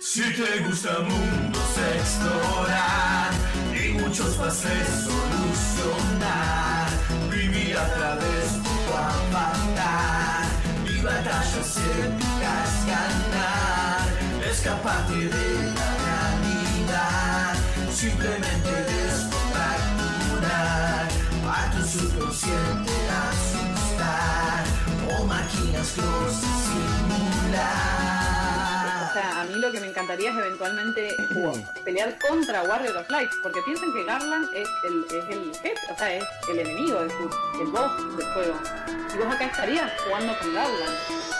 Si te gusta mundos explorar y muchos pases solucionar, vivir a través de tu avatar y batallas épicas ganar, escaparte de la realidad, simplemente descontracturar a tu subconsciente sea, a mí lo que me encantaría es eventualmente pelear contra Warrior of Light, porque piensan que Garland es el, es el jefe, o sea, es el enemigo, es el, el boss del juego. Y vos acá estarías jugando con Garland.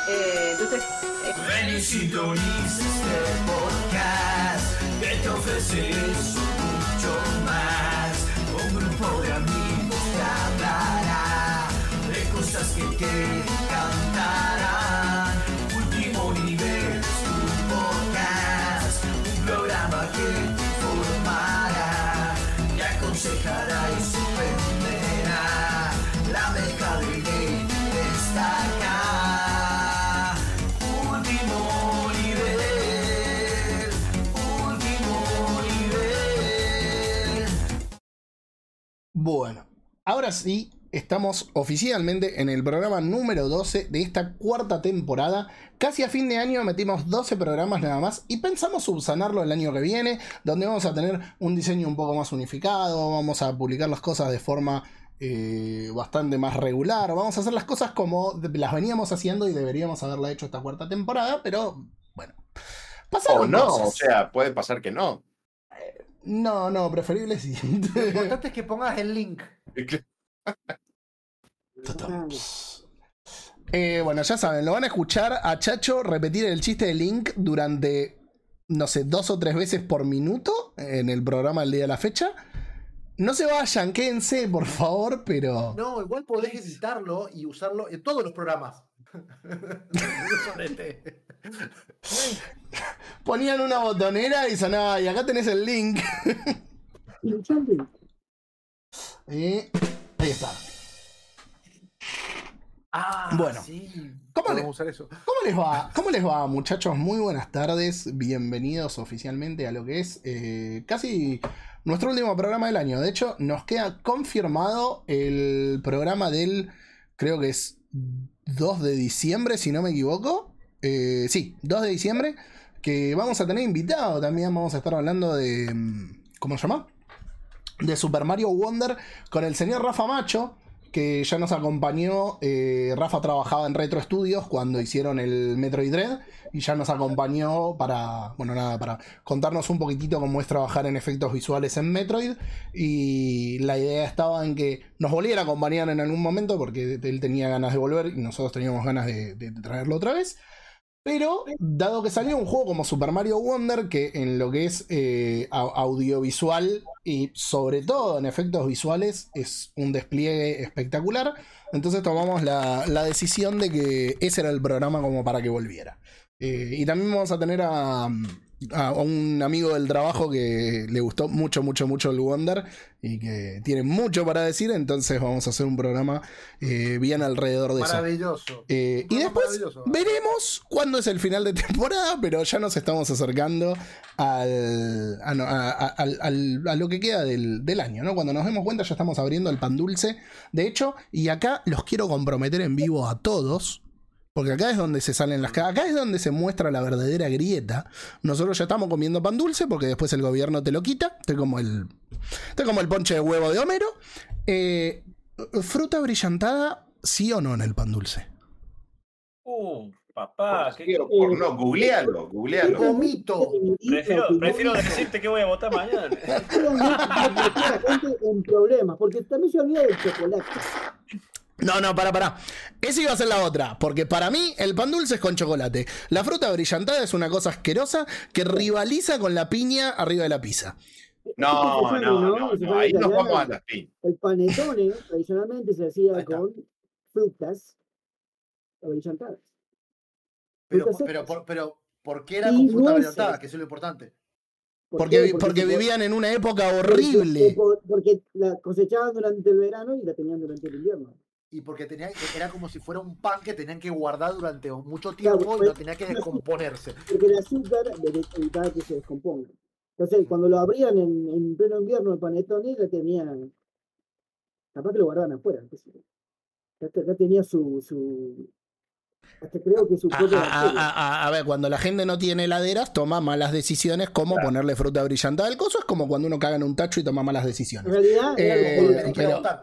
Eh, entonces, eh, Ven y sintoniza este podcast que te ofrece mucho más. Un grupo de amigos te hablará de cosas que te encantarán. Bueno, ahora sí, estamos oficialmente en el programa número 12 de esta cuarta temporada. Casi a fin de año metimos 12 programas nada más y pensamos subsanarlo el año que viene, donde vamos a tener un diseño un poco más unificado, vamos a publicar las cosas de forma eh, bastante más regular, vamos a hacer las cosas como las veníamos haciendo y deberíamos haberla hecho esta cuarta temporada, pero bueno. Pasaron O no, cosas. o sea, puede pasar que no. No, no, preferible sí. Lo importante es que pongas el link. Eh, bueno, ya saben, lo van a escuchar a Chacho repetir el chiste de Link durante, no sé, dos o tres veces por minuto en el programa del día de la fecha. No se vayan, quédense, por favor, pero. No, igual podés editarlo y usarlo en todos los programas. Ponían una botonera y sonaba, y acá tenés el link. Eh, ahí está. Ah, Bueno. sí. ¿Cómo le- usar eso. ¿Cómo les va? ¿Cómo les va, muchachos? Muy buenas tardes. Bienvenidos oficialmente a lo que es eh, casi nuestro último programa del año. De hecho, nos queda confirmado el programa del, creo que es 2 de diciembre, si no me equivoco. Eh, sí, 2 de diciembre. Que vamos a tener invitado también. Vamos a estar hablando de... mm, ¿Cómo se llama? De Super Mario Wonder con el señor Rafa Macho que ya nos acompañó. eh, Rafa trabajaba en Retro Studios cuando hicieron el Metroid Dread y ya nos acompañó para, bueno, nada, para contarnos un poquitito cómo es trabajar en efectos visuales en Metroid. Y la idea estaba en que nos volviera a acompañar en algún momento porque él tenía ganas de volver y nosotros teníamos ganas de, de traerlo otra vez. Pero, dado que salió un juego como Super Mario Wonder, que en lo que es eh, au- audiovisual y sobre todo en efectos visuales es un despliegue espectacular, entonces tomamos la, la decisión de que ese era el programa como para que volviera. Eh, y también vamos a tener a, a un amigo del trabajo que le gustó mucho, mucho, mucho el Wonder y que tiene mucho para decir, entonces vamos a hacer un programa eh, bien alrededor de eso. Maravilloso. Eh, y después veremos cuándo es el final de temporada, pero ya nos estamos acercando al, a, a lo que queda del, del año, ¿no? Cuando nos demos cuenta ya estamos abriendo el pan dulce. De hecho, y acá los quiero comprometer en vivo a todos. Porque acá es donde se salen las acá es donde se muestra la verdadera grieta. Nosotros ya estamos comiendo pan dulce porque después el gobierno te lo quita. Estoy como el. Estoy como el ponche de huevo de Homero. Eh, fruta brillantada, sí o no en el pan dulce. Uh, papá, Por, qué- sí o por no, googlealo, googlealo. Vomito. prefiero, prefiero decirte que voy a votar mañana. en problemas, porque también se olvida del chocolate. No, no, para, para. Esa iba a ser la otra. Porque para mí el pan dulce es con chocolate. La fruta brillantada es una cosa asquerosa que rivaliza con la piña arriba de la pizza. No, no, no, no, ahí nos vamos a las piñas. El panetone tradicionalmente se hacía con frutas abrillantadas. Pero, Frutas pero, por- pero, ¿por qué era con fruta brillantada? Que eso es lo importante. ¿Por Porque, porque vivían en una época horrible. por- Porque la cosechaban durante el verano y la tenían durante el invierno. Y porque tenía, era como si fuera un pan que tenían que guardar durante mucho Claro, tiempo y no tenía que descomponerse. Porque el azúcar evitar que se descomponga. Entonces, cuando lo abrían en, en pleno invierno el panetone, ya tenían. Capaz que lo guardaban afuera. Ya, te- ya tenía su. su hasta creo que su A, propia. a- a- bacteria. a- a ver, cuando la gente no tiene heladeras, toma malas decisiones como ponerle fruta brillantada al coso. Es como cuando uno caga en un tacho y toma malas En decisiones. realidad, era Eh, lo que- Tenés que pero- votar.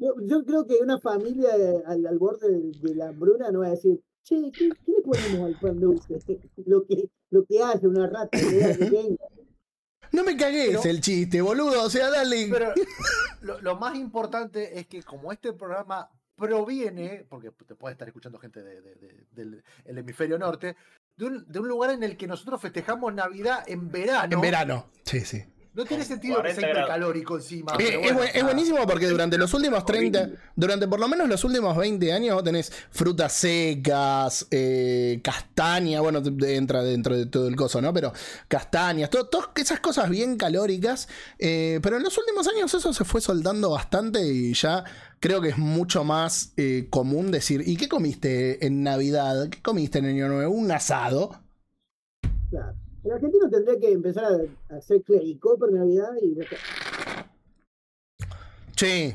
Yo, yo creo que una familia eh, al, al borde de, de la hambruna no va a decir, che, ¿qué, qué le ponemos al pan dulce? Lo que, lo que hace una rata, que venga. No me cagues Pero- el chiste, boludo. O sea, dale. Pero lo, lo más importante es que como este programa proviene, porque te puede estar escuchando gente de- de- de- del el hemisferio norte, de un, de un lugar en el que nosotros festejamos Navidad en verano. En verano. Sí, sí. No tiene sentido que sea 40 grados. hipercalórico encima. Eh, es, buenísimo porque durante los últimos 30, durante por lo menos los últimos 20 años vos tenés frutas secas, eh, castaña, bueno, entra dentro de todo el coso, ¿no? Pero castañas, todas esas cosas bien calóricas. eh, pero en los últimos años eso se fue soltando bastante y ya creo que es mucho más eh, común decir, ¿y qué comiste en Navidad? ¿Qué comiste en Año Nuevo? Un asado. Claro. El argentino tendría que empezar a, a hacer clericó por Navidad y ya está. Sí,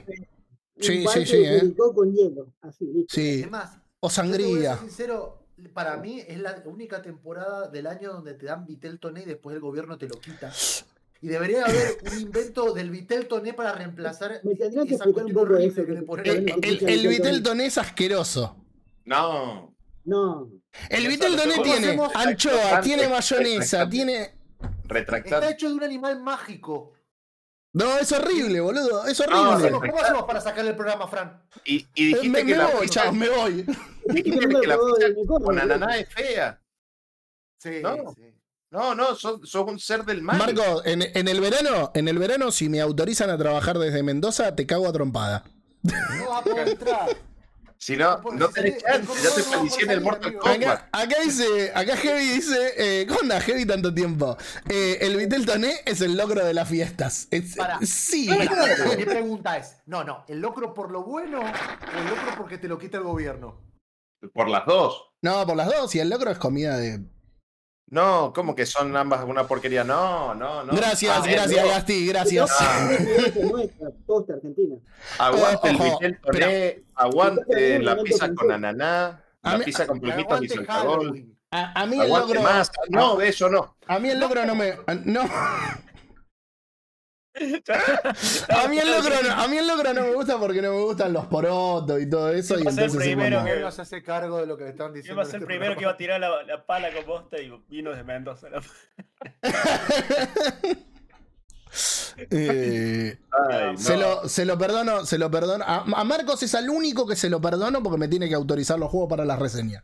Sí, sí, sí, eh. clericó con hielo, así, listo. sí. Es más, O sangría. ser sincero, para mí es la única temporada del año donde te dan Vitel Toné y después el gobierno te lo quita. Y debería haber un invento del Vitel Toné para reemplazar Me tendría que esa explicar un poco horrible eso, que le que- ponen que- El, el, el Vitelton es asqueroso. No. No, El que- ¿Cómo tiene anchoa, tiene mayonesa, retractante. tiene. Está Retractar. hecho de un animal mágico. No, es horrible, boludo. Es No, ¿Cómo horrible. hacemos, cómo hacemos para sacar el programa, Fran? Y, y Eh, dijiste me, que me la voy, chavos, me voy. dijiste no que la pizza con ananá es fea. Sí, No. sí. No, no, sos, sos un ser del mal. Marco, en, en el verano, en el verano, si me autorizan a trabajar desde Mendoza, te cago a trompada. No va a poder entrar. Si no, no tenés chance, ya te felicité en el Mortal Kombat. Acá, dice, acá Heavy dice, eh, ¿cómo anda Heavy tanto tiempo? Eh, el Vitel Toné es el locro de las fiestas. Es- sí. Mi pregunta es, no, no, ¿el locro por lo bueno o el locro porque te lo quita el gobierno? Por las dos. No, por las dos, y el locro es comida de. No, ¿cómo que son ambas una porquería? No, no, no. Gracias, Ah, gracias, no. Gasti, gracias. Ah. argentina. Aguante el Vitel Toné, aguante la pizza con ananá, la pizza con plumitos y. Halloween. A, a mí el Aguante locro. más. No, de eso no. A mí el locro no me. No. A mí el locro no, a mí el locro no me gusta porque no me gustan los porotos y todo eso. Y Va a ser entonces es primero que- Él no se hace cargo de lo que están diciendo. iba a ser el este primero que iba a tirar la, la pala con bosta y vino de Mendoza. Eh, Ay, no. se, lo, se lo perdono, se lo perdono. A, a Marcos es el único que se lo perdono porque me tiene que autorizar los juegos para la reseña.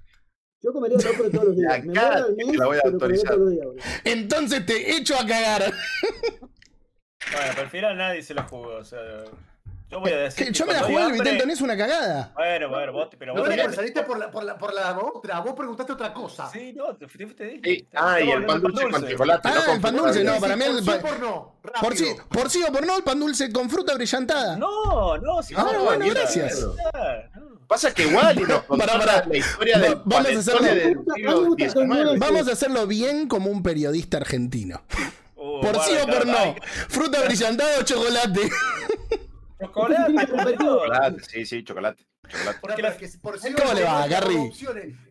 Yo comería locro todos los días. Me al mes, voy a autorizar. Entonces te echo a cagar. Bueno, pero al final nadie se lo jugó. O sea, yo voy a decir. Que que yo me la jugué, el Vitelton es una cagada. Bueno, bueno, vos, pero No, vos pero tenías- saliste por la, por, la, por la otra. Vos preguntaste otra cosa. Sí, no, te fuiste. Sí, Ah, y el pan dulce con chocolate. Ah, no con el pan dulce, no, para mí el por sí pa- o por no. Por sí, por sí o por no, el pan dulce con fruta brillantada. No, no, si Ah, no, bueno, gracias. no. Pasa que igual y nos Pará, pará. la historia del Va- vamos a hacerlo. me. Vamos a hacerlo bien como un periodista argentino. Uh, Por sí o por no. Fruta brillantada o chocolate. Chocolate. Chocolate, sí, sí, chocolate. chocolate. Porque la, que por sí ¿Cómo le va, Gary?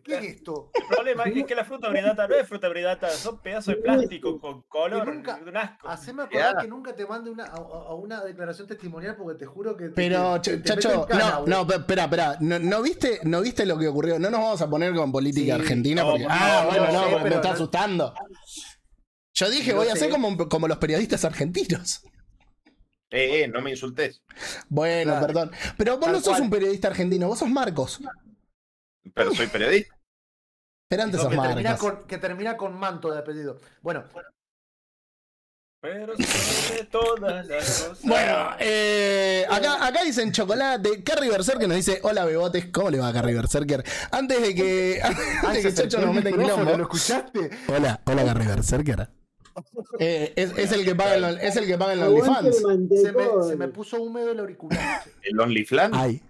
¿Qué es esto? El problema es que la fruta bridata no es fruta bridata, son pedazos de plástico con color, nunca- un asco. Haceme acordar que nunca te mande una, a, a una declaración testimonial porque te juro que. te- Pero, te- ch- te chacho, cana, no, no, pe- espera, espera. ¿No, no viste, ¿No viste lo que ocurrió? No nos vamos a poner con política Sí, argentina no, porque. por Ah, bueno, no porque me está no- asustando. Yo dije, No voy a hacer como, como los periodistas argentinos. Eh, eh, no me insultes. Bueno, Claro. perdón. Pero vos Tal no sos cual. un periodista argentino, vos sos Marcos. Pero soy periodista. Pero antes No, sos que, termina Marcos. con, que termina con manto de apellido. Bueno, Pero sobre todas las cosas. Bueno, eh, acá, acá dicen chocolate. Carrie Berserker nos dice: Hola, bebotes. ¿Cómo le va, Carrie Berserker? Antes de que, antes de que Chacho nos el meta en micrófono, ¿Lo quilombo. escuchaste? Hola, hola, Carrie Berserker. Eh, es, es el que paga el, es el que paga el OnlyFans. Se me, mantecón. se me puso húmedo el auricular. ¿El OnlyFlan? Ay.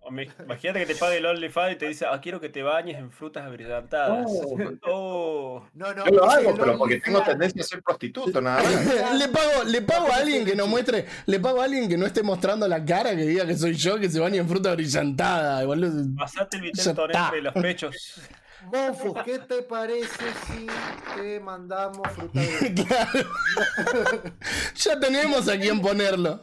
O me- Imagínate que te pague el OnlyFans y te dice, ah, quiero que te bañes en frutas brillantadas. Oh. No, no. Yo lo hago, pero porque tengo OnlyFans. tendencia a ser prostituto, nada más. Le pago, le pago a alguien que no muestre, le pago a alguien que no esté mostrando la cara, que diga que soy yo, que se baña en fruta brillantada. boludo. Pasate el está. entre los pechos. Monfus, ¿qué te parece si te mandamos fruta de Claro. ya tenemos a quién ponerlo.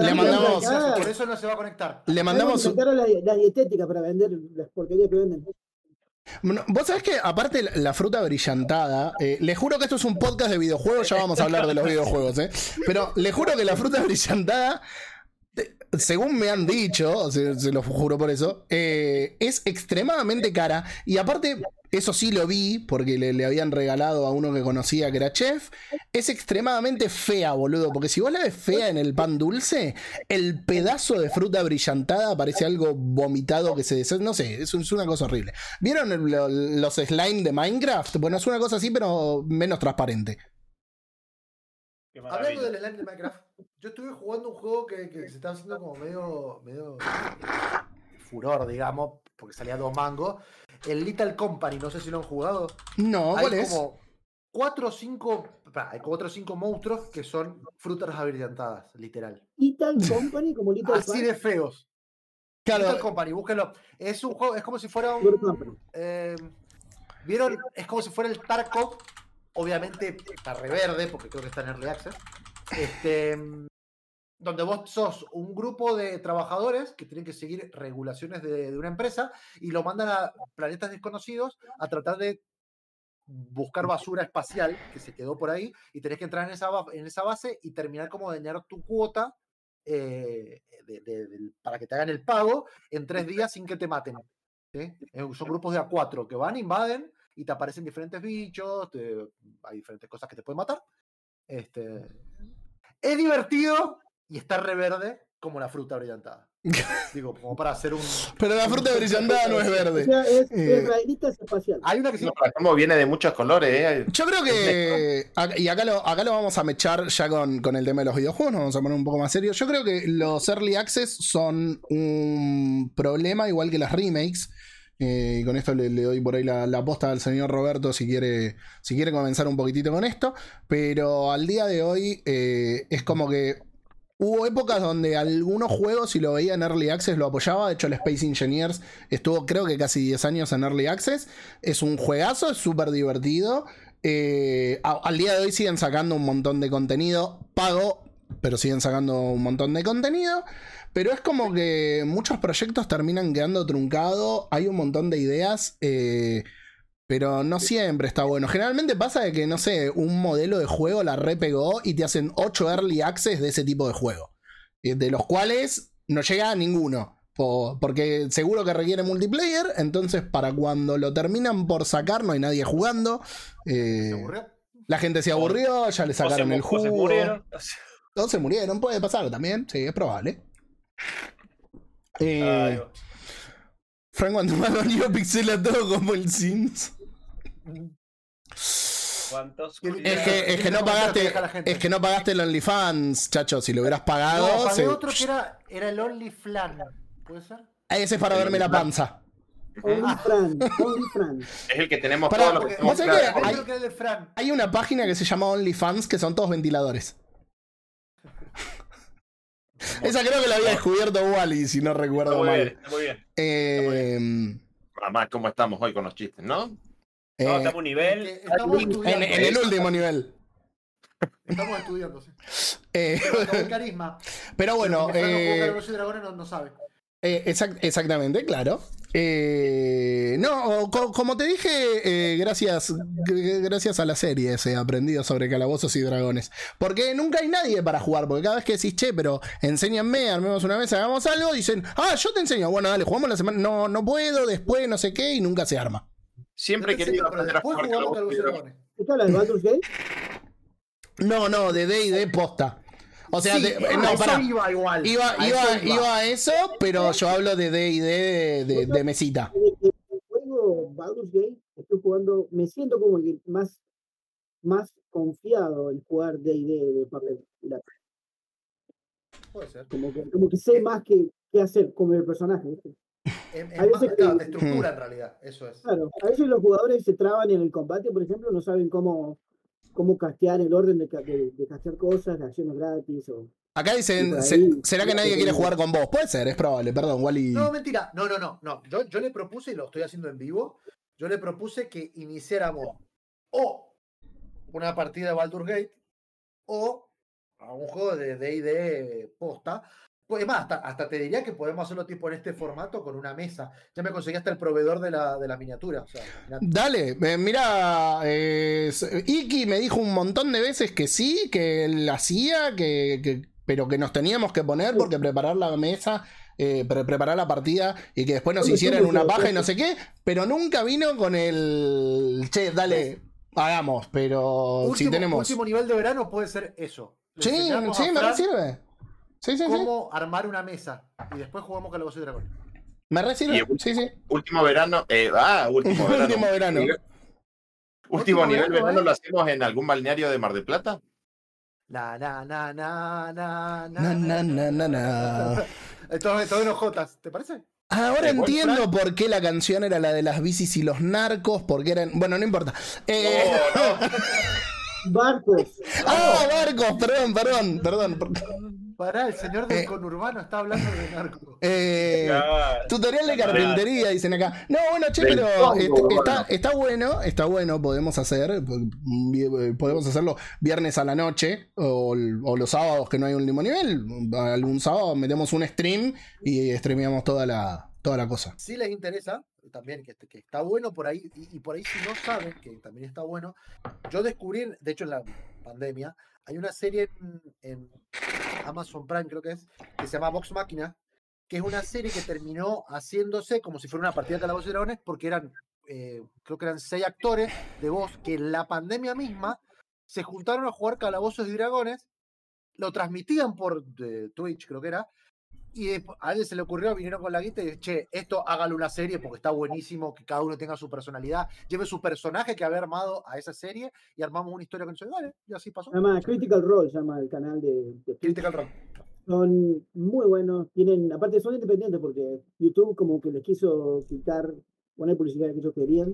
Le mandamos-. Por eso no se va a conectar. Le mandamos. la, la dietética para vender las porquerías que venden. Vos sabés que, aparte, la, fruta brillantada, eh, le juro que esto es un podcast de videojuegos, ya vamos a hablar de los videojuegos, ¿eh? Pero le juro que la fruta brillantada, según me han dicho, se, se lo juro por eso, eh, es extremadamente cara. Y aparte, eso sí lo vi, porque le, le habían regalado a uno que conocía que era chef. Es extremadamente fea, boludo. Porque si vos la ves fea en el pan dulce, el pedazo de fruta brillantada parece algo vomitado que se deshace. No sé, es, una cosa horrible. ¿Vieron los slime de Minecraft? Bueno, es una cosa así, pero menos transparente. Hablando del slime de Minecraft, yo estuve jugando un juego que, que se estaba haciendo como medio, medio furor, digamos, porque salía dos mangos. El Little Company, no sé si lo han jugado. No, ¿cuál hay es? como cuatro o cinco, hay cuatro o cinco monstruos que son frutas abrillantadas, literal. Little Company, como Little Así de feos. Little Company, búsquenlo. Es un juego, es como si fuera un. Eh, ¿Vieron? Es como si fuera el Tarkov. Obviamente está reverde, porque creo que está en Early Access. Este, donde vos sos un grupo de trabajadores que tienen que seguir regulaciones de, de una empresa y lo mandan a planetas desconocidos a tratar de buscar basura espacial que se quedó por ahí y tenés que entrar en esa, en esa base y terminar como de tu cuota eh, de- de- del- para que te hagan el pago en tres días sin que te maten. ¿sí? Eh, Son grupos de A4 que van, invaden y te aparecen diferentes bichos, te- hay diferentes cosas que te pueden matar. Este, es divertido y está reverde como la fruta brillantada. Digo, como para hacer un... pero la fruta brillantada no es O verde. sea, es Eh, israelitas espacial. Hay una que se No, como viene de muchos colores, ¿eh? Yo creo que. Y acá lo, acá lo vamos a mechar ya con, con el tema de los videojuegos, nos vamos a poner un poco más serios. Yo creo que los early access son un problema, igual que las remakes. Eh, y con esto le, doy por ahí la, la posta al señor Roberto si quiere, si quiere comenzar un poquitito con esto. Pero al día de hoy eh, es como que hubo épocas donde algunos juegos, si lo veía en Early Access, lo apoyaba. De hecho, el Space Engineers estuvo creo que casi 10 años en Early Access. Es un juegazo, es súper divertido. Eh, al día de hoy siguen sacando un montón de contenido pago, pero siguen sacando un montón de contenido. Pero es como que muchos proyectos terminan quedando truncados. Hay un montón de ideas. eh, pero no siempre está bueno. Generalmente pasa de que, no sé, un modelo de juego la repegó y te hacen 8 early access de ese tipo de juego. eh, De los cuales no llega a ninguno. po- Porque seguro que requiere multiplayer. Entonces, para cuando lo terminan por sacar, no hay nadie jugando. eh, ¿Se aburrió? la gente se aburrió, ya le O se, sacaron el mu- o se murieron. Se murieron, puede pasar también. Sí, es probable. Eh, Ay. Frank cuando más dolió pixela todo como el Sims. Es que, es que mira no pagaste. Es que no pagaste el OnlyFans, chacho. Si lo hubieras pagado. No, pagué se- otro que era, era el Only Flan. ¿Puede ser? Ese es para verme la panza. Only Fran, Only Fran. Es el que tenemos Pará, todos los que ¿vos tenemos sabés que claro. hay-. Hay una página que se llama OnlyFans que son todos ventiladores. Esa creo que la había descubierto Wally, si no Está recuerdo muy bien, mal. está muy bien. Eh, Además, ¿cómo estamos hoy con los chistes, no? No, eh, estamos a un nivel. Estamos en, estudiando. en el último nivel. Estamos estudiando, sí. Eh, Pero con el carisma. pero bueno, no eh, no, no sabe. Eh, exact- exactamente, claro. Eh, no, co- como te dije, eh, gracias, gracias a la serie he aprendido sobre calabozos y dragones. Porque nunca hay nadie para jugar, porque cada vez que decís, che, pero enséñame, armemos una mesa, hagamos algo, dicen, ah, yo te enseño, bueno, dale, jugamos la semana, no, no puedo, después, no sé qué, y nunca se arma. Siempre he querido aprender a después jugar jugamos Calabozos y Dragones. ¿Qué de Baldur's Gate? No, no, de D y de posta. O sea, Sí, de- no, eso pará. iba igual. Iba, a iba, eso iba a eso, pero yo hablo de D y D de, de- de mesita. El juego Baldur's Gate, estoy jugando, me siento como que más, más confiado en jugar D&D de papel. Puede ser. Como que, como que sé más que, qué hacer con el personaje. ¿viste? Es, más, claro, que- de estructura en realidad, eso es. Claro, a veces los jugadores se traban en el combate, por ejemplo, no saben cómo, cómo castear el orden de, de, de castear cosas, de acciones gratis. O... Acá dicen, por "Se- ahí, ¿será que nadie quiere jugar con vos? Puede ser, es probable, perdón, Wally. No, mentira. No, no, no, no. Yo, yo le propuse, y lo estoy haciendo en vivo, yo le propuse que iniciáramos o una partida de Baldur's Gate o a un juego de D&D posta. Pues es más, hasta, hasta te diría que podemos hacerlo tipo en este formato con una mesa. Ya me conseguí hasta el proveedor de la, de la miniatura. O sea, imagínate. Dale, eh, mira, eh, s- Iki me dijo un montón de veces que sí, que él hacía, que, que- pero que nos teníamos que poner porque preparar la mesa, eh, pre- preparar la partida y que después nos hicieran una paja y no sé qué, pero nunca vino con el, che, dale, hagamos, pero si último, tenemos... último nivel de verano puede ser eso. Sí, sí, me sirve. Sí, sí, sí. cómo armar una mesa y después jugamos con la voz y dragón. Me re sirve. Y- Sí, sí. Último verano. eh, ah, último verano. Último verano. Nivel- Último Último nivel verano, verano ¿eh? lo hacemos en algún balneario de Mar del Plata. Na, na, na, na, na, Na, na, na, na, na. Eh, Todo, todo en ojotas, ¿te parece? Ahora entiendo por qué la canción era la de las bicis y los narcos, porque eran. Bueno, no importa. Eh, No, no. Barcos. Ah, barcos, perdón, perdón, perdón. Pará, el señor del Eh. conurbano está hablando de narco. Eh, Claro. tutorial de carpintería, dicen acá. No, bueno, che, pero Congo, est- bueno. está, está bueno, está bueno, podemos hacer, vi- podemos hacerlo viernes a la noche o, o los sábados que no hay un último nivel. Algún sábado metemos un stream y streameamos toda la, toda la cosa. Si les interesa, también que, que está bueno por ahí, y, y por ahí si no saben, que también está bueno, yo descubrí, de hecho en la pandemia, hay una serie en, Amazon Prime, creo que es, que se llama Vox Máquina, que es una serie que terminó haciéndose como si fuera una partida de Calabozos y Dragones, porque eran, eh, creo que eran seis actores de voz que en la pandemia misma se juntaron a jugar Calabozos y Dragones, lo transmitían por eh, Twitch, creo que era, y despu- a alguien se le ocurrió, vinieron con la guita y che, esto hágalo una serie porque está buenísimo, que cada uno tenga su personalidad, lleve su personaje que había armado a esa serie y armamos una historia con eso. Dale, y así pasó. Llama Critical Role, se llama el canal de. Critical Role. Son muy buenos, tienen, aparte son independientes porque YouTube como que les quiso quitar, poner publicidad que ellos querían,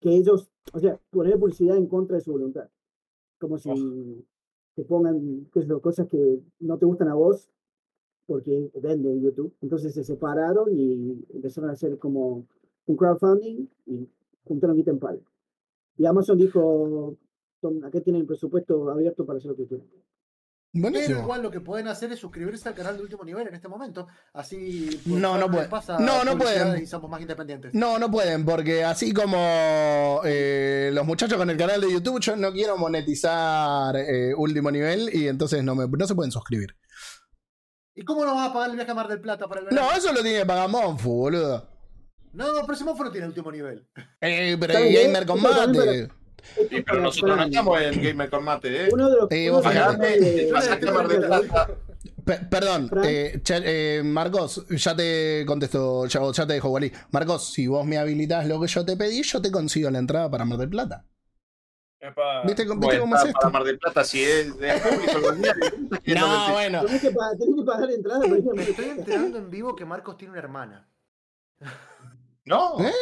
que ellos, o sea, poner publicidad en contra de su voluntad. Como si te pongan qué sé yo, cosas que no te gustan a vos porque venden YouTube. Entonces se separaron y empezaron a hacer como un crowdfunding y juntaron guita en palo. Y Amazon dijo, "Tom, acá tienen el presupuesto abierto para hacer lo que quieran. Pero Buenísimo. igual lo que pueden hacer es suscribirse al canal de último nivel en este momento. Así pues, No, no pueden. pasa No, no pueden. Y somos más independientes. No, no pueden, porque así como eh, los muchachos con el canal de YouTube, yo no quiero monetizar eh, último nivel y entonces no, me, no se pueden suscribir. ¿Y cómo nos vas a pagar el viaje a Mar del Plata para el verano? No, eso lo tiene que pagar Monfu, boludo. No, no, pero ese Monfort no tiene último nivel. Eh, pero ¿Saben hay qué? Gamer Combate. también Sí, pero nosotros no estamos en Gamer Combate, ¿eh? Uno de los, Eh, uno vos de- vas a quemar de plata. Pe- perdón, eh, eh, Marcos, ya te contesto, ya, ya te dejo, Wally. Marcos, si vos me habilitas lo que yo te pedí, yo te consigo la entrada para Mar del Plata. Epa. ¿Viste, cómo- viste Bueno, cómo es para, para esto? Mar del Plata, si es de público, No, me- bueno. Tenés que, pagar, tenés que pagar entrada. Me estoy enterando en vivo que Marcos tiene una hermana. No, ¿Eh?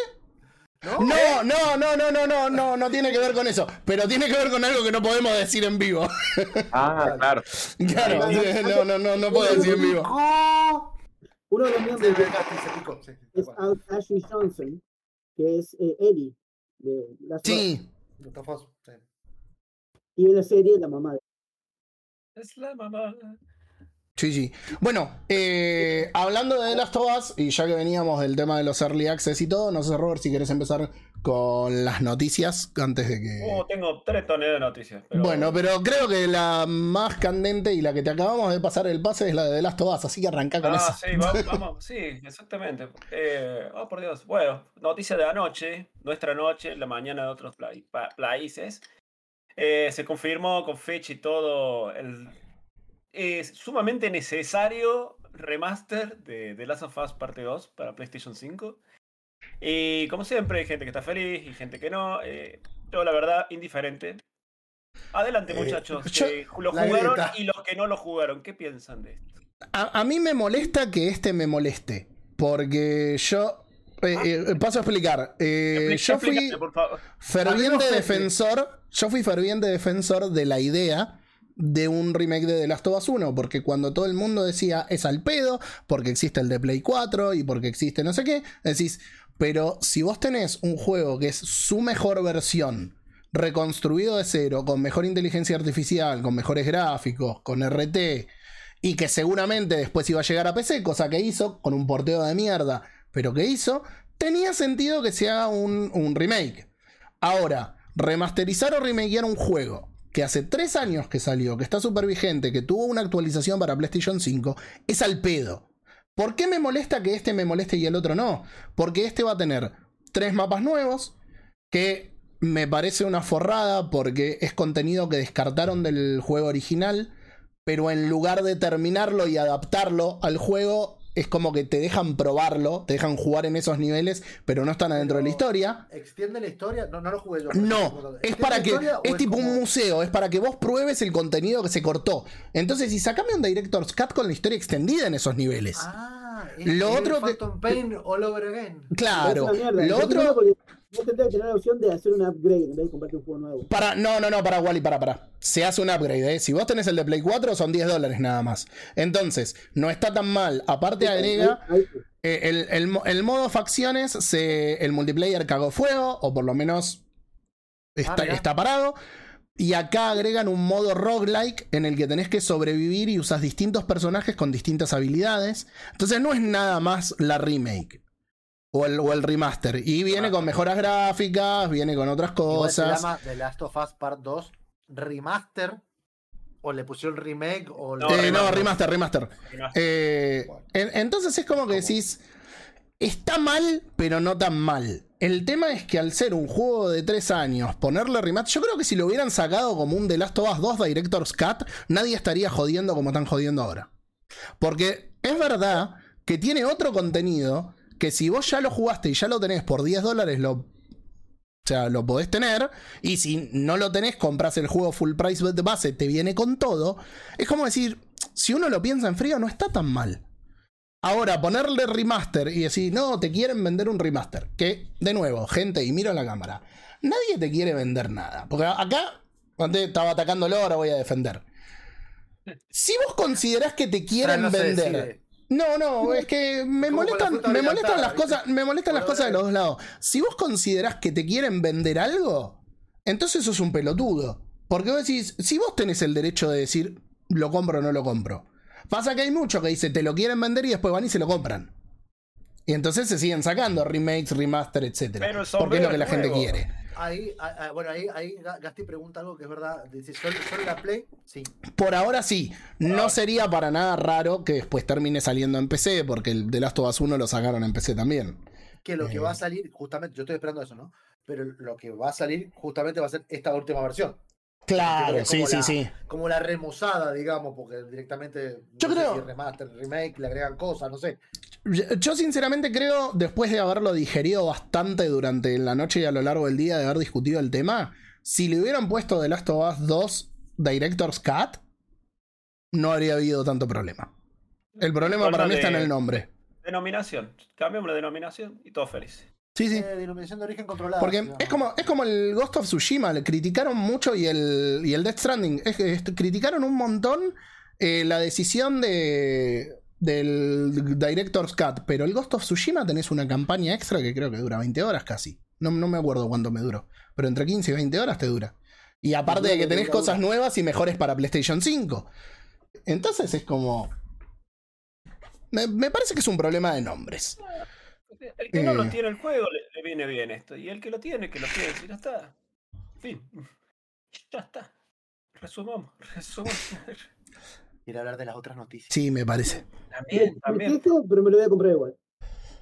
¿No? No, no, no, no, no, no, no, no tiene que ver con eso. Pero tiene que ver con algo que no podemos decir en vivo. Ah, claro. Claro, no, no, no, no puedo decir en vivo. Uno de los miembros es Ashley Johnson, que es eh, Ellie de sí. Y en la serie la mamá de Es la mamá. sí, sí. Bueno, eh, hablando de The Last of Us, y ya que veníamos del tema de los early access y todo, no sé, Robert, si querés empezar con las noticias antes de que. Oh, tengo tres toneladas de noticias. pero- Bueno, pero creo que la más candente y la que te acabamos de pasar el pase es la de The Last of Us, así que arranca con Ah, esa. sí, va- vamos, sí, exactamente. Eh, oh, por Dios. Bueno, noticia de anoche, nuestra noche, la mañana de otros países. Eh, se confirmó con fecha y todo el es sumamente necesario remaster de The Last of Us Parte 2 para PlayStation 5. Y como siempre, hay gente que está feliz y gente que no. eh, yo, la verdad, indiferente. Adelante, Eh, muchachos. yo- que lo jugaron y los que no lo jugaron. ¿Qué piensan de esto? A, a mí me molesta que este me moleste. Porque yo. eh, eh, paso a explicar. Expli- yo fui explícate, por favor. ferviente defensor. Yo fui ferviente defensor de la idea de un remake de The Last of Us 1. Porque cuando todo el mundo decía es al pedo, porque existe el de Play 4 y porque existe no sé qué, decís. Pero si vos tenés un juego que es su mejor versión, reconstruido de cero, con mejor inteligencia artificial, con mejores gráficos, con RT, y que seguramente después iba a llegar a PC, cosa que hizo, con un porteo de mierda, pero que hizo, tenía sentido que se haga un, un remake. Ahora, remasterizar o remakear un juego que hace tres años que salió, que está súper vigente, que tuvo una actualización para PlayStation 5, es al pedo. ¿Por qué me molesta que este me moleste y el otro no? Porque este va a tener tres mapas nuevos, que me parece una forrada porque es contenido que descartaron del juego original, pero en lugar de terminarlo y adaptarlo al juego, es como que te dejan probarlo, te dejan jugar en esos niveles, pero no están adentro de la historia. ¿Extiende la historia? No, no lo jugué yo. No, es ¿Extiende para que. Es tipo un museo, es para que vos pruebes el contenido que se cortó. Entonces, si sacame un Director's Cut con la historia extendida en esos niveles. Ah, es, Lo otro que- Phantom Pain all over again. claro. Lo otro. No tendría que tener la opción de hacer un upgrade en vez de comprarte un juego nuevo. Para, no, no, no, para Wally, para, para. Se hace un upgrade, ¿eh? Si vos tenés el de Play 4, son 10 dólares nada más. Entonces, no está tan mal. Aparte, agrega. Ahí- ahí- eh, el, el mo- el modo facciones, se, el multiplayer cagó fuego, o por lo menos está, mira. está parado. Y acá agregan un modo roguelike en el que tenés que sobrevivir y usas distintos personajes con distintas habilidades. Entonces no es nada más la remake. O el, o el remaster. Y viene con mejoras gráficas, viene con otras Igual se cosas. llama The Last of Us Part 2 Remaster. O le pusieron remake o No, Eh, no, remaster. remaster, remaster. Eh, en- entonces es como que decís, está mal, pero no tan mal. El tema es que al ser un juego de tres años, ponerle remaster, yo creo que si lo hubieran sacado como un The Last of Us 2 Director's Cut, nadie estaría jodiendo como están jodiendo ahora. Porque es verdad que tiene otro contenido que si vos ya lo jugaste y ya lo tenés por 10 dólares, lo o sea, lo podés tener. Y si no lo tenés, compras el juego full price de base, te viene con todo. Es como decir, si uno lo piensa en frío, no está tan mal. Ahora, ponerle remaster y decir, no, te quieren vender un remaster. Que, de nuevo, gente, y miro la cámara. Nadie te quiere vender nada. Porque acá, antes estaba atacándolo, ahora voy a defender. Si vos considerás que te quieren no vender. No, no, es que me molestan, me molestan las cosas, me molestan las cosas de los dos lados. Si vos considerás que te quieren vender algo, entonces sos un pelotudo. Porque vos decís, si vos tenés el derecho de decir lo compro o no lo compro. Pasa que hay muchos que dicen te lo quieren vender y después van y se lo compran. Y entonces se siguen sacando remakes, remaster, etcétera. Pero Porque es lo que la gente quiere. Ahí, ah, ah, bueno, ahí, ahí Ga- Gasti pregunta algo que es verdad. Dice, ¿solo, solo la Play? Sí. Por ahora sí. No sería para nada raro que después termine saliendo en PC, porque el The Last of Us 1 lo sacaron en PC también. Que lo que Eh. va a salir, justamente, yo estoy esperando eso, ¿no? Pero lo que va a salir justamente va a ser esta última versión. Claro, sí, sí, la- sí. Como la remozada, digamos, porque directamente. Yo no creo- si remaster, remake, le agregan cosas, no sé. Yo sinceramente creo, después de haberlo digerido bastante durante la noche y a lo largo del día de haber discutido el tema, si le hubieran puesto The Last of Us 2 Director's Cut, no habría habido tanto problema. El problema para mí está en el nombre. Denominación. Cambiamos la denominación y todos felices. Sí, sí. Eh, denominación de origen controlada. Porque digamos. es como, es como el Ghost of Tsushima, le criticaron mucho y el, y el Death Stranding. Es que, este, criticaron un montón eh, la decisión de, del Director's Cut. Pero el Ghost of Tsushima tenés una campaña extra que creo que dura 20 horas casi. No, no me acuerdo cuánto me duró. Pero entre 15 y 20 horas te dura. Y aparte de que tenés cosas nuevas y mejores para PlayStation 5. Entonces es como. Me, me parece que es un problema de nombres. El que no lo Eh. tiene el juego le, le viene bien esto. Y el que lo tiene, que lo tiene. Y ya está. Fin. Ya está. Resumamos. Resumamos. Quiero hablar de las otras noticias. Sí, me parece. También, también. pero me lo voy a comprar igual.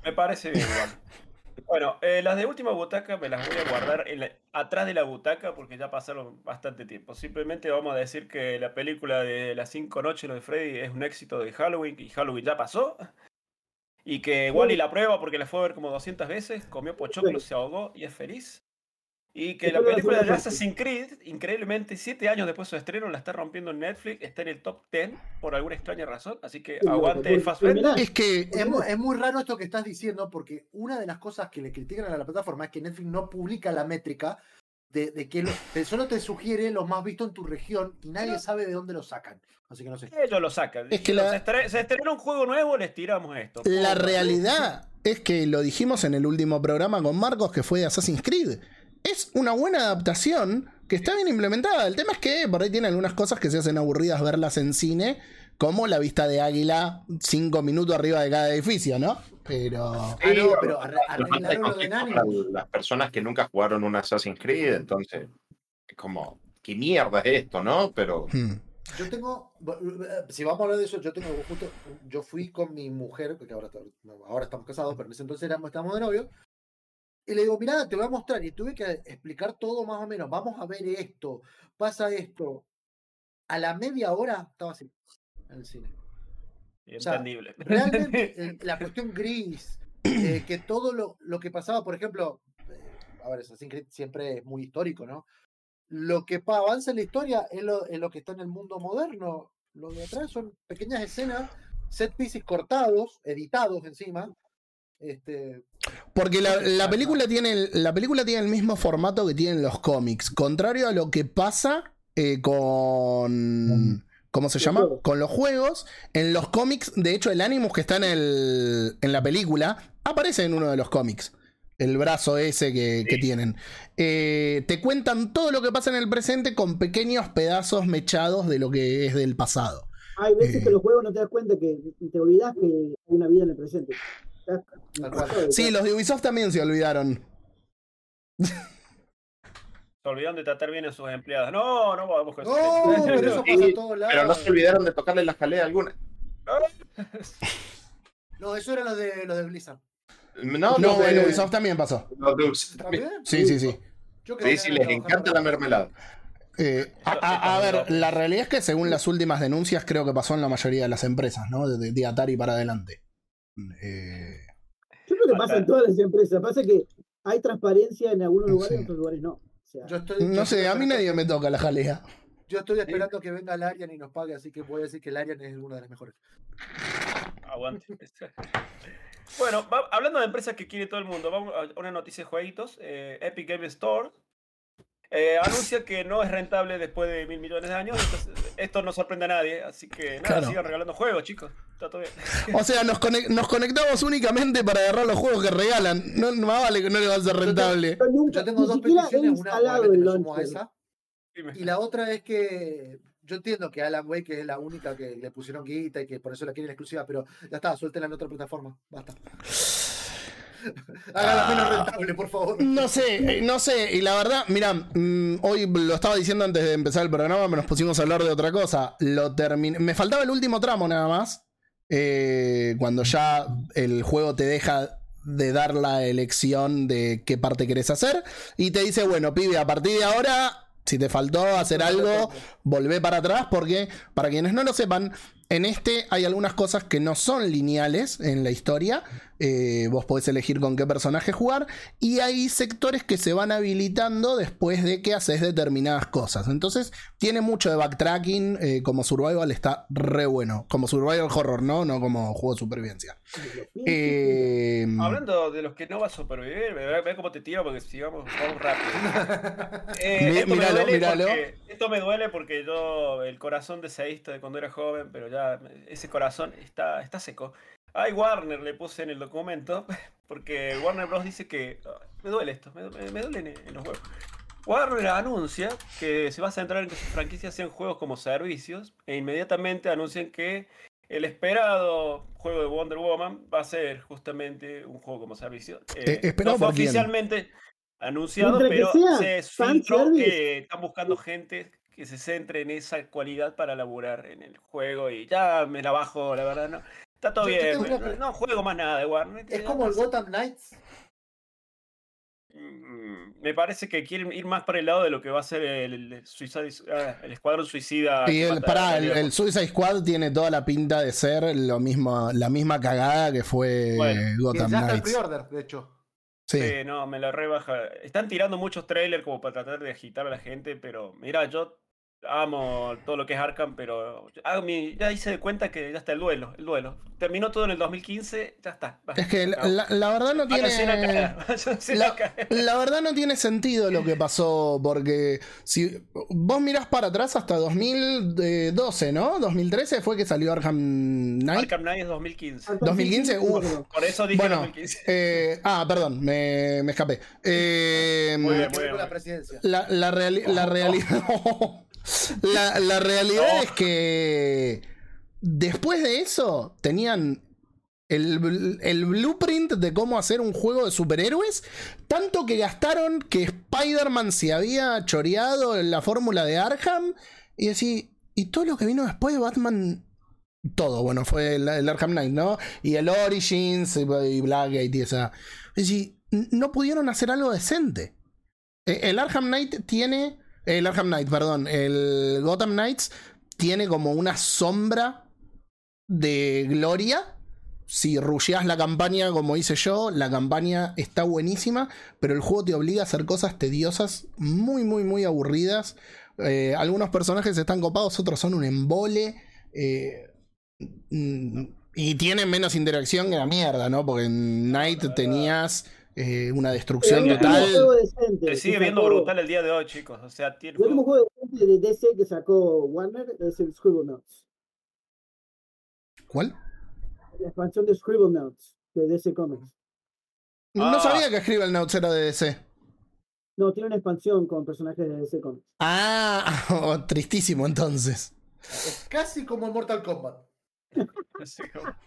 Me parece bien igual. Bueno, eh, las de última butaca me las voy a guardar en la- atrás de la butaca porque ya pasaron bastante tiempo. Simplemente vamos a decir que la película de las cinco noches de Freddy es un éxito de Halloween y Halloween ya pasó. Y que Wally la prueba porque la fue a ver como 200 veces, comió pochoclo, se ahogó y es feliz. Y que la película de. Assassin's Creed, increíblemente, siete años después de su estreno, la está rompiendo en Netflix, está en el top 10 por alguna extraña razón. Así que aguante Fassbender. Es que Es, es muy raro esto que estás diciendo porque una de las cosas que le critican a la plataforma es que Netflix no publica la métrica de, de que lo- solo te sugiere los más vistos en tu región y nadie sabe de dónde lo sacan. Así que no sé. Ellos lo sacan. Es que la- se, estre- se estrenó un juego nuevo, les tiramos esto. La realidad es que lo dijimos en el último programa con Marcos, que fue de Assassin's Creed. Es una buena adaptación que está bien implementada. El tema es que por ahí tiene algunas cosas que se hacen aburridas verlas en cine, como la vista de águila cinco minutos arriba de cada edificio, ¿no? Pero. Ah, no, pero Animus. las personas que nunca jugaron un Assassin's Creed, entonces, es como, ¿qué mierda es esto, no? Pero hmm. Yo tengo, si vamos a hablar de eso, yo tengo justo, yo fui con mi mujer, que ahora, ahora estamos casados, pero en ese entonces éramos, estábamos de novio, y le digo, mira, te voy a mostrar, y tuve que explicar todo más o menos, vamos a ver esto, pasa esto. A la media hora estaba así, en el cine. sea, Entendible. Realmente, eh, la cuestión gris, eh, que todo lo, lo que pasaba, por ejemplo, eh, a ver, Assassin's Creed siempre es muy histórico, ¿no? Lo que avanza en la historia es lo, es lo que está en el mundo moderno. Lo de atrás son pequeñas escenas, set pieces cortados, editados encima. Este, Porque la, la película tiene el, la película tiene el mismo formato que tienen los cómics. Contrario a lo que pasa eh, con. ¿Cómo se Los llama? juegos. Con los juegos. En los cómics, de hecho, el Animus que está en, el, en la película aparece en uno de los cómics. El brazo ese que, que tienen. Eh, te cuentan todo lo que pasa en el presente con pequeños pedazos mechados de lo que es del pasado. Hay veces Eh. que los juegos no te das cuenta que te olvidas que hay una vida en el presente. De Sí, los de Ubisoft también se olvidaron. Se olvidaron de tratar bien a sus empleados. No, no vamos con no, eso. pero eso pasa en todos lados. pero no se olvidaron de tocarle la jalea alguna. No, eso era lo de, lo de Blizzard. No, No, los en de, Ubisoft también pasó. los de Ubisoft también. ¿También? Sí, sí, sí. Yo Sí, sí, les encanta la mermelada. Eh, a, a- a ver, la realidad es que según las últimas denuncias creo que pasó en la mayoría de las empresas, ¿no? De, de Atari para adelante. Eh, Yo creo que pasa en todas las empresas. Pasa que hay transparencia en algunos lugares y en Sí. otros lugares no. O sea, Yo estoy- yo no sé, a mí nadie me toca la jalea. Yo estoy esperando que venga el Arian y nos pague, así que voy a decir que el Arian es una de las mejores. Aguante. Bueno, va- hablando de empresas que quiere todo el mundo, vamos a una noticia de jueguitos. Eh, Epic Game Store eh, anuncia que no es rentable después de mil millones de años. entonces, esto no sorprende a nadie, así que nada, Claro. sigan regalando juegos, chicos. Está todo bien. O sea, nos, conec- nos conectamos únicamente para agarrar los juegos que regalan. No, más vale que no le va a ser rentable. yo nunca, Yo tengo dos peticiones, una obviamente me sumo a esa. Dime. Y la otra es que yo entiendo que Alan Wake es la única que le pusieron guita y que por eso la quieren exclusiva, pero ya está, suéltenla en otra plataforma. Basta. Hágala menos rentable, por favor. No sé, eh, no sé. Y la verdad, mira, mm, hoy lo estaba diciendo antes de empezar el programa, pero nos pusimos a hablar de otra cosa. Lo terminé. Me faltaba el último tramo nada más. eh, cuando ya el juego te deja de dar la elección de qué parte querés hacer. Y te dice, bueno, pibe, a partir de ahora, si te faltó hacer algo, volvé para atrás. Porque, para quienes no lo sepan, en este hay algunas cosas que no son lineales en la historia. Eh, vos podés elegir con qué personaje jugar. Y hay sectores que se van habilitando después de que haces determinadas cosas. Entonces, tiene mucho de backtracking. eh, como survival está re bueno. Como survival horror, ¿no? No como juego de supervivencia. Eh, Hablando de los que no va a supervivir, ve, cómo te tiro porque sigamos vamos rápido. Me míralo, duele míralo. porque, esto me duele porque yo, el corazón deseísta de cuando era joven, pero ya ese corazón está, está seco. Ay, Warner le puse en el documento, porque Warner Bros. dice que ah, me duele esto, me, duele en, en los huevos. Warner anuncia que se va a centrar en que sus franquicias sean juegos como servicios e inmediatamente anuncian que el esperado juego de Wonder Woman va a ser justamente un juego como servicio. Eh, Eh, ¿esperado no fue oficialmente anunciado, Mientras que pero sea se filtró que están buscando gente que se centre en esa cualidad para laburar en el juego y ya me la bajo, la verdad, no. Está todo Yo- yo bien, una no, juego más nada de Warner. Es como el. Gotham Knights. mm, me parece que quieren ir más para el lado de lo que va a ser el, el, Suicide- ah, el Escuadrón Suicida. Y que el, mata pará, a el, el Suicide Squad tiene toda la pinta de ser lo mismo, la misma cagada que fue Bueno, Que Gotham ya está el Knights. pre-order, de hecho. Sí. Sí, no, me la rebaja. Están tirando muchos trailers como para tratar de agitar a la gente, pero mira, yo amo todo lo que es Arkham, pero mi- ya hice de cuenta que ya está el duelo, el duelo. Terminó todo en el 2015, ya está. Es que la, acabó. la- la verdad no Váyanse a tiene. La, la verdad no tiene sentido lo que pasó, porque si vos mirás para atrás hasta 2012, ¿no? 2013 fue que salió Arkham Knight. Arkham Knight es 2015. Arkham 2015, City, uf. no, Por eso dije Bueno, 2015. eh, ah, perdón, me, me escapé. Eh, Muy bien, muy bien. La, la, reali- la realidad. la, la realidad No. es que después de eso tenían el, el blueprint de cómo hacer un juego de superhéroes. Tanto que gastaron que Spider-Man se había choreado en la fórmula de Arkham. Y decir, y todo lo que vino después de Batman. Todo, bueno, fue el, el Arkham Knight, ¿no? Y el Origins y, y Blackgate y esa. Es decir, no pudieron hacer algo decente. Eh, El Arkham Knight tiene. El Arkham Knight, perdón. El Gotham Knights tiene como una sombra de gloria. Si rusheás la campaña como hice yo, la campaña está buenísima, pero el juego te obliga a hacer cosas tediosas, muy, muy, muy aburridas. Eh, algunos personajes están copados, otros son un embole. eh, mm, y tienen menos interacción que la mierda, ¿no? Porque en Knight tenías eh, una destrucción total. juego decente Se que sigue viendo sacó- brutal el día de hoy, chicos. O sea, tiene El último juego decente de DC que sacó Warner es el Scribble Notes. ¿Cuál? La expansión de Scribble Notes de DC Comics. No Ah. sabía que Scribble Notes era de DC. No, tiene una expansión con personajes de DC Comics. Ah, oh, tristísimo entonces. Es casi como en Mortal Kombat.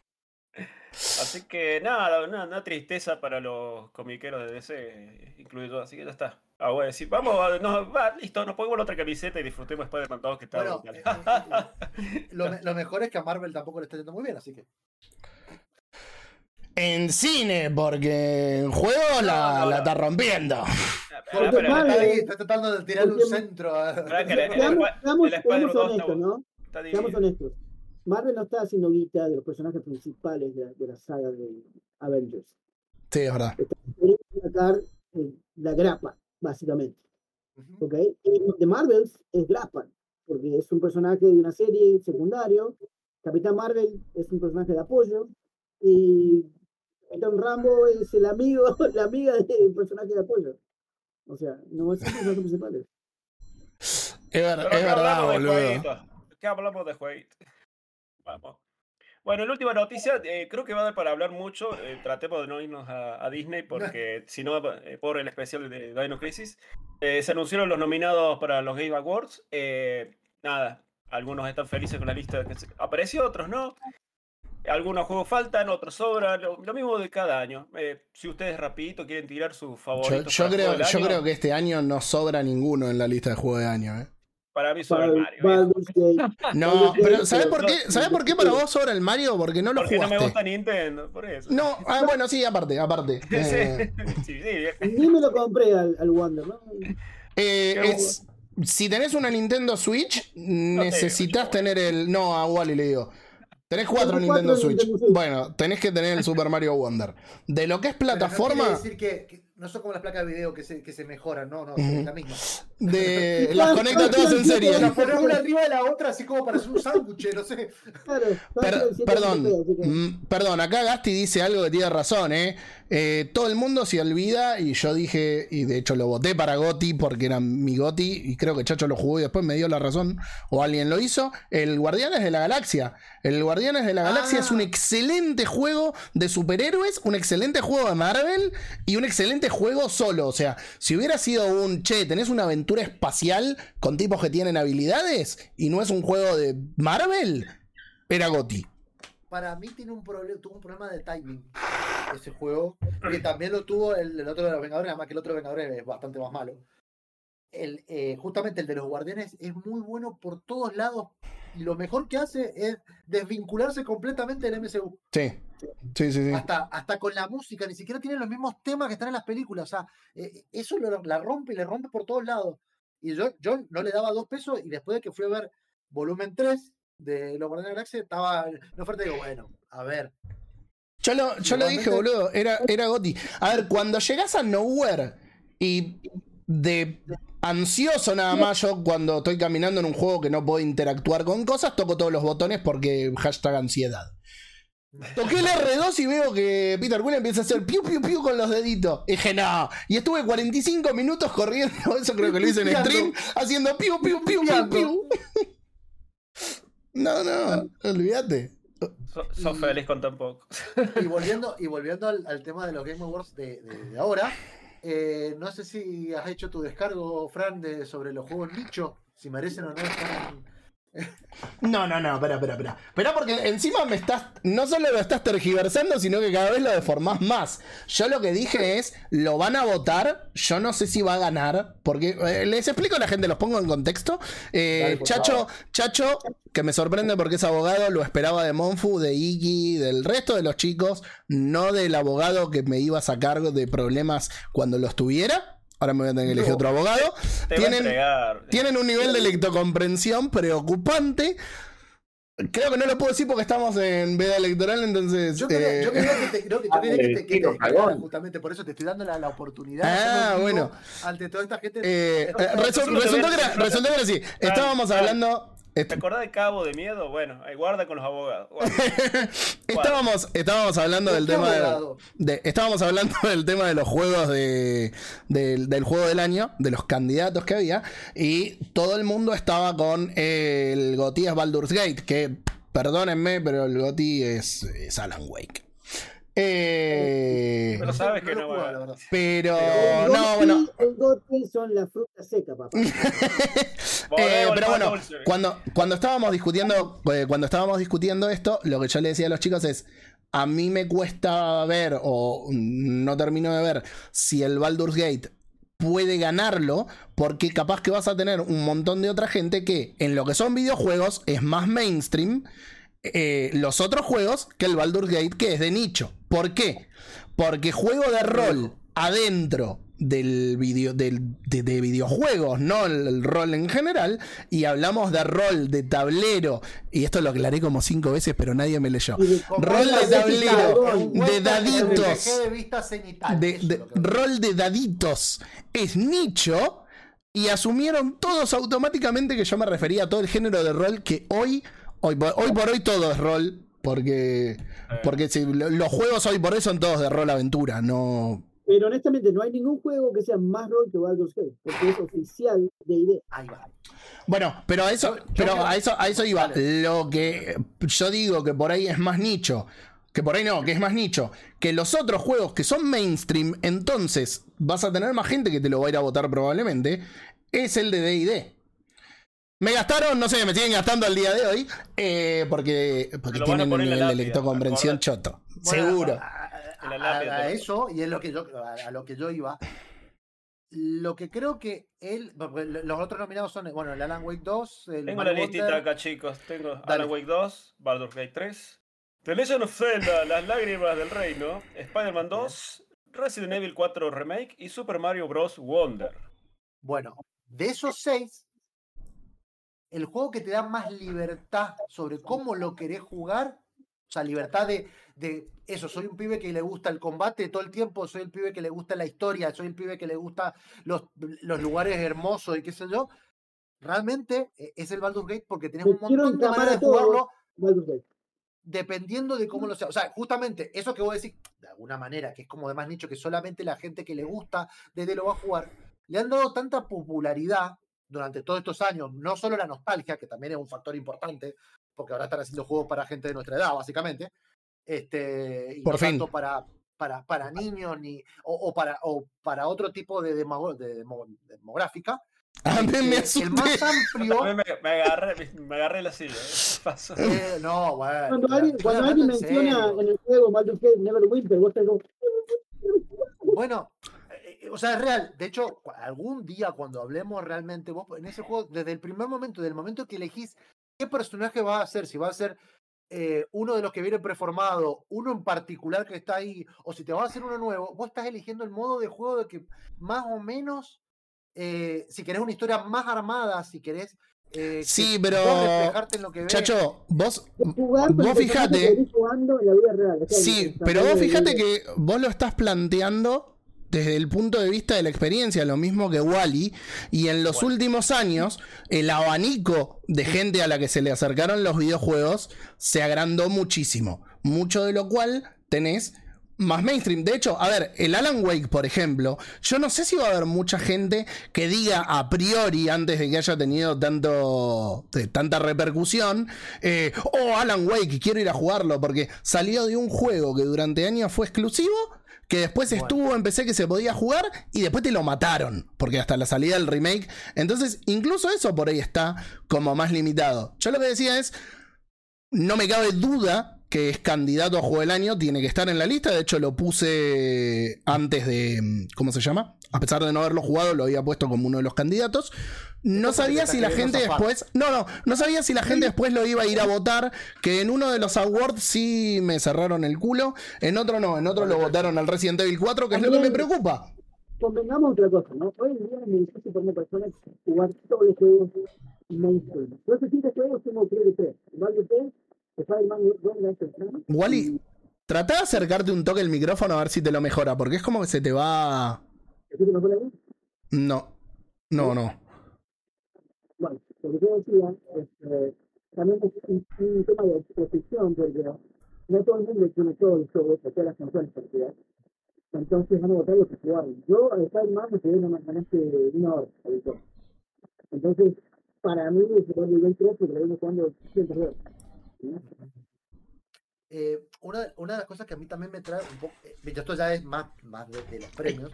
Así que nada, una, una tristeza para los comiqueros de DC, incluido, así que ya está. Ah, voy a decir, vamos, no, va, listo, nos ponemos la otra camiseta y disfrutemos Spider-Man 2 que está Bueno, eh, eh, Lo, me- lo mejor es que a Marvel tampoco le está yendo muy bien, así que. En cine, porque en juego la, No, no, la está rompiendo. Está, ahí, está tratando de tirar un centro. a- Espera que le- el Seamos, Spi- seamos- el Spider-Man seamos 2 está honestos, bueno. ¿no? Seamos honestos. Marvel no está haciendo guita de los personajes principales de, de la saga de Avengers. Sí, es verdad. Quieren sacar eh, la grapa, básicamente. Ujú. ¿ok? Y de Marvels es grapa, porque es un personaje de una serie secundario. Capitán Marvel es un personaje de apoyo. Y Capitán Rambo es el amigo, la amiga del personaje de apoyo. O sea, no es el personaje principal. Es, ver- es ¿qué verdad, boludo. ¿Qué hablamos de jueguitos? Vamos. Bueno, la última noticia, eh, creo que va a dar para hablar mucho. eh, tratemos de no irnos a, a Disney porque si no, eh, por el especial de Dino Crisis. Eh, se anunciaron los nominados para los Game Awards. eh, nada, algunos están felices con la lista que se- apareció, otros no. Algunos juegos faltan, otros sobran. Lo, lo mismo de cada año. Eh, si ustedes rapidito quieren tirar sus Yo, favoritos. yo para creo, yo año, creo que este año no sobra ninguno en la lista de juego de año. ¿eh? Para mí sobra el Mario. Gate. No, pero ¿sabes pero- por qué? ¿Sabes por qué para vos sobra el Mario? Porque no lo Porque no me jugaste. gusta Nintendo, por eso. No, ah, bueno, sí, aparte, aparte. Eh, Sí, sí, sí. Ni me lo compré al, al Wonder, ¿no? eh, es- si tenés una Nintendo Switch, necesitas tener el. No, a Wally le digo. Tenés cuatro Tengo Nintendo cuatro Switch. Nintendo Switch. Bueno, tenés que tener el Super Mario Wonder. De lo que es Pero no plataforma, quiere decir que, que no son como las placas de video que se, que se mejoran, no, no, es la misma. de las conecta todas en serie. La poner una arriba de la otra, así como para hacer un sándwich, no sé. Claro, Per- el 7 perdón, mm, perdón, acá Gasti dice algo que tiene razón, ¿eh? Eh, Todo el mundo se olvida y yo dije, y de hecho lo voté para Goti porque era mi Goti y creo que Chacho lo jugó y después me dio la razón o alguien lo hizo. El Guardianes de la Galaxia. El Guardianes de la Galaxia Ah. es un excelente juego de superhéroes, un excelente juego de Marvel y un excelente juego solo. O sea, si hubiera sido un, che, tenés una aventura espacial con tipos que tienen habilidades y no es un juego de Marvel, era Goti. Para mí tiene un problema, tuvo un problema de timing ese juego, que también lo tuvo el, el otro de los Vengadores, nada más que el otro de Vengadores es bastante más malo. El, eh, justamente el de los Guardianes es muy bueno por todos lados, y lo mejor que hace es desvincularse completamente del MCU. Sí, sí, sí. sí. Hasta, hasta con la música, ni siquiera tiene los mismos temas que están en las películas. O sea, eh, eso lo- la rompe y le rompe por todos lados. Y yo, yo no le daba dos pesos y después de que fui a ver volumen 3 de Los Guardianes de la Galaxia, estaba en oferta y digo, bueno, a ver. Yo lo, yo lo dije, boludo, era, era Goti. A ver, cuando llegas a Nowhere y de ansioso nada más, yo cuando estoy caminando en un juego que no puedo interactuar con cosas, toco todos los botones porque hashtag ansiedad. Toqué el R2 y veo que Peter Quill empieza a hacer piu piu piu con los deditos. Y dije, no. Y estuve 45 minutos corriendo, eso creo que lo hice en stream, haciendo piu piu piu piu piu. No, no, olvídate. So- sos Y- feliz con tan poco. Y volviendo, y volviendo al, al tema de los Game Awards de, de- de ahora, eh, no sé si has hecho tu descargo, Fran, de, sobre los juegos nicho, si merecen o no estar No, no, no, espera, espera, espera. Espera porque encima me estás, no solo lo estás tergiversando, sino que cada vez lo deformás más. Yo lo que dije es, lo van a votar, yo no sé si va a ganar, porque eh, les explico a la gente, los pongo en contexto. Eh, Dale, Chacho, favor. Chacho, que me sorprende porque es abogado, lo esperaba de Monfu, de Iggy, del resto de los chicos, no del abogado que me iba a sacar de problemas cuando los tuviera. Ahora me voy a tener que elegir otro abogado. Te Tienen, tienen un nivel de lectocomprensión preocupante. Creo que no lo puedo decir porque estamos en veda electoral, entonces. Yo quería, eh, yo que te, creo que- yo quería que te, que te Tiro descargaras cagón. justamente por eso te estoy dando la, la oportunidad. Ah, bueno. Ante toda esta gente. eh, eh, resu- resultó, que era, decir- resultó que era así. Estábamos hablando. Est- ¿Te acordás de Cabo de Miedo? Bueno, ahí guarda con los abogados. guarda. estábamos, estábamos hablando del ¿Qué tema de, abogado? de- Estábamos hablando del tema de los juegos de, del, del juego del año, de los candidatos que había. Y todo el mundo estaba con el GOTY es Baldur's Gate, que perdónenme, pero el GOTY es, es Alan Wake. Eh, Pero sabes que no va. pero El no, bueno. El Gotti son las frutas secas, papá. Eh, pero bueno, cuando, cuando estábamos discutiendo, eh, cuando estábamos discutiendo esto, lo que yo le decía a los chicos es. A mí me cuesta ver, o no termino de ver, si el Baldur's Gate puede ganarlo, porque capaz que vas a tener un montón de otra gente que en lo que son videojuegos es más mainstream eh, los otros juegos que el Baldur's Gate, que es de nicho. ¿Por qué? Porque juego de rol adentro del video, del, de, de videojuegos, no el, el rol en general, y hablamos de rol, de tablero, y esto lo aclaré como cinco veces, pero nadie me leyó. De- Rol de tablero, de daditos. De de, rol de daditos es nicho y asumieron todos automáticamente que yo me refería a todo el género de rol que hoy, hoy, por- hoy por hoy todo es rol. Porque, porque si, lo- los juegos hoy por hoy son todos de rol aventura, no. Pero honestamente, no hay ningún juego que sea más rol que Baldur's Gate, porque es oficial de ID. Ahí va. Bueno, pero a eso, pero a eso, a eso iba. Lo que yo digo que por ahí es más nicho. Que por ahí no, que es más nicho. Que los otros juegos que son mainstream, entonces vas a tener más gente que te lo va a ir a votar probablemente. Es el de DD. Me gastaron, no sé, me siguen gastando al día de hoy. eh, porque porque tienen la nivel de lectocomprensión choto. Bueno, Seguro. A, a- a- a eso, y es lo que yo, a, a lo que yo iba. Lo que creo que él. porque Los otros nominados son, bueno, el Alan Wake 2, el Tengo la listita Wonder, acá, chicos. Tengo Dale. Alan Wake 2, Baldur's Gate 3, The Legend of Zelda, Las Lágrimas del Reino, Spider-Man 2, Resident Evil 4 Remake y Super Mario Bros. Wonder. Bueno, de esos seis, el juego que te da más libertad sobre cómo lo querés jugar, o sea, libertad de, de eso, soy un pibe que le gusta el combate todo el tiempo, soy el pibe que le gusta la historia, soy el pibe que le gusta los, los lugares hermosos y qué sé yo, realmente eh, es el Baldur's Gate porque tenés Te un montón de maneras de jugarlo dependiendo de cómo lo sea. O sea, justamente eso que vos decís, de alguna manera, que es como de más nicho, que solamente la gente que le gusta desde lo va a jugar, le han dado tanta popularidad durante todos estos años, no solo la nostalgia, que también es un factor importante, porque ahora están haciendo juegos para gente de nuestra edad, básicamente, este, y Por no fin. tanto para, para, para niños ni, o, o para, o para otro tipo de, demo- de demo- demográfica. A mí me Este, el más asusté. amplio. A mí me, me agarré, me agarré la silla. ¿eh? Eh, no, bueno. Cuando alguien, cuando alguien en menciona en el juego Baldur's Gate Neverwinter, vos estás como. Bueno, o sea, es real. De hecho, algún día cuando hablemos realmente, vos en ese juego, desde el primer momento, del momento que elegís qué personaje va a ser, si va a ser eh, uno de los que viene preformado, uno en particular que está ahí, o si te va a hacer uno nuevo, vos estás eligiendo el modo de juego de que más o menos, eh, si querés una historia más armada, si querés... eh, que Sí, pero. reflejarte en lo que ves. Chacho, vos. Jugar Vos fijate. que venís jugando en la vida real. o sea, en- Sí, pero vos video. que vos lo estás planteando desde el punto de vista de la experiencia, lo mismo que Wally, y en los últimos años el abanico de gente a la que se le acercaron los videojuegos se agrandó muchísimo, mucho de lo cual tenés más mainstream. De hecho, a ver, el Alan Wake, por ejemplo, yo no sé si va a haber mucha gente que diga a priori, antes de que haya tenido tanto, de- tanta repercusión, eh, oh, Alan Wake, quiero ir a jugarlo, porque salió de un juego que durante años fue exclusivo, que después Bueno. estuvo en PC que se podía jugar y después te lo mataron, porque hasta la salida del remake. Entonces, incluso eso por ahí está como más limitado. Yo lo que decía es, no me cabe duda que es candidato a juego del año, tiene que estar en la lista. De hecho, lo puse antes de. mm, ¿Cómo se llama? A pesar de no haberlo jugado, lo había puesto como uno de los candidatos. No sabía te si la gente zafar. después. No, no, no sabía si la gente después lo iba a ir a votar. Que en uno de los awards sí me cerraron el culo. En otro no, en otro lo votaron al Resident Evil 4, que es lo que me preocupa. Convengamos otra cosa, ¿no? Hoy en día es muy difícil para una persona jugar todos los juegos mainstream. Yo hace cinco juegos tengo que tres. Mario 3, Wally, trata de acercarte un toque el micrófono a ver si te lo mejora, porque es como que se te va. ¿Así que no? No, no, no. Bueno, lo que yo decía es que también es un, tema de exposición, porque no todo el mundo tiene todo el juego, todas las canciones partidas. Entonces van a votar los que jugaron. Yo al estar más me quedé una más que una hora. Entonces, para mí, es el nivel 3 porque lo vengo jugando siempre. juegos. Eh, una, una de las cosas que a mí también me trae un poco, eh, esto ya es más, más de, de los premios,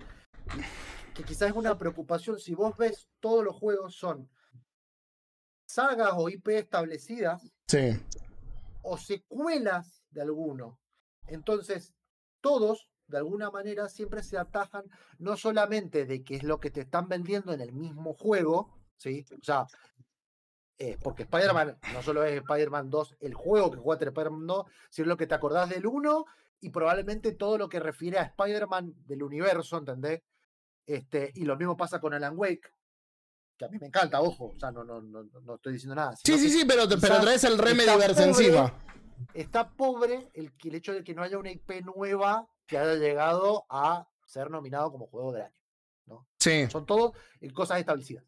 que quizás es una preocupación, si vos ves todos los juegos son sagas o IP establecidas Sí. o secuelas de alguno. Entonces, todos, de alguna manera, siempre se atajan no solamente de qué es lo que te están vendiendo en el mismo juego, ¿sí? O sea, eh, porque Spider-Man no solo es Spider-Man 2, el juego que jugaste Spider-Man 2, sino lo que te acordás del 1 y probablemente todo lo que refiere a Spider-Man del universo, ¿entendés? Este, y lo mismo pasa con Alan Wake, que a mí me encanta, ojo, o sea, no, no, no, no estoy diciendo nada. Sí, sí, sí, pero, pero traes el pobre, encima. Está pobre el, hecho de que no haya una IP nueva que haya llegado a ser nominado como juego del año. Sí. Son todos eh, cosas establecidas.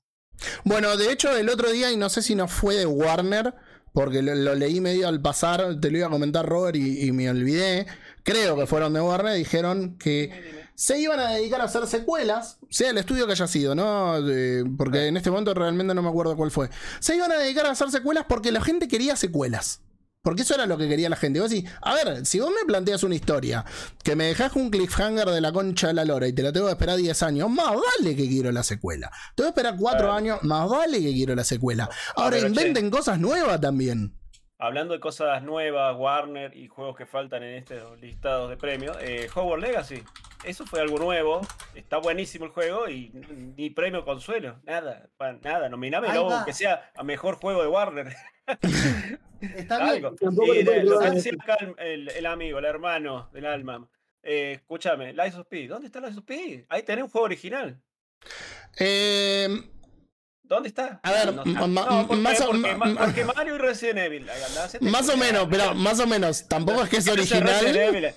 Bueno, de hecho, el otro día, y no sé si no fue de Warner, porque lo, lo leí medio al pasar, te lo iba a comentar Robert y, y me olvidé. Creo que fueron de Warner, dijeron que se iban a dedicar a hacer secuelas, sea el estudio que haya sido, ¿no? De- porque en este momento realmente no me acuerdo cuál fue. Se iban a dedicar a hacer secuelas porque la gente quería secuelas. Porque eso era lo que quería la gente. Vos decís, a ver, si vos me planteas una historia que me dejas un cliffhanger de la concha de la lora y te la tengo que esperar 10 años, más vale que quiero la secuela. Te voy a esperar 4 Claro. años, más vale que quiero la secuela. Ahora che. inventen cosas nuevas también. Hablando de cosas nuevas, Warner y juegos que faltan en estos listados de premios, eh, Hogwarts Legacy. Eso fue algo nuevo. Está buenísimo el juego y ni premio consuelo. Nada, nada. Va. aunque sea a mejor juego de Warner. Está bien. Algo. Tampoco Y le puede de- lo probar que eso. decía acá el, el- el amigo, el hermano del alma. Eh, escúchame, Lies of P. ¿Dónde está Lies of P? Ahí tenés un juego original. Eh, ¿Dónde está? A ver, No, ma- ma- no, porque, más o- porque, ma- ma- porque Mario y Resident Evil. más o menos, pero más o menos. Tampoco es que es original.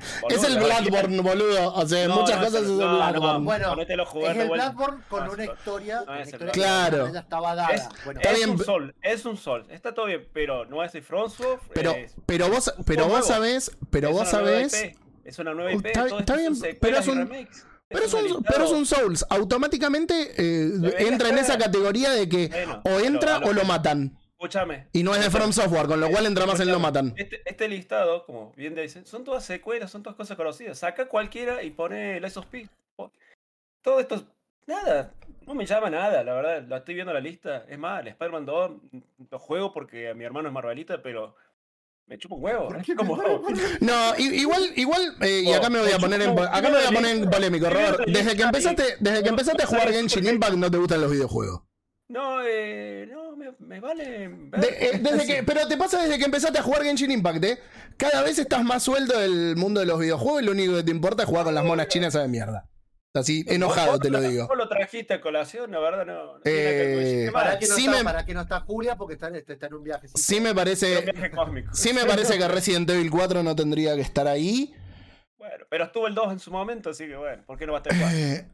Evil, Es boludo, el. Bloodborne, boludo. O sea, No, muchas no, cosas ese- es el no, no, Bloodborne. Bueno, es el vuelta. Bloodborne con No, una historia, no una el historia Claro. ya estaba dada. Es, Bueno, Está es bien, un sol, es un sol. Está todo bien, pero no es de FromSoft. Pero, es, pero vos, pero vos nuevo. sabés, pero es vos una nueva sabés. IP, Es una nueva IP. está- todo está esto bien, pero es un-. Pero es, un pero es un Souls. Automáticamente eh, entra en esa categoría de que Bueno, o entra o lo- lo matan. Escúchame. Y no es de From Software, con lo cual entra más en lo matan. Este, este listado, como bien dicen, son todas secuelas, son todas cosas conocidas. Saca cualquiera y pone Lies of P. Todo esto, nada, no me llama nada, la verdad. La estoy viendo la lista. Es más, el Spider-Man 2 lo juego porque mi hermano es Marvelita, pero me chupa un huevo. Es como, No, igual, igual, eh, y acá me voy a oh, poner en, oh, acá me voy a poner en polémico, Robert. Desde que empezaste, desde que empezaste a jugar Genshin. Impact no te gustan los videojuegos. No, eh, no, me, me vale. De- eh, desde que, pero te pasa desde que empezaste a jugar Genshin Impact, ¿eh? Cada vez estás más suelto del mundo de los videojuegos y lo único que te importa es jugar con las monas chinas de mierda. Así, enojado te lo digo. Vos lo trajiste a colación, la verdad no. no que Eh. ¿Para qué, no Sí está, me- para qué no está Julia? Porque está, está, está en un viaje. Sí me parece, viaje cósmico. sí me parece que Resident Evil 4 no tendría que estar ahí. Bueno, pero estuvo el 2 en su momento, así que bueno, ¿por qué no va a estar? Eh,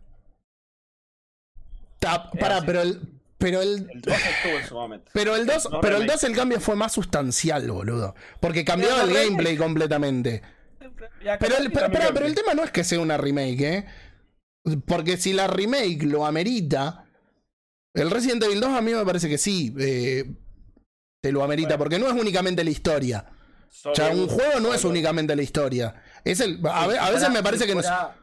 así. pero el, pero el, El 2 estuvo en su momento. pero el 2, No pero el remake. 2 el cambio fue más sustancial, boludo. Porque cambiaba no el remake. gameplay completamente. Pero el, pero, cambió pero- pero el tema no es que sea una remake, ¿eh? Porque si la remake lo amerita, el Resident Evil 2 a mí me parece que sí, eh, te lo amerita, Bueno. porque no es únicamente la historia. O sea, un juego no es únicamente la historia. Es el, a, Sí, ve- si a veces me parece si que no es- fuera-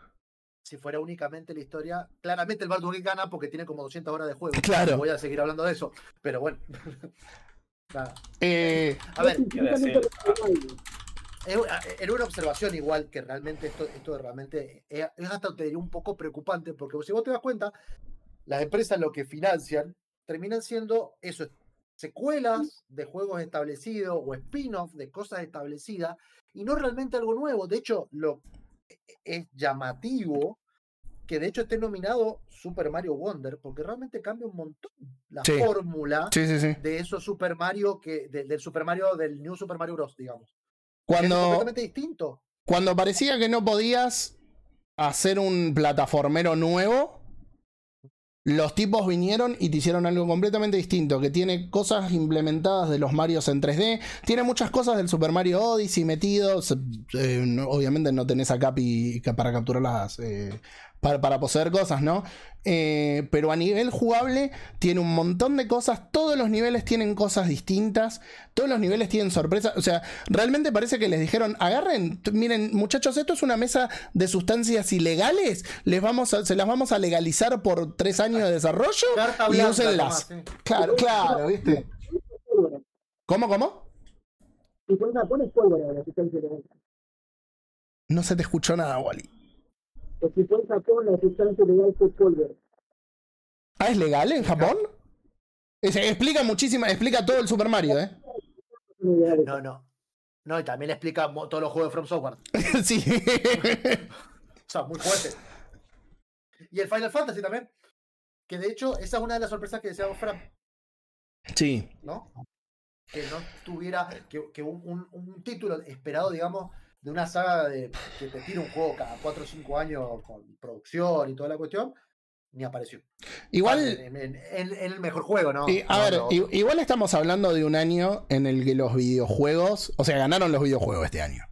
Si fuera únicamente la historia, claramente el Baldur's Gate gana porque tiene como 200 horas de juego. Claro. Voy a seguir hablando de eso, pero bueno. Nada. eh, A ver, era una observación igual que realmente esto, esto realmente es, es hasta te diría un poco preocupante porque si vos te das cuenta, las empresas lo que financian terminan siendo eso, secuelas de juegos establecidos o spin-off de cosas establecidas y no realmente algo nuevo. De hecho, lo es llamativo que de hecho esté nominado Super Mario Wonder porque realmente cambia un montón la Sí. fórmula sí, sí, sí. de esos Super Mario que de- del Super Mario del New Super Mario Bros, digamos. Es Cuando, completamente distinto. cuando parecía que no podías hacer un plataformero nuevo, los tipos vinieron y te hicieron algo completamente distinto, que tiene cosas implementadas de los Marios en 3D, tiene muchas cosas del Super Mario Odyssey metidos, eh, obviamente no tenés a Capi ca- para capturarlas, eh, para, para poseer cosas, ¿no? Eh, pero a nivel jugable tiene un montón de cosas, todos los niveles tienen cosas distintas, todos los niveles tienen sorpresas, o sea, realmente parece que les dijeron, agarren, miren muchachos, esto es una mesa de sustancias ilegales, les vamos a- se las vamos a legalizar por tres años de desarrollo Carta y úsenlas. Tomás, sí. Claro, claro, ¿viste? ¿Cómo, cómo? No se te escuchó nada, Wally. O si pones Japón la sustancia legal fue pólvora. Ah, ¿es legal en Japón? Es- explica muchísimo, explica todo el Super Mario, ¿eh? No. No, no. Y también explica todos los juegos de From Software. sí. O sea, muy fuerte. Y el Final Fantasy también. Que de hecho, esa es una de las sorpresas que decíamos Fran, sí. ¿no? Que no tuviera, que, que un, un- un título esperado, digamos, de una saga de que te tira un juego cada 4 o 5 años con producción y toda la cuestión, ni apareció. Igual, En, en- en- en el mejor juego, ¿no? Y, a No, ver, no. igual estamos hablando de un año en el que los videojuegos, o sea, ganaron los videojuegos este año.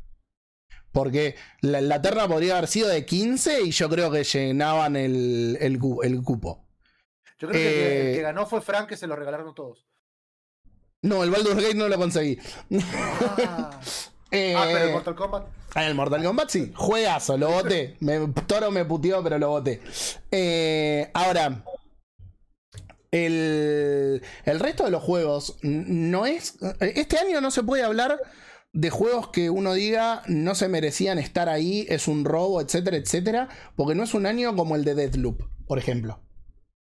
Porque la, la terna podría haber sido de 15 y yo creo que llenaban el, el, cu- el cupo. Yo creo que el que, el eh, que ganó fue Frank, que se lo regalaron todos. No, el Baldur's Gate no lo conseguí. Ah, Eh, Ah, pero el Mortal Kombat. Ah, el Mortal Kombat sí, juegazo, lo voté. Me, Toro me puteó, pero lo voté. Eh, ahora, el, el resto de los juegos no es. Este año no se puede hablar de juegos que uno diga no se merecían estar ahí, es un robo, etcétera, etcétera, porque no es un año como el de Deadloop, por ejemplo.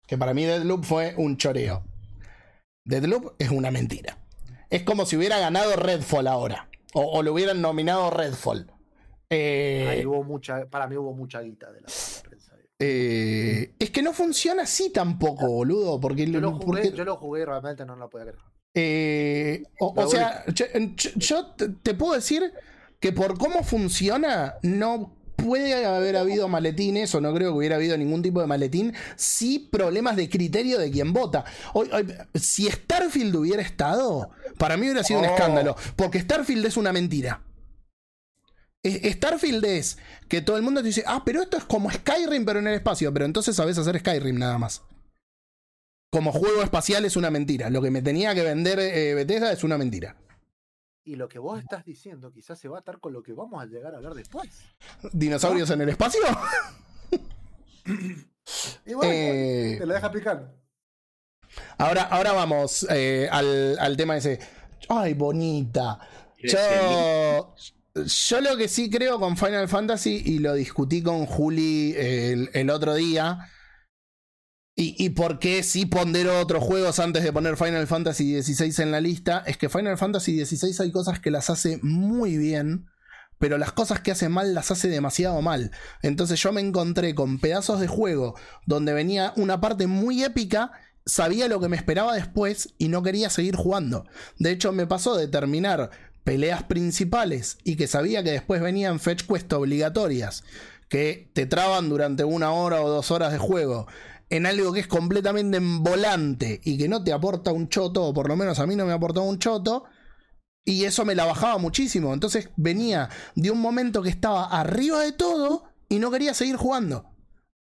Que para mí Deadloop fue un choreo. Deadloop es una mentira. Es como si hubiera ganado Redfall ahora. O, o lo hubieran nominado Redfall. Eh, Ahí hubo mucha, para mí hubo mucha guita de la prensa. eh, es que no funciona así tampoco, boludo. Porque, Yo lo jugué, porque- yo lo jugué y realmente no lo podía creer. eh, o, sea, yo, te puedo decir que por cómo funciona, no puede haber habido maletines, o no creo que hubiera habido ningún tipo de maletín, sí problemas de criterio de quien vota. Hoy- hoy, si Starfield hubiera estado, para mí hubiera sido un Oh. escándalo, porque Starfield es una mentira. Starfield es que todo el mundo te dice, ah, pero esto es como Skyrim, pero en el espacio, pero entonces sabes hacer Skyrim nada más. Como juego espacial es una mentira. Lo que me tenía que vender eh, Bethesda es una mentira. Y lo que vos estás diciendo quizás se va a atar con lo que vamos a llegar a hablar después. ¿Dinosaurios en el espacio? Y bueno, Eh, te lo deja picando. ahora, ahora vamos eh, al, al tema ese. Ay, bonita. Yo, yo lo que sí creo con Final Fantasy, y lo discutí con Juli el, el otro día, Y, y por qué sí pondero otros juegos antes de poner Final Fantasy XVI en la lista, es que Final Fantasy XVI hay cosas que las hace muy bien, pero las cosas que hace mal las hace demasiado mal. Entonces yo me encontré con pedazos de juego donde venía una parte muy épica, sabía lo que me esperaba después y no quería seguir jugando. De hecho me pasó de terminar peleas principales y que sabía que después venían fetch quest obligatorias que te traban durante una hora o dos horas de juego en algo que es completamente envolante y que no te aporta un choto, o por lo menos a mí no me aportaba un choto, y eso me la bajaba muchísimo. Entonces venía de un momento que estaba arriba de todo y no quería seguir jugando.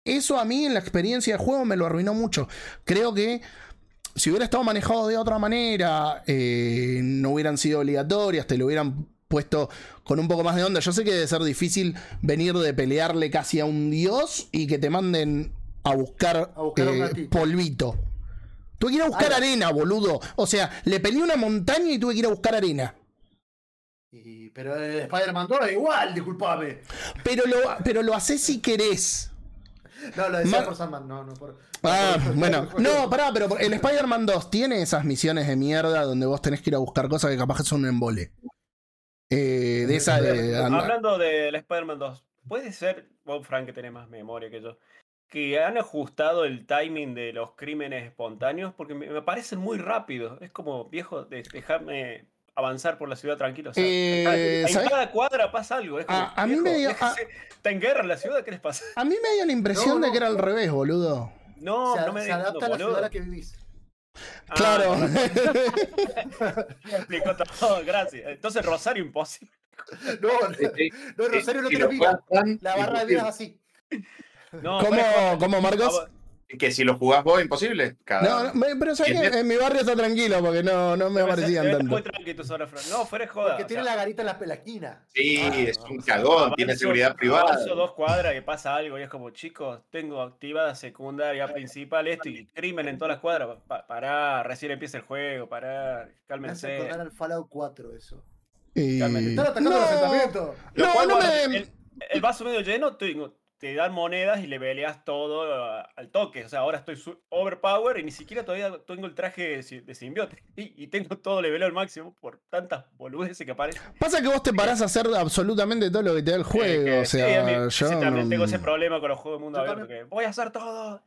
Eso a mí en la experiencia de juego me lo arruinó mucho. Creo que si hubiera estado manejado de otra manera, eh, no hubieran sido obligatorias, te lo hubieran puesto con un poco más de onda. Yo sé que debe ser difícil venir de pelearle casi a un dios y que te manden a buscar, A buscar un eh, polvito. Tuve que ir a buscar Ah. arena, boludo. O sea, le peleé una montaña y tuve que ir a buscar arena. Y- pero el Spider-Man 2 es igual, disculpame. Pero lo, pero lo haces si querés. No, lo decía Ma- por Sandman, no, no por. Ah, por- bueno, por- no, pará, pero el Spider-Man 2 tiene esas misiones de mierda donde vos tenés que ir a buscar cosas que capaz que son un embole. Eh, de esa de. Hablando del Spider-Man 2, puede ser, vos Frank que tenés más memoria que yo, que han ajustado el timing de los crímenes espontáneos porque me, me parecen muy rápidos. Es como, viejo, de- dejarme avanzar por la ciudad tranquilo. O sea, Eh, en ¿sabés? cada cuadra pasa algo. Es como, A- a mí me dio- déjese- Está en guerra la ciudad, ¿qué les pasa? A mí me dio la impresión No, de no. que era al revés, boludo. No, se, no me se adapta a la boludo. ciudad en la que vivís. Ah, Claro. me explicó todo, gracias. Entonces Rosario imposible. No, Sí, sí. no, Rosario no Si tiene vida. La barra de vida es así. No, ¿Cómo, cómo, Marcos? Que si lo jugás vos, imposible. Cada... No, no, pero sabés que en mi barrio está tranquilo porque no, no me aparecían tanto. Muy tranquilo ahora. No, fuera joda. Porque o tiene sea, la garita en la, esquina. Sí, Ah, es un cagón, tiene avanzo- seguridad privada. Avanzo dos cuadras y pasa algo y es como, chicos, tengo activada secundaria, principal, esto y crimen en todas las cuadras. Pa- pará, recién empieza el juego, pará, Me cálmense. acordar al Fallout 4 eso. Y-. Están atacando No. los asentamientos. No, no me- el, el vaso medio lleno, tengo- te dan monedas y le peleas todo a- al toque. O sea, ahora estoy overpower y ni siquiera todavía tengo el traje de, si- de simbiote. Y, y tengo todo level al máximo por tantas boludeces que aparecen. Pasa que vos te parás a hacer absolutamente todo lo que te da el juego. que o sí, sea, mí- yo. sí, también tengo ese problema con los juegos de mundo abierto. Que voy a hacer todo.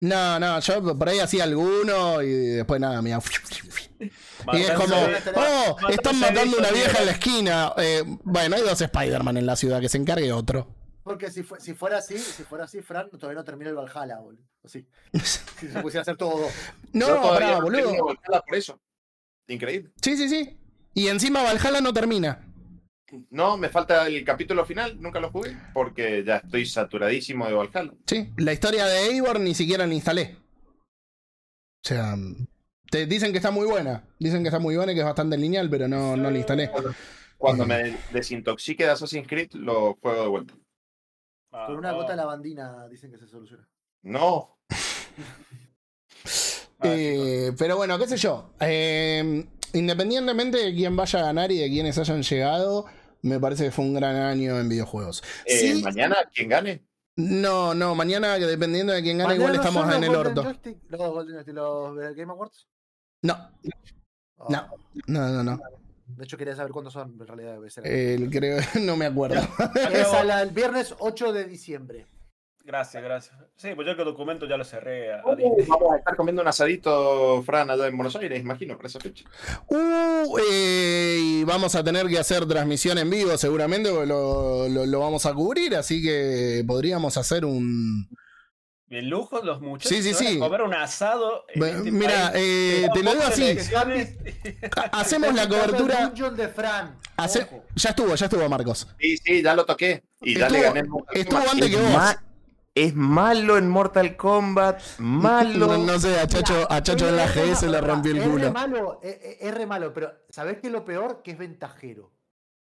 No, no, yo por ahí hacía alguno y después nada, mira. Y es como, oh, están matando una vieja en la esquina. Eh, bueno, hay dos Spider-Man en la ciudad, que se encargue otro. Porque si, fue- si fuera así, si fuera así, Fran todavía no termina el Valhalla, boludo. O sí. Si se pusiera a hacer todo. No, todavía pará, no boludo. Valhalla por eso. Increíble. Sí, sí, sí. Y encima Valhalla no termina. No, me falta el capítulo final, nunca lo jugué, porque ya estoy saturadísimo de Valhalla. Sí, la historia de Eivor ni siquiera la instalé. O sea, te dicen que está muy buena. Dicen que está muy buena y que es bastante lineal, pero no, no la instalé. Cuando me desintoxique de Assassin's Creed, lo juego de vuelta. Ah, Con una gota de lavandina dicen que se soluciona. No, Ah, Eh, pero bueno, qué sé yo. Eh, independientemente de quién vaya a ganar y de quiénes hayan llegado, me parece que fue un gran año en videojuegos. eh, Sí, mañana, quien gane, no, no, mañana, que dependiendo de quién gane, Mañana igual no estamos en los el Golden orto. Joystick, los Golden Joystick, los eh, Game Awards. No, Oh, No. no, no, no. De hecho, quería saber cuándo son, en realidad debe ser. El- creo, no me acuerdo. es a la- el viernes 8 de diciembre. Gracias, gracias. Sí, pues yo el documento ya lo cerré. a- a Uh, Disney. vamos a estar comiendo un asadito, Fran, allá en Buenos Aires, imagino, para esa fecha. Uh, eh, y vamos a tener que hacer transmisión en vivo seguramente, porque lo, lo- lo vamos a cubrir, así que podríamos hacer un... Bien lujos los muchachos. Sí, sí, se van a sí. comer un asado. este Mira, eh, te lo digo así, hacemos la cobertura... El de Fran. hace- ya estuvo, ya estuvo Marcos. Sí, sí, ya lo toqué. Y ya le Estuvo- gané. Mortal estuvo antes que vos. ma- Es malo en Mortal Kombat, malo. No, no sé, a Chacho, a Chacho en la GS le rompió el Es re culo. malo, es, es- es re malo, pero ¿sabés qué es lo peor? Que es ventajero.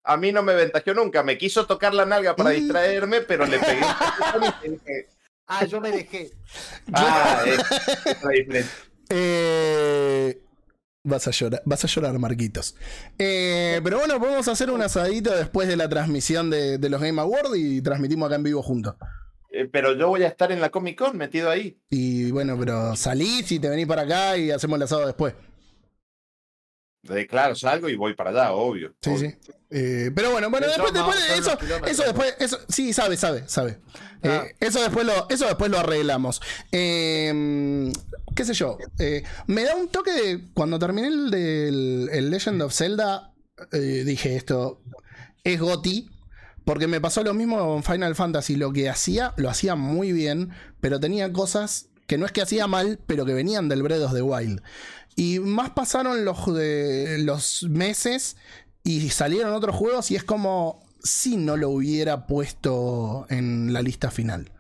A mí no me ventajeó nunca. Me quiso tocar la nalga para Mm. distraerme, pero le pegué un y dije, Ah, yo me dejé. Ah, es. Eh, vas a llorar, vas a llorar, Marquitos. Eh, pero bueno, podemos hacer un asadito después de la transmisión de, de los Game Awards y transmitimos acá en vivo juntos. Eh, pero yo voy a estar en la Comic Con metido ahí. Y bueno, pero salís y te venís para acá y hacemos el asado después. De, claro, salgo y voy para allá, obvio. Sí, obvio. sí. Eh, pero bueno, bueno, después, después eso, eso después, eso, sí, sabe, sabe, sabe. Ah. Eh, eso después lo, eso después lo arreglamos. Eh, qué sé yo. eh, me da un toque de. Cuando terminé el del el Legend of Zelda, eh, dije esto. Es Goti. Porque me pasó lo mismo con Final Fantasy. Lo que hacía, lo hacía muy bien. Pero tenía cosas que no es que hacía mal, pero que venían del of the Wild. Y más pasaron los, de, los meses y salieron otros juegos y es como si no lo hubiera puesto en la lista final.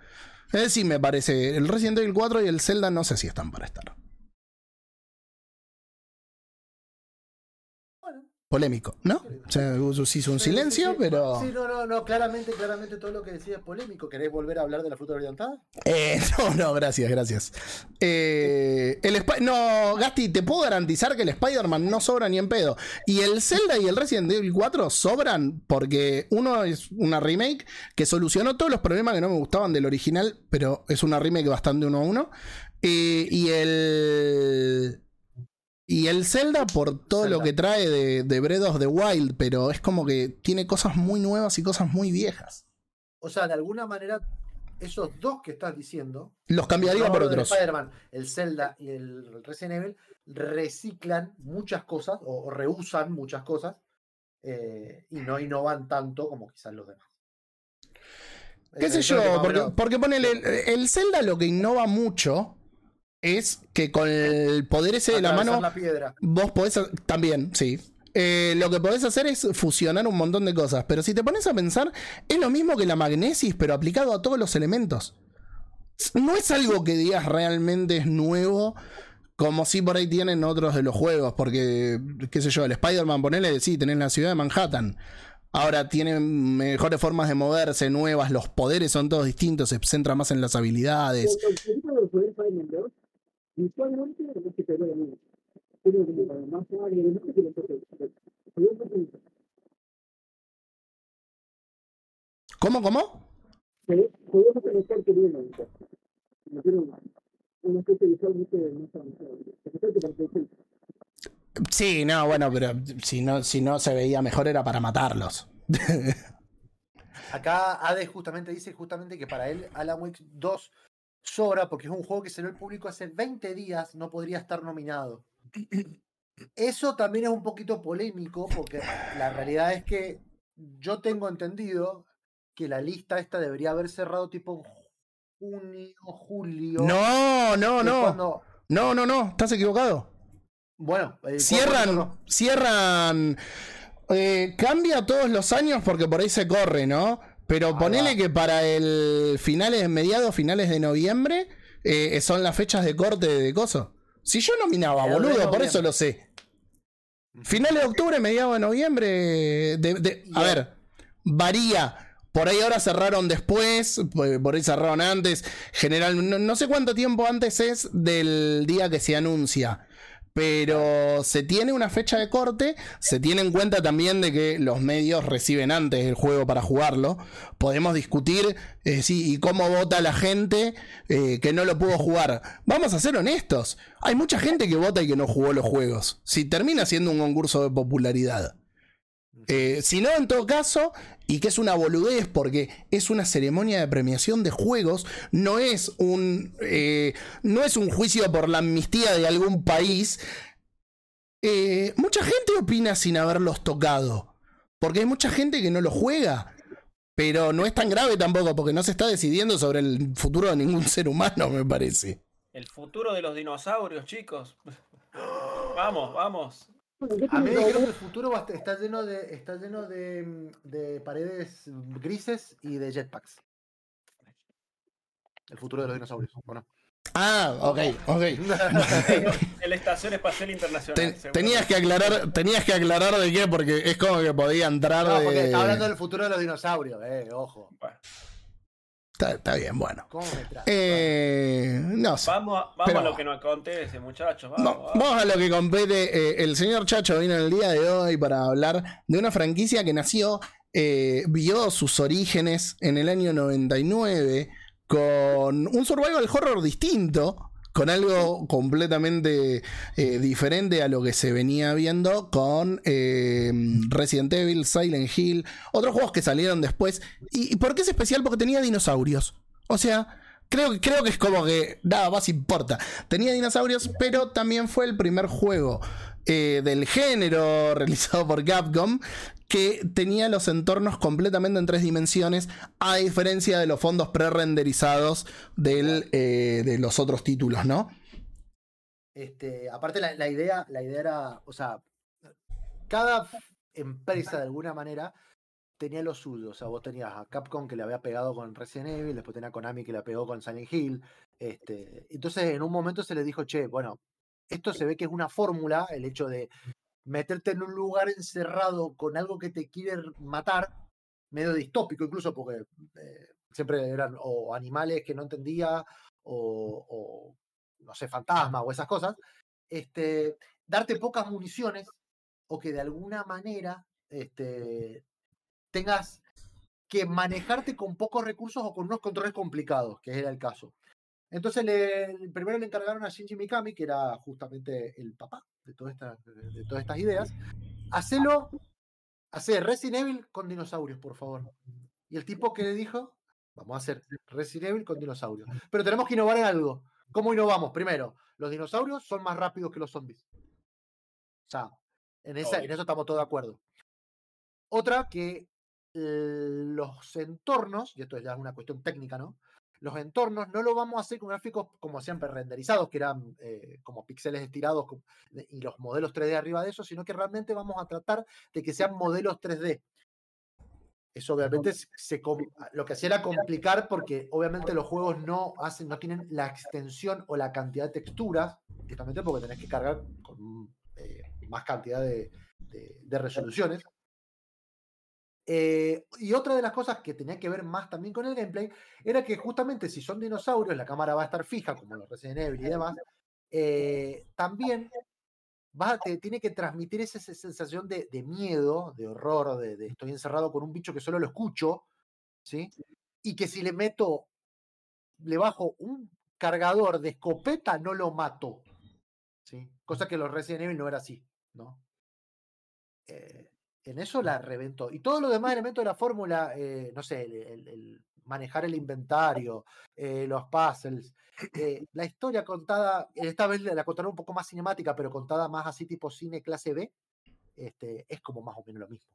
Es decir, me parece, el Resident Evil 4 y el Zelda no sé si están para estar. Polémico, ¿no? O sea, hizo un Sí, silencio, sí. pero... Sí, no, no, no, claramente, claramente todo lo que decía es polémico. ¿Querés volver a hablar de la fruta orientada? Eh, no, no, gracias, gracias. Eh, el no, Gasti, te puedo garantizar que el Spider-Man no sobra ni en pedo. Y el Zelda y el Resident Evil 4 sobran porque uno es una remake que solucionó todos los problemas que no me gustaban del original, pero es una remake bastante uno a uno. Eh, y el. Y el Zelda por todo lo que trae de, de Breath of the Wild, pero es como que tiene cosas muy nuevas y cosas muy viejas. O sea, de alguna manera, esos dos que estás diciendo, Los cambiaría por otros. El Zelda y el Resident Evil, reciclan muchas cosas o, o reusan muchas cosas eh, y no innovan tanto como quizás los demás. ¿Qué Eso sé yo? Porque, porque ponele, el, el Zelda lo que innova mucho es que con el poder ese de la mano, la piedra. vos podés, también, sí. Eh, lo que podés hacer es fusionar un montón de cosas, pero si te pones a pensar, es lo mismo que la magnesis, pero aplicado a todos los elementos. No es algo que digas realmente es nuevo, como si por ahí tienen otros de los juegos, porque, qué sé yo, el Spider-Man, ponele, sí, tenés la ciudad de Manhattan. Ahora tienen mejores formas de moverse, nuevas, los poderes son todos distintos, se centra más en las habilidades. Pero el película del poder Final 2, visualmente no se te ve mucho. Tiene como para más área, no. Pero yo creo que ¿Cómo, cómo? se- podemos conectar que ahorita. No tiene una, especie de visualmente más avanzado. Sí, no, bueno, pero si no, si no se veía mejor era para matarlos. Acá Ade justamente dice justamente que para él Alan Wake 2 sobra porque es un juego que salió al público hace 20 días, no podría estar nominado. Eso también es un poquito polémico porque la realidad es que yo tengo entendido que la lista esta debería haber cerrado tipo junio, julio. No, no, no. cuando- No, no, no, estás equivocado. bueno, eh, Cierran, cierran. eh, cambia todos los años porque por ahí se corre, ¿no? Pero ponele va. que para el finales, mediados, finales de noviembre, eh, son las fechas de corte de coso. Si yo nominaba, boludo, por eso lo sé. Finales de octubre, mediados de noviembre. de- de- a ver, varía. Por ahí ahora cerraron después, por por ahí cerraron antes. General, no, no sé cuánto tiempo antes es del día que se anuncia. Pero se tiene una fecha de corte, se tiene en cuenta también de que los medios reciben antes el juego para jugarlo. Podemos discutir eh, sí, y cómo vota la gente eh, que no lo pudo jugar. Vamos a ser honestos, hay mucha gente que vota y que no jugó los juegos. Si termina siendo un concurso de popularidad. Eh, si no, en todo caso, y que es una boludez porque es una ceremonia de premiación de juegos, no es un, eh, no es un juicio por la amnistía de algún país. Eh, mucha gente opina sin haberlos tocado, porque hay mucha gente que no lo juega. Pero no es tan grave tampoco, porque no se está decidiendo sobre el futuro de ningún ser humano, me parece. El futuro de los dinosaurios, chicos. Vamos, vamos. Bueno, ¿qué A mí dijeron que el futuro está lleno de está lleno de, mm, de paredes grises y de jetpacks. El futuro de los dinosaurios. Bueno. Ah, ok, ok. En la Estación Espacial Internacional. Tenías que aclarar, tenías que aclarar de qué, porque es como que podía entrar No, de- porque está hablando del futuro de los dinosaurios, eh, ojo. Bueno, Está, está bien, bueno. ¿Cómo me traes? Eh, no sé. vamos a, vamos Pero- a lo que nos acontece, muchachos. Vamos, Va- vamos. Vamos a lo que compete. eh, el señor Chacho vino el día de hoy para hablar de una franquicia que nació, eh, vio sus orígenes en el año 99 con un survival horror distinto, con algo completamente eh, diferente a lo que se venía viendo con eh, Resident Evil, Silent Hill, otros juegos que salieron después. ¿Y, y por qué es especial? Porque tenía dinosaurios. O sea, creo, creo que es como que nada más importa. Tenía dinosaurios, pero también fue el primer juego eh, del género realizado por Capcom que tenía los entornos completamente en tres dimensiones, a diferencia de los fondos pre-renderizados eh, de los otros títulos, ¿no? Este, aparte la, la idea, la idea era, o sea, cada empresa de alguna manera tenía lo suyo. O sea, vos tenías a Capcom que le había pegado con Resident Evil, después tenía a Konami que le pegó con Silent Hill. Este, entonces en un momento se le dijo, che, bueno, esto se ve que es una fórmula, el hecho de meterte en un lugar encerrado con algo que te quiere matar, medio distópico incluso, porque eh, siempre eran o animales que no entendía, o, no sé, fantasmas o esas cosas, este, darte pocas municiones o que de alguna manera este, tengas que manejarte con pocos recursos o con unos controles complicados, que era el caso. Entonces, le, primero le encargaron a Shinji Mikami, que era justamente el papá de, toda esta, de, todas estas ideas, hacerlo, hacer Resident Evil con dinosaurios, por favor. Y el tipo que le dijo, vamos a hacer Resident Evil con dinosaurios. Pero tenemos que innovar en algo. ¿Cómo innovamos? Primero, los dinosaurios son más rápidos que los zombies. O sea, en, esa, en eso estamos todos de acuerdo. Otra que eh, los entornos, y esto ya es una cuestión técnica, ¿no? Los entornos no lo vamos a hacer con gráficos como siempre renderizados, que eran eh, como píxeles estirados y los modelos 3D arriba de eso, sino que realmente vamos a tratar de que sean modelos 3D. Eso obviamente se- com- lo que hacía era complicar porque obviamente los juegos no hacen, no tienen la extensión o la cantidad de texturas, justamente porque tenés que cargar con eh, más cantidad de, de- de resoluciones. Eh, y otra de las cosas que tenía que ver más también con el gameplay era que justamente si son dinosaurios, la cámara va a estar fija, como los Resident Evil y demás, eh, también va te tiene que transmitir esa, esa sensación de, de miedo, de horror, de, de estoy encerrado con un bicho que solo lo escucho, ¿sí? Y que si le meto, le bajo un cargador de escopeta, no lo mato, ¿sí? Cosa que los Resident Evil no era así, ¿no? Eh, en eso la reventó. Y todos los demás elementos de la fórmula, eh, no sé, el, el- el manejar el inventario, eh, los puzzles, eh, la historia contada, esta vez la contaron un poco más cinemática, pero contada más así tipo cine clase B, este, es como más o menos lo mismo.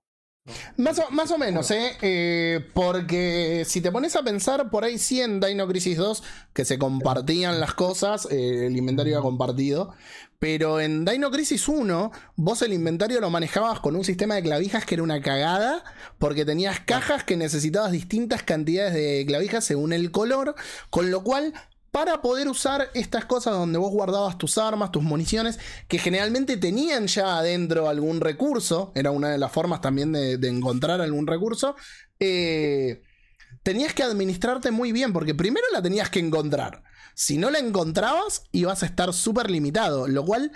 Más o, más o menos, ¿eh? Eh, Porque si te pones a pensar, por ahí sí en Dino Crisis 2, que se compartían las cosas, eh, el inventario era compartido. Pero en Dino Crisis 1, vos el inventario lo manejabas con un sistema de clavijas que era una cagada, porque tenías cajas que necesitabas distintas cantidades de clavijas según el color, con lo cual para poder usar estas cosas donde vos guardabas tus armas, tus municiones, que generalmente tenían ya adentro algún recurso, era una de las formas también de, encontrar algún recurso, eh, tenías que administrarte muy bien, porque primero la tenías que encontrar. Si no la encontrabas, ibas a estar súper limitado, lo cual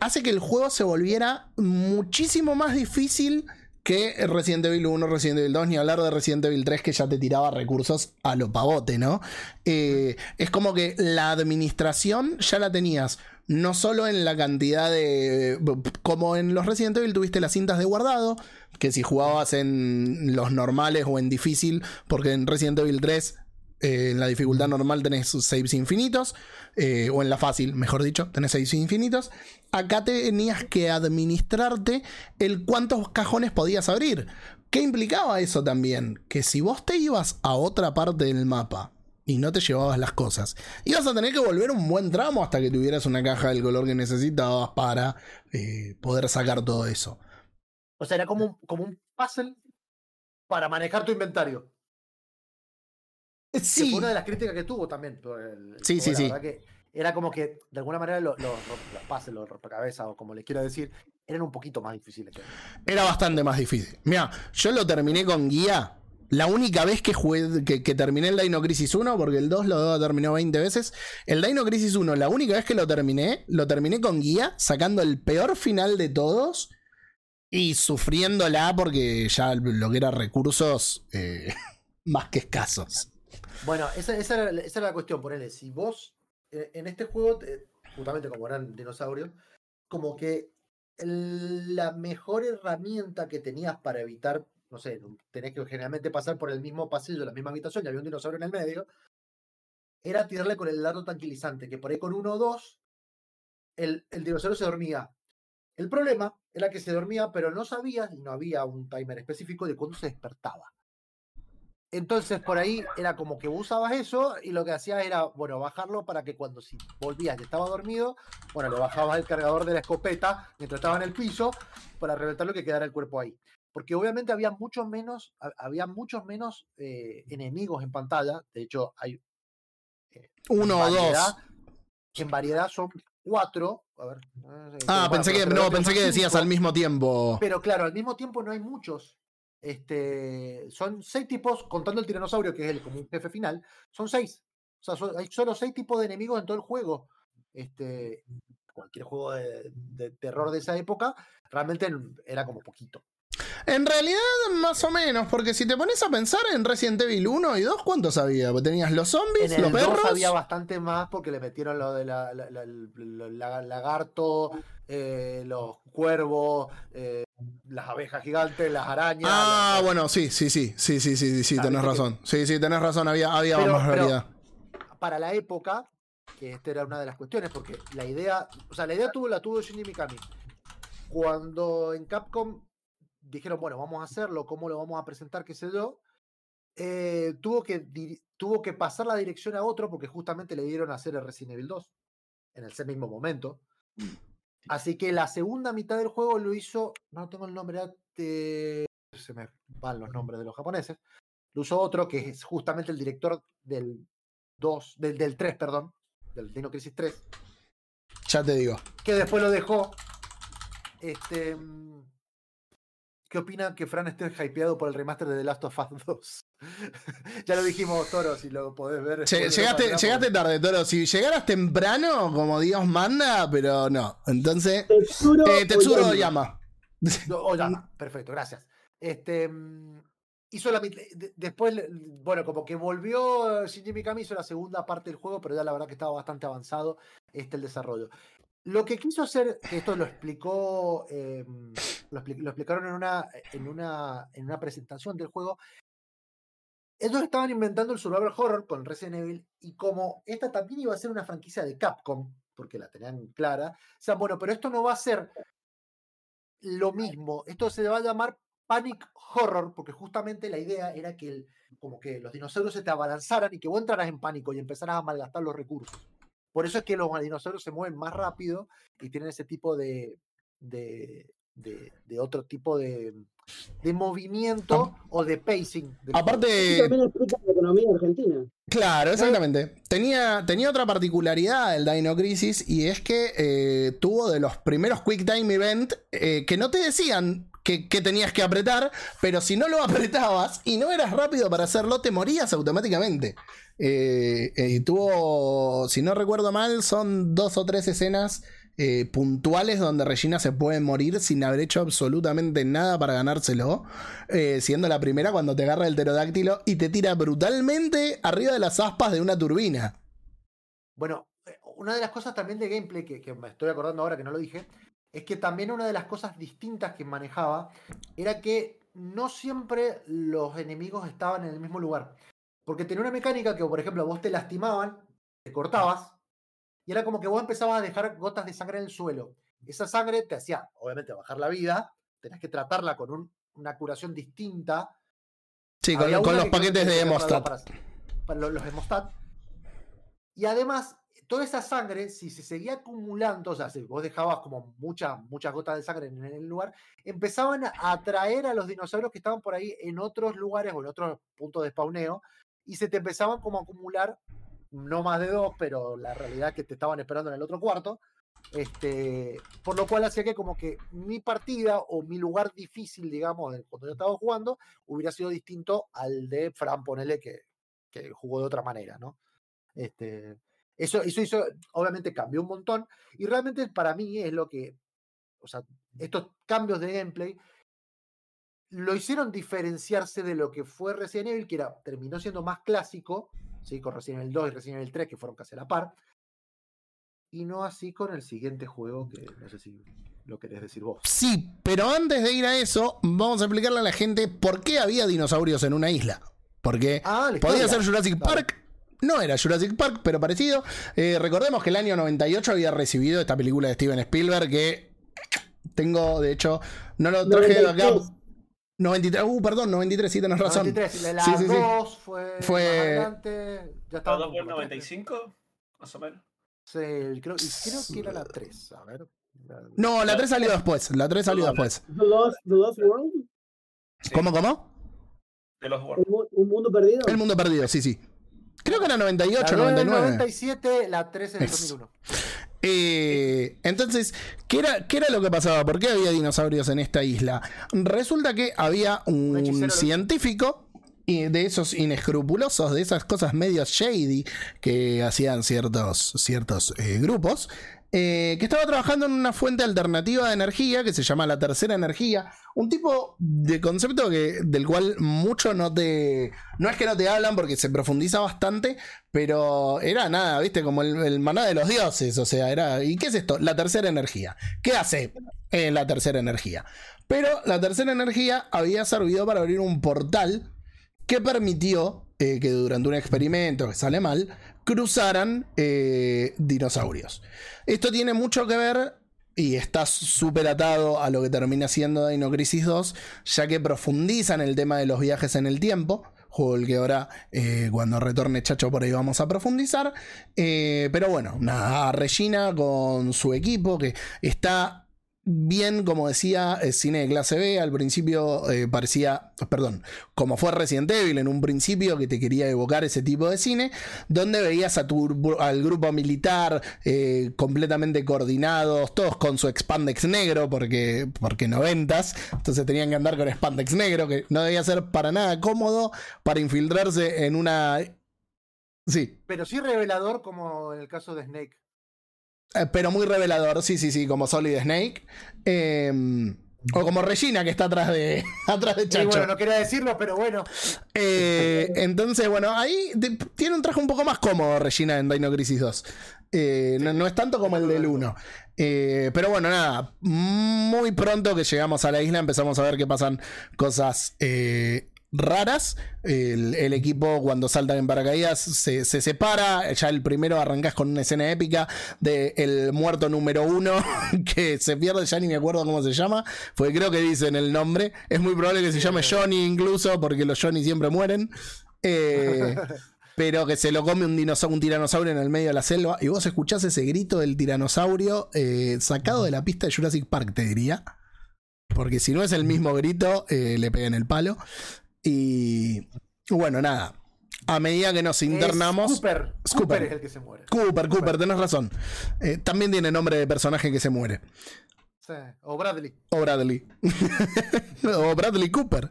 hace que el juego se volviera muchísimo más difícil que Resident Evil 1, Resident Evil 2, ni hablar de Resident Evil 3 que ya te tiraba recursos a lo pavote, ¿no? Eh, es como que la administración ya la tenías no solo en la cantidad de... Como en los Resident Evil tuviste las cintas de guardado, que si jugabas en los normales o en difícil, porque en Resident Evil 3 eh, en la dificultad normal tenés saves infinitos, eh, o en la fácil, mejor dicho, tenés saves infinitos. Acá tenías que administrarte el cuántos cajones podías abrir. ¿Qué implicaba eso también? Que si vos te ibas a otra parte del mapa y no te llevabas las cosas, ibas a tener que volver un buen tramo hasta que tuvieras una caja del color que necesitabas para eh, poder sacar todo eso. O sea, era como como un puzzle para manejar tu inventario. Que Sí, fue una de las críticas que tuvo también. por el- el Sí, sí, sí. que era como que, de alguna manera, lo- lo- los puzzles, los rompecabezas, o como les quiero decir, eran un poquito más difíciles que Era bastante más difícil. Mira, yo lo terminé con guía. La única vez que jugué, que, que terminé el Dino Crisis 1, porque el 2 lo terminó 20 veces. El Dino Crisis 1, la única vez que lo terminé, lo terminé con guía, sacando el peor final de todos y sufriéndola porque ya lo que era recursos eh, más que escasos. Bueno, esa, esa era, la- cuestión, ponele, si vos eh, en este juego, te- justamente como eran dinosaurios, como que la mejor herramienta que tenías para evitar, no sé, tenés que generalmente pasar por el mismo pasillo, la misma habitación, y había un dinosaurio en el medio, era tirarle con el dardo tranquilizante, que por ahí con uno o dos, el, el dinosaurio se dormía. El problema era que se dormía, pero no sabías, y no había un timer específico de cuándo se despertaba. Entonces por ahí era como que usabas eso y lo que hacías era, bueno, bajarlo para que cuando si volvías y estaba dormido, bueno, le bajabas el cargador de la escopeta mientras estaba en el piso para reventarlo y que quedara el cuerpo ahí. Porque obviamente había muchos menos, ha- había muchos menos eh, enemigos en pantalla. De hecho, hay Uno o dos. En variedad son cuatro. A ver. eh, Ah, pensé que, no, pensé que decías cinco. al mismo tiempo. Pero claro, al mismo tiempo no hay muchos. Este, son seis tipos, contando el tiranosaurio, que es el como un jefe final, son seis. O sea, son- hay solo seis tipos de enemigos en todo el juego. Este, cualquier juego de, de terror de esa época, realmente era como poquito. En realidad, más o menos, porque si te pones a pensar en Resident Evil 1 y 2, ¿cuántos había? Tenías los zombies, En los el 2 perros. había bastante más porque le metieron lo de la, la- la- el- el la- lagarto, eh, los cuervos, eh, las abejas gigantes, las arañas. Ah, bueno, sí, sí, sí, sí, sí, sí, sí, tenés razón. Sí, sí, tenés razón, había, había pero, más variedad. Para la época, que esta era una de las cuestiones, porque la idea, o sea, la idea tuvo, la tuvo Shinji Mikami. Cuando en Capcom dijeron, bueno, vamos a hacerlo, cómo lo vamos a presentar, qué sé yo, eh, tuvo, que tuvo que pasar la dirección a otro porque justamente le dieron a hacer el Resident Evil 2 en ese mismo momento. Mm. Así que la segunda mitad del juego lo hizo, no tengo el nombre, de, se me van los nombres de los japoneses, lo usó otro que es justamente el director del 2, del, del 3, perdón, del Dino Crisis 3, Ya te digo. que después lo dejó. Este, mm, ¿Qué opina que Fran esté hypeado por el remaster de The Last of Us 2? ya lo dijimos, Toro, si lo podés ver. Llegaste, llegaste tarde, Toro. Si llegaras temprano, como Dios manda, pero no. Entonces, Tetsuro, eh, Tetsuro Oyama. llama. No, Oyama, perfecto, gracias. Este, hizo la, mit- de- después, bueno, como que volvió Shinji Mikami, hizo la segunda parte del juego, pero ya la verdad que estaba bastante avanzado este el desarrollo. Lo que quiso hacer, esto lo explicó, eh, lo, expli- lo explicaron en una, en, una, en una presentación del juego, ellos estaban inventando el survival horror con Resident Evil y como esta también iba a ser una franquicia de Capcom, porque la tenían clara, o sea, bueno, pero esto no va a ser lo mismo. Esto se va a llamar Panic Horror, porque justamente la idea era que el- como que los dinosaurios se te abalanzaran y que vos entraras en pánico y empezaras a malgastar los recursos. Por eso es que los dinosaurios se mueven más rápido y tienen ese tipo de, de, de- de otro tipo de, de movimiento o de pacing. Aparte, también explica la economía argentina. Claro, exactamente. Tenía, tenía otra particularidad el Dino Crisis y es que eh, tuvo de los primeros Quick Time Event eh, que no te decían que, que tenías que apretar, pero si no lo apretabas y no eras rápido para hacerlo, te morías automáticamente. Eh, eh, y tuvo, si no recuerdo mal, son dos o tres escenas eh, puntuales donde Regina se puede morir sin haber hecho absolutamente nada para ganárselo. Eh, siendo la primera cuando te agarra el pterodáctilo y te tira brutalmente arriba de las aspas de una turbina. Bueno, eh, una de las cosas también de gameplay que, me estoy acordando ahora que no lo dije, es que también una de las cosas distintas que manejaba era que no siempre los enemigos estaban en el mismo lugar. Porque tenía una mecánica que, por ejemplo, vos te lastimaban, te cortabas, y era como que vos empezabas a dejar gotas de sangre en el suelo. Esa sangre te hacía, obviamente, bajar la vida, tenías que tratarla con un- una curación distinta, Sí, con, los paquetes que de Hemostat. Para, para los, los hemostat. Y además, toda esa sangre, si se seguía acumulando, o sea, si vos dejabas como muchas, muchas gotas de sangre en el lugar, empezaban a atraer a los dinosaurios que estaban por ahí en otros lugares o en otros puntos de spawneo, y se te empezaban como a acumular, no más de dos, pero la realidad es que te estaban esperando en el otro cuarto. Este, por lo cual hacía que como que mi partida o mi lugar difícil, digamos, cuando yo estaba jugando, hubiera sido distinto al de Fran, ponele que, que jugó de otra manera, ¿no? Este, eso, eso hizo, obviamente cambió un montón y realmente para mí es lo que, o sea, estos cambios de gameplay lo hicieron diferenciarse de lo que fue Resident Evil, que era, terminó siendo más clásico, ¿sí? con Resident Evil 2 y Resident Evil 3, que fueron casi a la par, y no así con el siguiente juego, que no sé si lo querés decir vos. Sí, pero antes de ir a eso, vamos a explicarle a la gente por qué había dinosaurios en una isla. Porque Ah, podía ser Jurassic. Park. No era Jurassic Park, pero parecido. Eh, recordemos que el año 98 había recibido esta película de Steven Spielberg que tengo, de hecho, no lo traje de acá. 93. 93, uh, perdón, 93, sí, tenés razón. 93, la, la Sí, sí, sí. 2 fue, Fue- más adelante, ya estaba ¿Todo como por por 95? Más o menos. Sí, creo, creo que era la 3, a ver. la- No, la 3 salió después. La 3 salió después. The Lost, The Lost World, Sí, ¿Cómo, cómo? De los un, World. mu- un mundo perdido. El mundo perdido, sí, sí. Creo que era La 98, 2 en el 99. 97, la 3 en el Es- 2001. Eh, entonces, ¿qué era, ¿qué era lo que pasaba? ¿Por qué había dinosaurios en esta isla? Resulta que había un, científico y de esos inescrupulosos, de esas cosas medio shady que hacían ciertos, ciertos eh, grupos, eh, que estaba trabajando en una fuente alternativa de energía que se llama la tercera energía. Un tipo de concepto que, del cual mucho no te. No es que no te hablan porque se profundiza bastante, pero era nada, viste, como el, maná de los dioses. O sea, era. ¿Y qué es esto? La tercera energía. ¿Qué hace la tercera energía? Pero la tercera energía había servido para abrir un portal que permitió eh, que durante un experimento que sale mal, cruzaran eh, dinosaurios. Esto tiene mucho que ver y está súper atado a lo que termina siendo Dino Crisis 2, ya que profundizan el tema de los viajes en el tiempo. Juego el que ahora, eh, cuando retorne Chacho, por ahí vamos a profundizar. Eh, pero bueno, nada, Regina con su equipo que está bien, como decía, eh, cine de clase B. Al principio eh, parecía, perdón, como fue Resident Evil en un principio que te quería evocar ese tipo de cine, donde veías a tu, al grupo militar eh, completamente coordinados, todos con su expandex negro, porque, porque noventas, entonces tenían que andar con expandex negro, que no debía ser para nada cómodo para infiltrarse en una... Sí, Pero sí revelador como en el caso de Snake. Eh, pero muy revelador, sí, sí, sí, como Solid Snake. Eh, o como Regina, que está atrás de, atrás de Y Chacho. bueno, no quería decirlo, pero bueno. Eh, entonces, bueno, ahí de- tiene un traje un poco más cómodo Regina en Dino Crisis 2. Eh, no, no es tanto como el del 1. Eh, pero bueno, nada, muy pronto que llegamos a la isla empezamos a ver que pasan cosas raras. El, el equipo cuando saltan en paracaídas se, se separa. Ya el primero arrancás con una escena épica de el muerto número uno que se pierde, ya ni me acuerdo cómo se llama, porque creo que dicen el nombre. Es muy probable que se llame Johnny incluso, porque los Johnny siempre mueren. Eh, pero que se lo come un, dinosaurio, un tiranosaurio en el medio de la selva. Y vos escuchás ese grito del tiranosaurio eh, sacado de la pista de Jurassic Park, te diría. Porque si no es el mismo grito, eh, le pegan el palo. Y bueno, nada. A medida que nos internamos. Es Cooper. Es Cooper. Cooper. es el que se muere. Cooper, Cooper, tenés razón. Eh, también tiene nombre de personaje que se muere. Sí, O Bradley. O Bradley. o Bradley Cooper.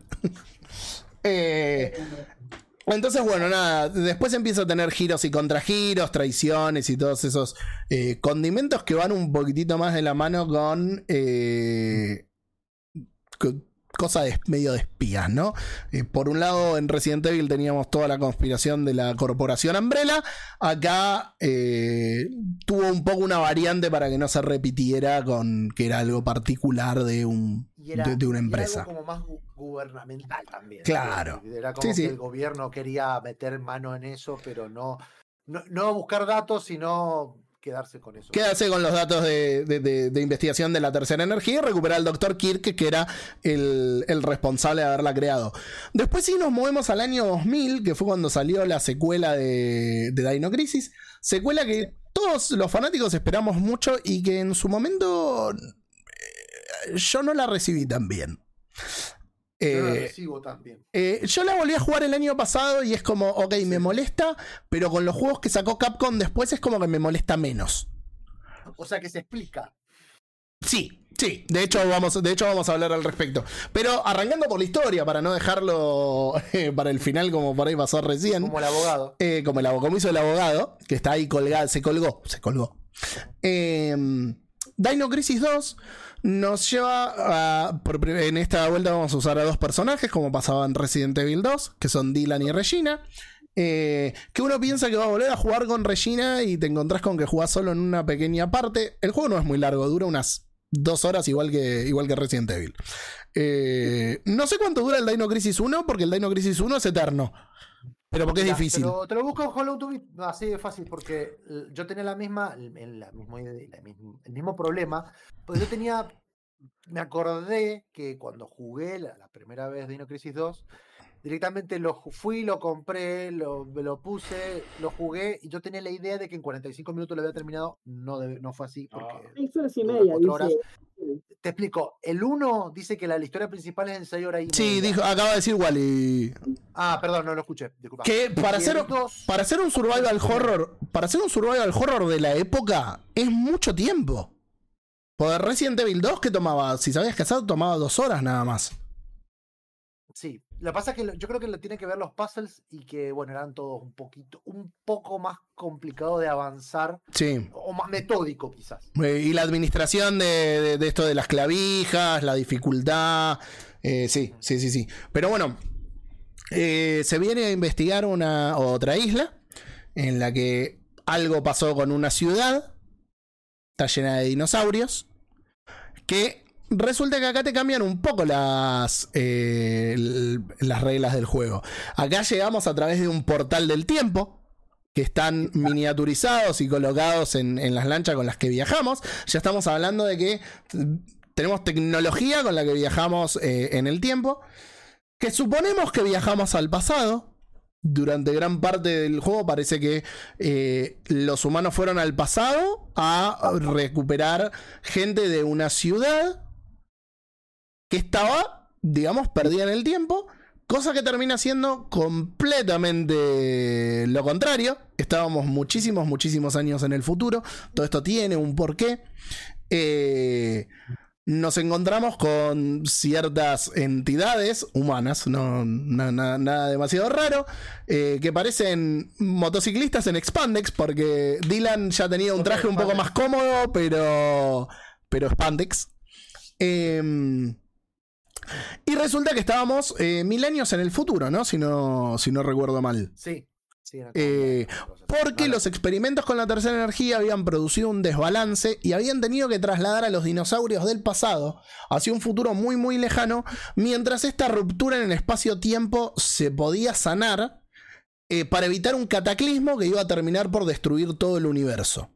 Eh, entonces, bueno, nada. Después empieza a tener giros y contragiros, traiciones y todos esos eh, condimentos que van un poquitito más de la mano con. co- cosa de, medio de espías, ¿no? Eh, por un lado, en Resident Evil teníamos toda la conspiración de la corporación Umbrella. Acá eh, tuvo un poco una variante para que no se repitiera con que era algo particular de, un, era, de, de una y era empresa. algo como más gu- gubernamental también. Claro. Era como Sí, que sí. el gobierno quería meter mano en eso, pero no, no, no buscar datos, sino quedarse con eso. Quédase con los datos de- de investigación de la tercera energía y recuperar al doctor Kirk, que era el, el responsable de haberla creado. Después sí nos movemos al año 2000, que fue cuando salió la secuela de, de Dino Crisis. Secuela que todos los fanáticos esperamos mucho y que en su momento eh, yo no la recibí tan bien. Yo Eh, recibo también. eh, yo la volví a jugar el año pasado y es como, ok, me molesta, pero con los juegos que sacó Capcom después es como que me molesta menos. O sea que se explica. Sí, sí, de hecho vamos, de hecho vamos a hablar al respecto. Pero arrancando por la historia, para no dejarlo eh, para el final como por ahí pasó recién. Como el abogado. Como, el abogado, como hizo el abogado, que está ahí colgado, se colgó, se colgó. Eh, Dino Crisis 2 nos lleva a. en esta vuelta vamos a usar a dos personajes, como pasaba en Resident Evil 2, que son Dylan y Regina. eh, que uno piensa que va a volver a jugar con Regina y te encontrás con que jugás solo en una pequeña parte. El juego no es muy largo, dura unas dos horas igual que, igual que Resident Evil. Eh, no sé cuánto dura el Dino Crisis 1, porque el Dino Crisis 1 es eterno. Pero porque es Mira, difícil. Te lo, te lo busco en Hollow to Beat. Así de fácil, porque eh, yo tenía la misma, la idea- la misma- el mismo problema. Porque yo tenía. Me acordé que cuando jugué la, la primera vez Dino Crisis 2, directamente lo fui, lo compré, lo, me lo puse, lo jugué, y yo tenía la idea de que en 45 minutos lo había terminado. No, debe- no fue así, porque. Seis horas y media, horas. Te explico. El 1 dice que la, la historia principal es en 6 horas y media. Sí, dijo, acaba de decir Wally. Ah, perdón, no lo escuché. Disculpa. Que para hacer, dos- para hacer un survival horror, para hacer un survival horror de la época, es mucho tiempo. Poder Resident Evil 2 que tomaba, si sabías casado, tomaba dos horas nada más. Sí, lo que pasa es que yo creo que lo tiene que ver los puzzles y que, bueno, eran todos un poquito, un poco más complicado de avanzar Sí. o más metódico quizás. Eh, y la administración de, de- de esto de las clavijas, la dificultad. eh, sí, sí, sí, sí. Pero bueno, eh, se viene a investigar una otra isla en la que algo pasó con una ciudad. Está llena de dinosaurios. Que resulta que acá te cambian un poco las, eh, las reglas del juego. Acá llegamos a través de un portal del tiempo que están miniaturizados y colocados en, en las lanchas con las que viajamos. Ya estamos hablando de que tenemos tecnología con la que viajamos eh, en el tiempo. Que suponemos que viajamos al pasado. Durante gran parte del juego parece que eh, los humanos fueron al pasado a recuperar gente de una ciudad que estaba, digamos, perdida en el tiempo. Cosa que termina siendo completamente lo contrario. Estábamos muchísimos, muchísimos años en el futuro. Todo esto tiene un porqué. Eh, nos encontramos con ciertas entidades humanas, no, na- na- nada demasiado raro, eh, que parecen motociclistas en Expandex, porque Dylan ya tenía un traje un poco más cómodo, pero, pero Spandex. Em, y resulta que estábamos eh, mil años en el futuro, ¿no? Si no, si no recuerdo mal. Sí, sí. Eh. Porque Vale. los experimentos con la tercera energía habían producido un desbalance y habían tenido que trasladar a los dinosaurios del pasado hacia un futuro muy muy lejano, mientras esta ruptura en el espacio-tiempo se podía sanar eh, para evitar un cataclismo que iba a terminar por destruir todo el universo.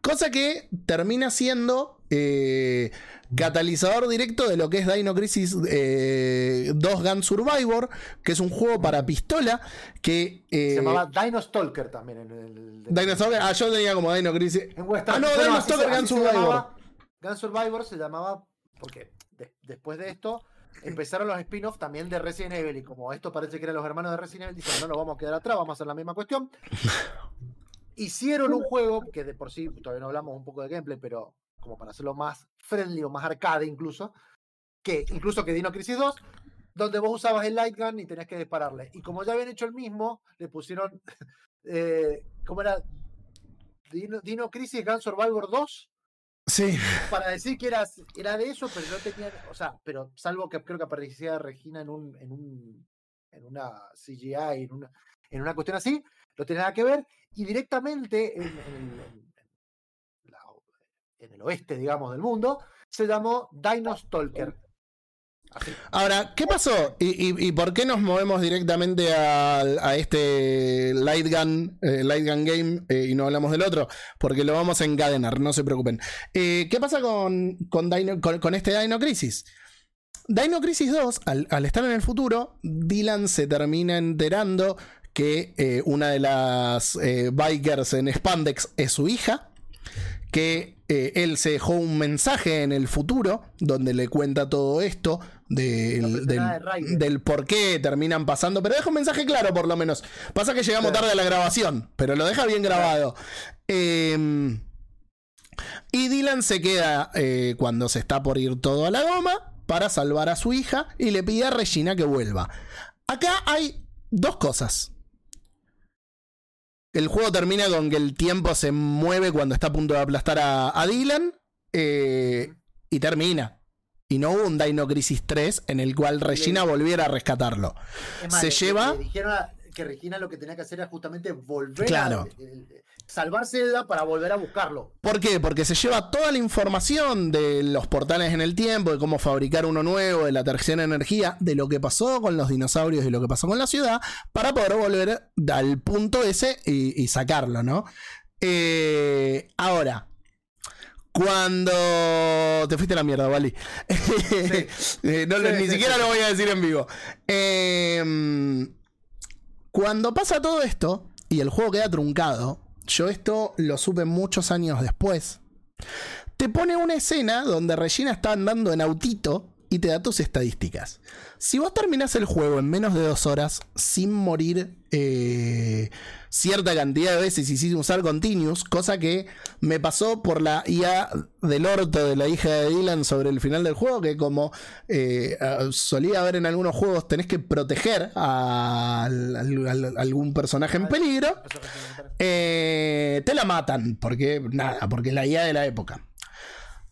Cosa que termina siendo eh, catalizador directo de lo que es Dino Crisis eh, 2 Gun Survivor, que es un juego para pistola que... eh, Se llamaba Dino Stalker también. En el, Dino Stalker, ah, yo tenía como Dino Crisis. Ah, no, Dino Stalker Gun Survivor. llamaba- Gun Survivor se llamaba porque de- después de esto empezaron los spin-offs también de Resident Evil y como esto parece que eran los hermanos de Resident Evil, dicen no nos vamos a quedar atrás, vamos a hacer la misma cuestión. Hicieron un juego que de por sí, todavía no hablamos un poco de gameplay, pero como para hacerlo más friendly o más arcade incluso, que incluso que Dino Crisis 2, donde vos usabas el light gun y tenías que dispararle. Y como ya habían hecho el mismo, le pusieron, eh, ¿cómo era? Dino, Dino Crisis Gun Survivor 2 Sí. para decir que era, era de eso, pero no tenía, o sea, pero salvo que creo que aparecía Regina en un, en un, en una CGI, en una, en una cuestión así, no tiene nada que ver, y directamente en, en el oeste, digamos, del mundo, se llamó Dino Stalker. Así. Ahora, ¿qué pasó? ¿Y, por qué nos movemos directamente a, este Light Gun, eh, Light Gun Game eh, y no hablamos del otro? Porque lo vamos a encadenar, no se preocupen. Eh, ¿Qué pasa con, con, este Dino Crisis? Dino Crisis 2, al, al estar en el futuro, Dylan se termina enterando que una de las bikers en Spandex es su hija que eh, él se dejó un mensaje en el futuro donde le cuenta todo esto del, del, de por qué terminan pasando, pero deja un mensaje claro por lo menos. Pasa que llegamos tarde a la grabación, pero lo deja bien grabado. Eh, y Dylan se queda eh, cuando se está por ir todo a la goma para salvar a su hija y le pide a Regina que vuelva. Acá hay dos cosas. El juego termina con que el tiempo se mueve cuando está a punto de aplastar a, a Dylan. eh, y termina. Y no hubo un Dino Crisis 3 en el cual Regina volviera a rescatarlo. Más, Se le- lleva- a- que Regina lo que tenía que hacer era justamente volver Claro. a eh, salvar Zelda para volver a buscarlo. ¿Por qué? Porque se lleva toda la información de los portales en el tiempo, de cómo fabricar uno nuevo, de la tercera energía, de lo que pasó con los dinosaurios y lo que pasó con la ciudad, para poder volver al punto ese y, y sacarlo, ¿no? Eh, ahora, cuando. Te fuiste a la mierda, Wally. Eh, no lo- Sí, ni sí, siquiera lo voy a decir en vivo. Eh, cuando pasa todo esto y el juego queda truncado, yo esto lo supe muchos años después. Te pone una escena donde Regina está andando en autito y te da tus estadísticas. Si vos terminás el juego en menos de dos horas sin morir eh, cierta cantidad de veces y sin usar continuous, cosa que me pasó por la IA del orto de la hija de Dylan sobre el final del juego, que como eh, solía ver en algunos juegos, tenés que proteger a, al- al- al- algún personaje en peligro. Eh, te la matan, porque nada, porque es la IA de la época.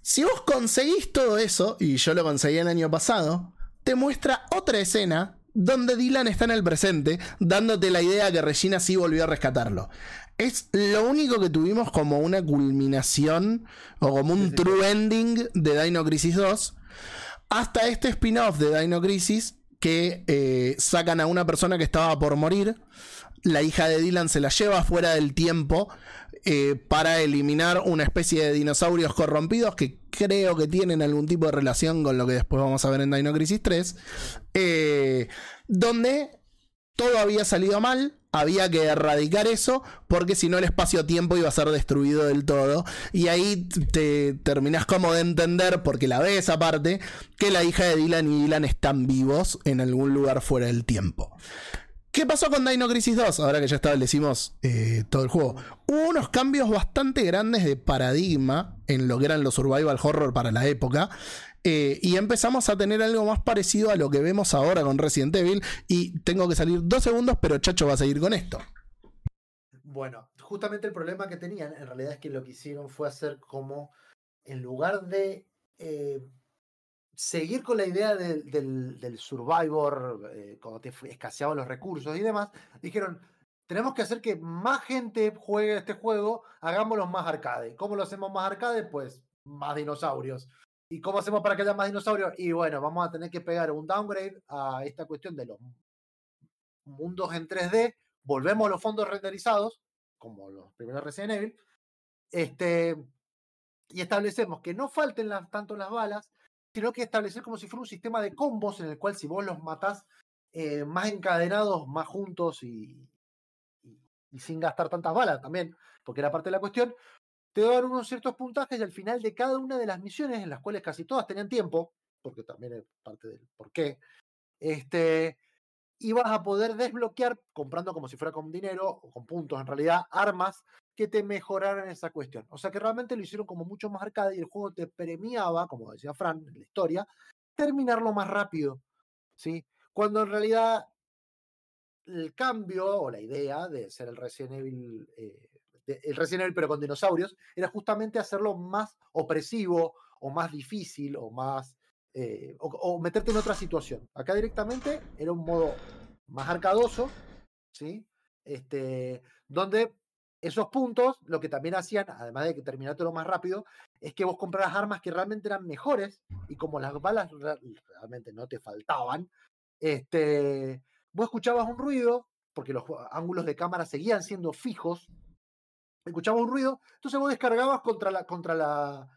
Si vos conseguís todo eso, y yo lo conseguí el año pasado, te muestra otra escena donde Dylan está en el presente, dándote la idea que Regina sí volvió a rescatarlo. Es lo único que tuvimos como una culminación o como un true ending de Dino Crisis 2, hasta este spin-off de Dino Crisis que eh, sacan a una persona que estaba por morir. La hija de Dylan se la lleva fuera del tiempo eh, para eliminar una especie de dinosaurios corrompidos que creo que tienen algún tipo de relación con lo que después vamos a ver en Dino Crisis 3. eh, donde todo había salido mal, había que erradicar eso, porque si no el espacio-tiempo iba a ser destruido del todo. Y ahí te terminás como de entender, porque la ves aparte, que la hija de Dylan y Dylan están vivos en algún lugar fuera del tiempo. ¿Qué pasó con Dino Crisis 2? Ahora que ya establecimos eh, todo el juego. Hubo unos cambios bastante grandes de paradigma en lo que eran los survival horror para la época. eh, y empezamos a tener algo más parecido a lo que vemos ahora con Resident Evil. Y tengo que salir dos segundos, pero Chacho va a seguir con esto. Bueno, justamente el problema que tenían en realidad es que lo que hicieron fue hacer como, en lugar de eh, seguir con la idea del, del- Survivor, eh, cuando te escaseaban los recursos y demás, dijeron, tenemos que hacer que más gente juegue este juego, hagámoslo más arcade. ¿Cómo lo hacemos más arcade? Pues más dinosaurios. ¿Y cómo hacemos para que haya más dinosaurios? Y bueno, vamos a tener que pegar un downgrade a esta cuestión de los mundos en 3D, volvemos a los fondos renderizados, como los primeros Resident Evil, este, y establecemos que no falten tanto las balas, sino que establecer como si fuera un sistema de combos en el cual si vos los matás eh, más encadenados, más juntos y, sin gastar tantas balas también, porque era parte de la cuestión, te daban unos ciertos puntajes y al final de cada una de las misiones, en las cuales casi todas tenían tiempo, porque también es parte del por qué, este, ibas a poder desbloquear, comprando como si fuera con dinero, o con puntos en realidad, armas que te mejoraran esa cuestión. O sea que realmente lo hicieron como mucho más arcade y el juego te premiaba, como decía Fran en la historia, terminarlo más rápido. ¿sí? Cuando en realidad el cambio o la idea de ser el Resident Evil, eh, el Resident Evil pero con dinosaurios, era justamente hacerlo más opresivo o más difícil o más eh, o, o meterte en otra situación. Acá directamente era un modo más arcadoso, ¿sí? Este, donde esos puntos, lo que también hacían, además de que terminártelo más rápido, es que vos compraras armas que realmente eran mejores y como las balas re- realmente no te faltaban, este, vos escuchabas un ruido, porque los ángulos de cámara seguían siendo fijos, escuchabas un ruido, entonces vos descargabas contra la, contra la,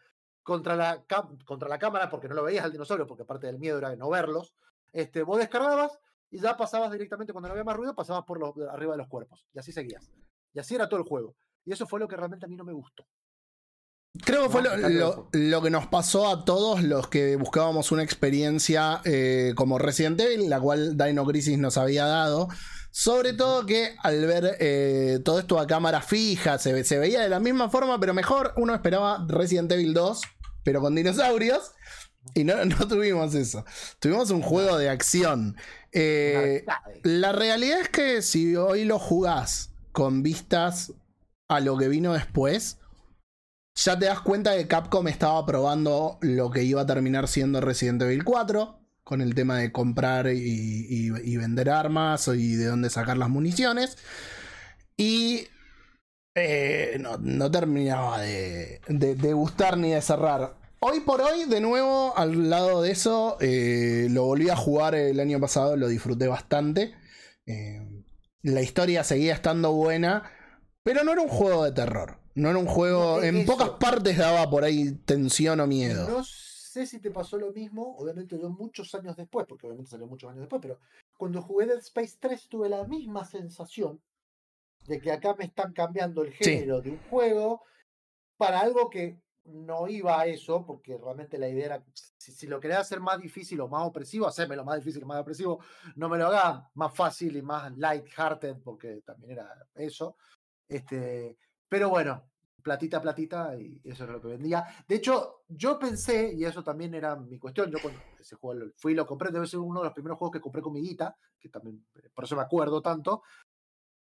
contra la, contra la cámara, porque no lo veías al dinosaurio, porque parte del miedo era no verlos, este, vos descargabas y ya pasabas directamente, cuando no había más ruido, pasabas por los, arriba de los cuerpos, y así seguías. Y así era todo el juego. Y eso fue lo que realmente a mí no me gustó. Creo que fue lo, lo- lo que nos pasó a todos los que buscábamos una experiencia eh, como Resident Evil, la cual Dino Crisis nos había dado. Sobre todo que al ver eh, todo esto a cámara fija, se, ve- se veía de la misma forma, pero mejor. Uno esperaba Resident Evil 2, pero con dinosaurios. Y no, no tuvimos eso. Tuvimos un juego de acción. Eh, la realidad es que si hoy lo jugás con vistas a lo que vino después, ya te das cuenta que Capcom estaba probando lo que iba a terminar siendo Resident Evil 4, con el tema de comprar y, vender armas y de dónde sacar las municiones. Y eh, no, terminaba de gustar ni de cerrar. Hoy por hoy, de nuevo, al lado de eso, eh, lo volví a jugar el año pasado, lo disfruté bastante. Eh, la historia seguía estando buena, pero no era un juego de terror. No era un juego. No, e- en eso. pocas partes daba por ahí tensión o miedo. No sé si te pasó lo mismo, obviamente yo muchos años después, porque obviamente salió muchos años después, pero cuando jugué Dead Space 3 tuve la misma sensación de que acá me están cambiando el Sí. género de un juego para algo que no iba a eso, porque realmente la idea era, si, si lo querés hacer más difícil o más opresivo, hacérmelo más difícil más opresivo, no me lo hagas más fácil y más light-hearted, porque también era eso. Este, pero bueno, platita, platita, y eso era lo que vendía. De hecho, yo pensé, y eso también era mi cuestión, yo cuando ese juego fui y lo compré, debe ser uno de los primeros juegos que compré con mi que también, eh, por eso me acuerdo tanto.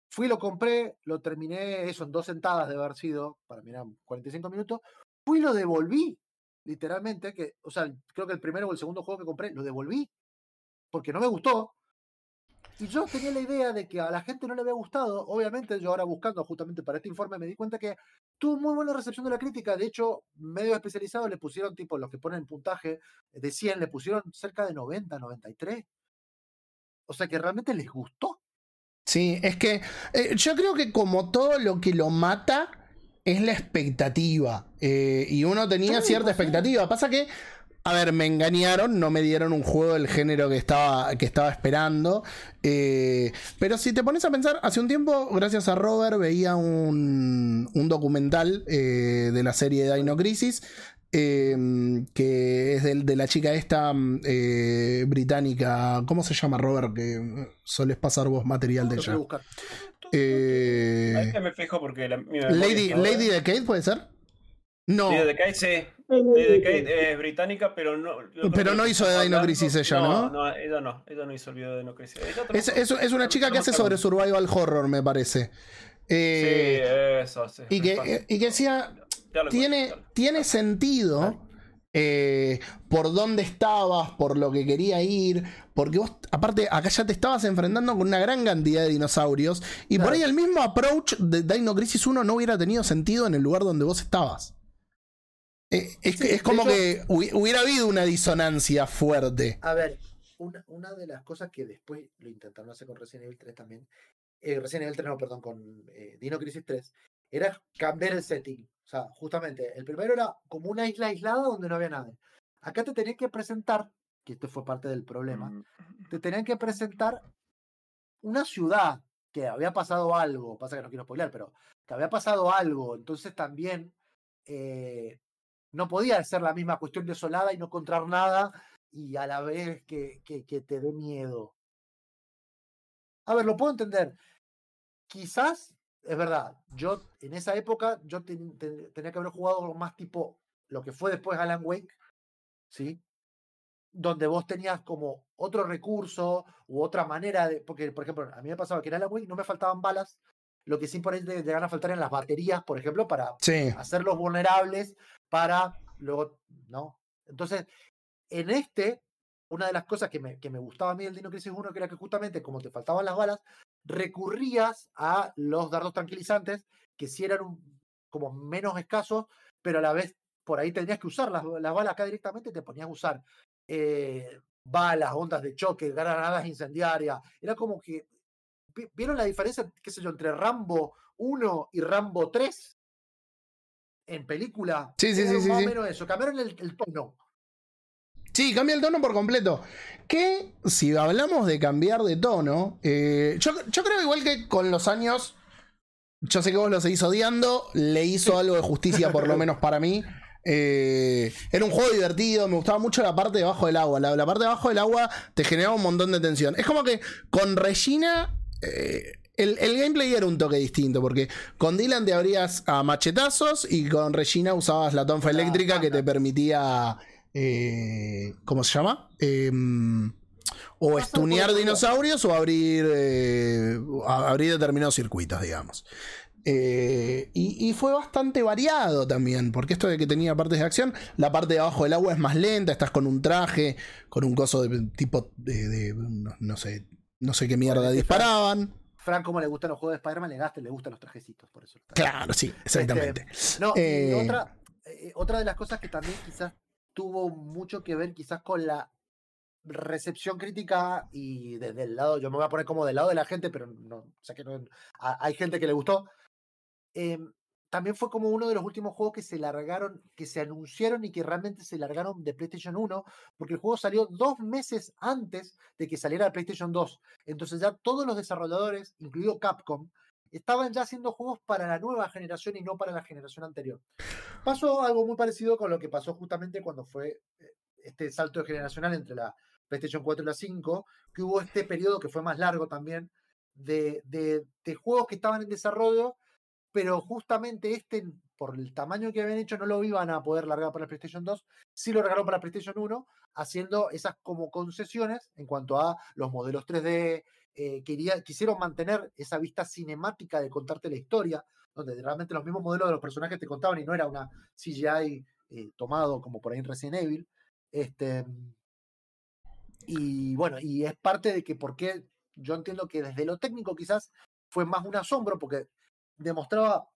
Fui, lo compré, lo terminé, eso en dos sentadas de haber sido, para mí eran 45 minutos. Fui y lo devolví, literalmente, que, o sea, creo que el primero o el segundo juego que compré, lo devolví, porque no me gustó. Y yo tenía la idea de que a la gente no le había gustado. Obviamente, yo ahora buscando justamente para este informe me di cuenta que tuvo muy buena recepción de la crítica. De hecho, medios especializados le pusieron, tipo, los que ponen puntaje de 100, le pusieron cerca de 90, 93. O sea que realmente les gustó. Sí, es que eh, yo creo que como todo lo que lo mata es la expectativa. Eh, y uno tenía cierta expectativa. Pasa que, a ver, me engañaron, no me dieron un juego del género que estaba, que estaba esperando. Eh, pero si te pones a pensar, hace un tiempo, gracias a Robert, veía un, un documental eh, de la serie de Dino Crisis. eh, que es del- de, la chica esta mm, británica, ¿cómo se llama Robert? Que mm, soles pasar vos material de ella. Eh, Ahí me fijo porque la, Lady. Lady Decade puede ser? No, Lady Decade, sí. Eh, Lady eh, Decade es británica, pero no. Pero no hizo de Dino Crisis ella, ¿no? No, ella no. Ella no hizo el video de Dino Crisis. Es, trabajó- es- es una chica que hace sobre survival horror, me parece. Eh, Sí, eso, sí. y, que, Fácil. y que decía, tiene, tiene sentido eh, por dónde estabas, por lo que quería ir, porque vos, aparte, acá ya te estabas enfrentando con una gran cantidad de dinosaurios, y por ahí el mismo approach de Dino Crisis 1 no hubiera tenido sentido en el lugar donde vos estabas. Eh, es, Sí, como hecho- que hubi- hubiera habido una disonancia fuerte. A ver, una, una de las cosas que después lo intentaron hacer con Resident Evil 3 también, eh, Resident Evil 3 no, perdón, con eh, Dino Crisis 3, era cambiar el setting. O sea, justamente, el primero era como una isla aislada donde no había nadie. Acá te tenían que presentar, que esto fue parte del problema, Mm. te tenían que presentar una ciudad que había pasado algo, pasa que no quiero spoiler, pero que había pasado algo, entonces también eh, no podía ser la misma cuestión desolada y no encontrar nada y a la vez que, que, que te dé miedo. A ver, lo puedo entender. Quizás, es verdad, yo en esa época yo ten- ten- tenía que haber jugado algo más tipo lo que fue después Alan Wake, ¿sí? donde vos tenías como otro recurso u otra manera de. Porque, por ejemplo, a mí me pasaba que en Alan Wake no me faltaban balas, lo que sí por ahí llegan a faltar eran las baterías, por ejemplo, para Sí. hacerlos vulnerables, para luego. ¿No? Entonces, en este, una de las cosas que me, que me gustaba a mí del Dino Crisis 1, que era que justamente como te faltaban las balas, recurrías a los dardos tranquilizantes, que sí eran un- como menos escasos, pero a la vez por ahí tenías que usar las, las balas acá directamente, te ponías a usar eh, balas, ondas de choque, granadas incendiarias. Era como que. vi- ¿Vieron la diferencia, qué sé yo, entre Rambo 1 y Rambo 3? En película. Sí, sí, Era sí, Más sí. o menos eso. Cambiaron el, el tono. Sí, cambia el tono por completo. Que si hablamos de cambiar de tono, eh, yo, yo creo igual que con los años, yo sé que vos lo seguís odiando, le hizo algo de justicia por lo menos para mí. Eh, era un juego divertido, me gustaba mucho la parte debajo del agua. La, la parte debajo del agua te generaba un montón de tensión. Es como que con Regina... eh, el, el gameplay era un toque distinto, porque con Dylan te abrías a machetazos y con Regina usabas la tonfa eléctrica que te permitía eh, ¿cómo se llama? Em, o estunear dinosaurios o abrir, eh, abrir determinados circuitos, digamos. Eh, y, y fue bastante variado también, porque esto de que tenía partes de acción, la parte de abajo del agua es más lenta, estás con un traje, con un coso de tipo de, de- no, no sé, no sé qué mierda disparaban. Fran, como le gustan los juegos de Spider-Man, le gasta, le gustan los trajecitos, por eso. Claro, sí, exactamente. No, y Eh, otra, eh, otra de las cosas que también quizás tuvo mucho que ver quizás con la recepción crítica y desde el lado, yo me voy a poner como del lado de la gente, pero no, sé que no, hay gente que le gustó. em, también fue como uno de los últimos juegos que se largaron, que se anunciaron y que realmente se largaron de PlayStation 1, porque el juego salió dos meses antes de que saliera PlayStation 2. Entonces ya todos los desarrolladores, incluido Capcom, estaban ya haciendo juegos para la nueva generación y no para la generación anterior. Pasó algo muy parecido con lo que pasó justamente cuando fue eh, este salto generacional entre la PlayStation 4 y la 5, que hubo este periodo que fue más largo también, de, de- juegos que estaban en desarrollo, pero justamente este, por el tamaño que habían hecho, no lo iban a poder largar para la PlayStation 2, sí lo largaron para la PlayStation 1, haciendo esas como concesiones en cuanto a los modelos 3D, eh, quisieron mantener esa vista cinemática de contarte la historia, donde realmente los mismos modelos de los personajes te contaban y no era una CGI eh, tomado como por ahí en Resident Evil. Este, y bueno, y es parte de que porque yo entiendo que desde lo técnico quizás fue más un asombro porque demostraba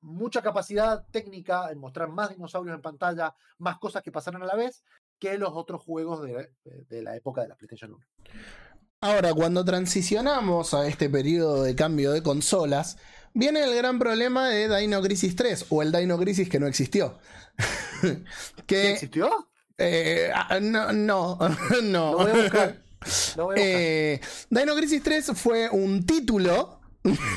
mucha capacidad técnica en mostrar más dinosaurios en pantalla, más cosas que pasaron a la vez que los otros juegos de, de la época de la PlayStation 1. Ahora, cuando transicionamos a este periodo de cambio de consolas, viene el gran problema de Dino Crisis 3, o el Dino Crisis que no existió. ¿Qué que existió? eh, ah, no, no, no. Lo voy a buscar. Lo voy a buscar. Eh, Dino Crisis 3 fue un título,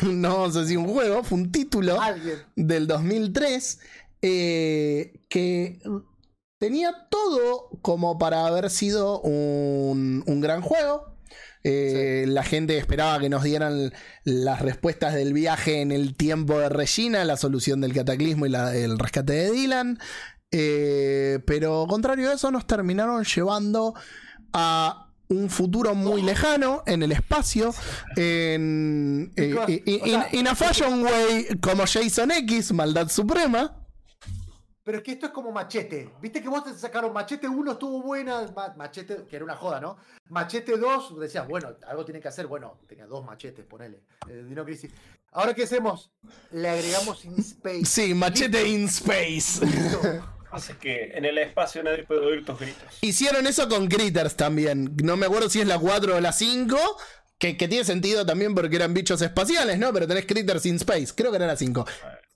no sé si un juego, fue un título Alguien. del 2003 eh, que tenía todo como para haber sido un, un gran juego. Eh, La gente esperaba que nos dieran las respuestas del viaje en el tiempo de Regina, la solución del cataclismo y la- el rescate de Dylan. Eh, pero contrario a eso, nos terminaron llevando a un futuro muy lejano en el espacio, en, eh, in- in a fashion way como Jason X, maldad suprema. Pero es que esto es como Machete. Viste que vos te sacaron Machete 1, estuvo buena. Ma- Machete, que era una joda, ¿no? Machete 2, decías, bueno, algo tiene que hacer. Bueno, tenía dos machetes, ponele. Eh, Dino Crisis. Ahora, ¿qué hacemos? Le agregamos In Space. Sí, machete in space. Así que en el espacio nadie puede oír tus gritos. Hicieron eso con Critters también. No me acuerdo si es la 4 o la 5. Que, que tiene sentido también porque eran bichos espaciales, ¿no? Pero tenés Critters in Space. Creo que era la 5.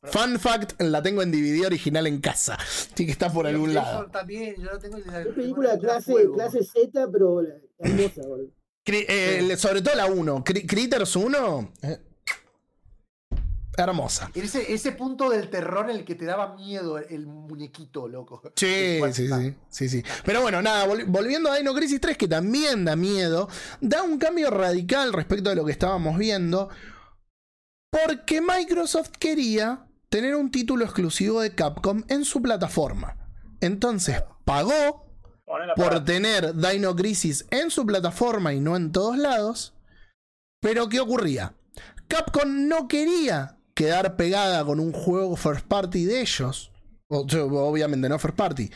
Fun fact, la tengo en DVD original en casa. Así que está por algún lado. También, yo tengo en la- Es película tengo clase, juego. clase Z, pero hermosa, boludo. Eh, Sobre todo la 1. Cri- Critters 1. eh, hermosa. Ese, ese punto del terror en el que te daba miedo el, muñequito, loco. Sí, sí, sí, sí, sí. Pero bueno, nada, vol- volviendo a Dino Crisis 3, que también da miedo, da un cambio radical respecto a lo que estábamos viendo, porque Microsoft quería tener un título exclusivo de Capcom en su plataforma. Entonces pagó por tener Dino Crisis en su plataforma y no en todos lados. Pero ¿qué ocurría? Capcom no quería quedar pegada con un juego first party de ellos. Obviamente no first party.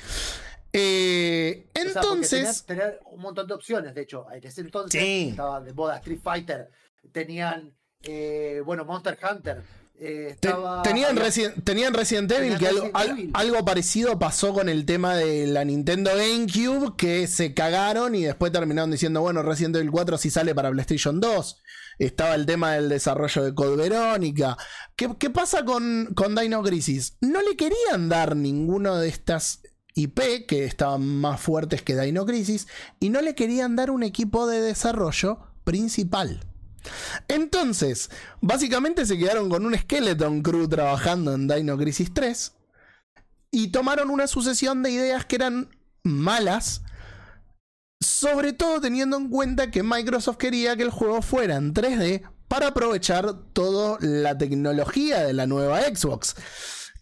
Eh, O sea, porque entonces, tenía, tenía un montón de opciones, de hecho. En ese entonces Sí. estaba de moda Street Fighter, tenían, eh, bueno, Monster Hunter. Eh, estaba, tenían, tenían Resident Evil, Tenían que al- algo parecido pasó con el tema de la Nintendo GameCube, que se cagaron y después terminaron diciendo, bueno, Resident Evil 4 sí sale para PlayStation 2. Estaba el tema del desarrollo de Code Verónica. ¿Qué, qué pasa con, con Dino Crisis? No le querían dar ninguno de estas IP que estaban más fuertes que Dino Crisis y no le querían dar un equipo de desarrollo principal. Entonces, básicamente se quedaron con un Skeleton Crew trabajando en Dino Crisis 3 y tomaron una sucesión de ideas que eran malas, sobre todo teniendo en cuenta que Microsoft quería que el juego fuera en 3D para aprovechar toda la tecnología de la nueva Xbox,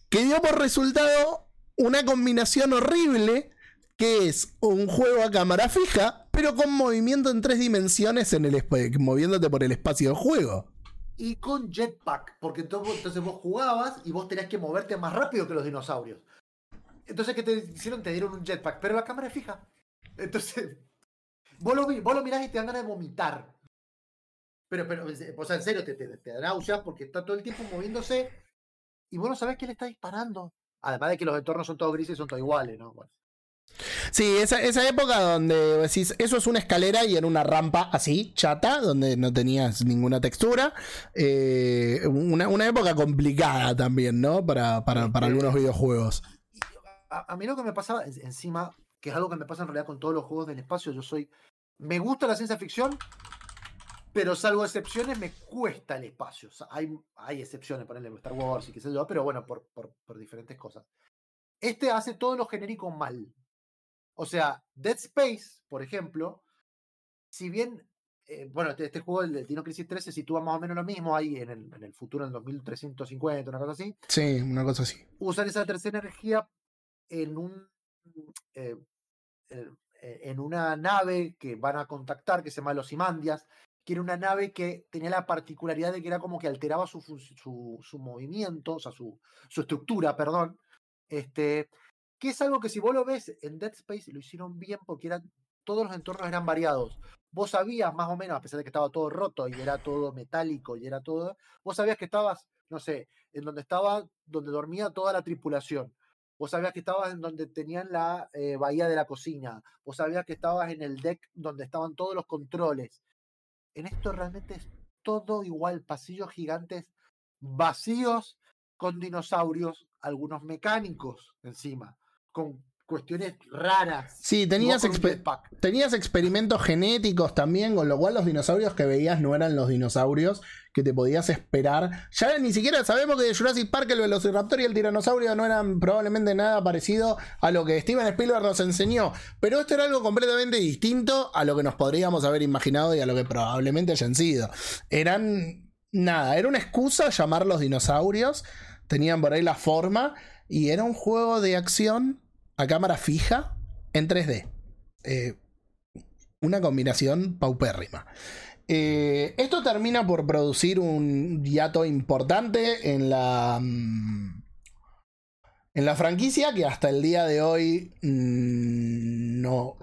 que dio por resultado una combinación horrible que es un juego a cámara fija, pero con movimiento en tres dimensiones en el moviéndote por el espacio de juego. y con jetpack, porque entonces, vos jugabas y vos tenías que moverte más rápido que los dinosaurios. Entonces, ¿qué te hicieron? Te dieron un jetpack, pero la cámara es fija. Entonces, vos lo, vos lo mirás y te dan ganas de vomitar. Pero, pero, o sea, en serio, te, te, te da náuseas porque está todo el tiempo moviéndose y vos no sabés quién le está disparando. Además de que los entornos son todos grises y son todos iguales, ¿no? Bueno. Sí, esa, esa época donde decís, eso es una escalera y era una rampa así, chata, donde no tenías ninguna textura. Eh, una, una época complicada también, ¿no? Para, para, para algunos videojuegos. A, a mí lo que me pasaba, en- encima, que es algo que me pasa en realidad con todos los juegos del espacio, yo soy. Me gusta la ciencia ficción, pero salvo excepciones, me cuesta el espacio. O sea, hay, hay excepciones, ponerle Star Wars y qué sé yo, pero bueno, por, por, por diferentes cosas. Este hace todo lo genérico mal. O sea, Dead Space, por ejemplo, si bien. eh, bueno, este, este juego, el Dino Crisis 3, se sitúa más o menos lo mismo ahí en el, en el futuro, en 2350, una cosa así Sí, una cosa así. usan esa tercera energía en un eh, en- en una nave que van a contactar que se llama los Imandias que era una nave que tenía la particularidad de que era como que alteraba su, su, su movimiento, o sea, su, su estructura, perdón, este, que es algo que si vos lo ves en Dead Space lo hicieron bien porque eran, todos los entornos eran variados. Vos sabías más o menos, a pesar de que estaba todo roto y era todo metálico y era todo, vos sabías que estabas, no sé, en donde estaba, donde dormía toda la tripulación. Vos sabías que estabas en donde tenían la eh, bahía de la cocina. Vos sabías que estabas en el deck donde estaban todos los controles. En esto realmente es todo igual, pasillos gigantes vacíos con dinosaurios, algunos mecánicos encima, con cuestiones raras. Sí, tenías, tenías experimentos genéticos también, con lo cual los dinosaurios que veías no eran los dinosaurios que te podías esperar. Ya ni siquiera sabemos que de Jurassic Park el Velociraptor y el tiranosaurio no eran probablemente nada parecido a lo que Steven Spielberg nos enseñó. Pero esto era algo completamente distinto a lo que nos podríamos haber imaginado y a lo que probablemente hayan sido. Eran nada, era una excusa llamar los dinosaurios. Tenían por ahí la forma. Y era un juego de acción a cámara fija en 3D. Eh, una combinación paupérrima. Eh, esto termina por producir un hiato importante en la. mm, En la franquicia que hasta el día de hoy mm, no,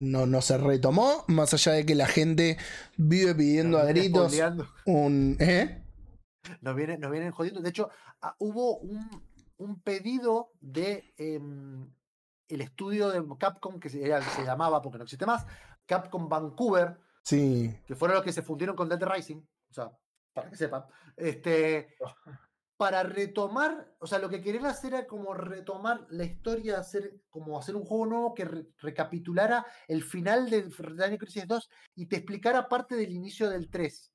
no, no se retomó. Más allá de que la gente vive pidiendo a Nos vienen gritos un. ¿eh? Nos vienen, nos vienen jodiendo. De hecho, ah, hubo un, un pedido de em, el estudio de Capcom que se, era- se llamaba, porque no existe más, Capcom Vancouver, Sí. que fueron los que se fundieron con Dead Rising, o sea, para que sepan, este, para retomar, o sea, lo que querían hacer era como retomar la historia, hacer, como hacer un juego nuevo que re- recapitulara el final de Dino Crisis 2 y te explicara parte del inicio del 3.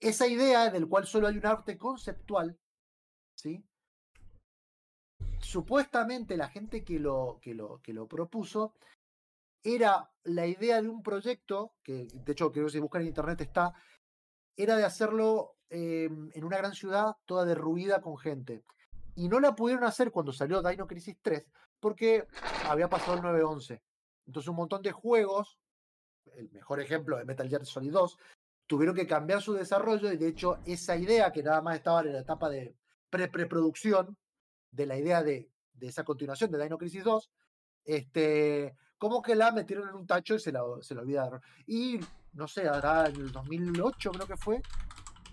Esa idea, del cual solo hay un arte conceptual. Supuestamente la gente que lo, que lo, que lo propuso era la idea de un proyecto, que de hecho creo que si buscan en internet está, era de hacerlo eh, en una gran ciudad toda derruida con gente. Y no la pudieron hacer cuando salió Dino Crisis 3 porque había pasado el 9-11. Entonces un montón de juegos, el mejor ejemplo de Metal Gear Solid 2, tuvieron que cambiar su desarrollo y de hecho esa idea que nada más estaba en la etapa de pre-preproducción de la idea de, de esa continuación de Dino Crisis 2, este, como que la metieron en un tacho y se la, se la olvidaron. Y no sé, ahora en el 2008 creo que fue,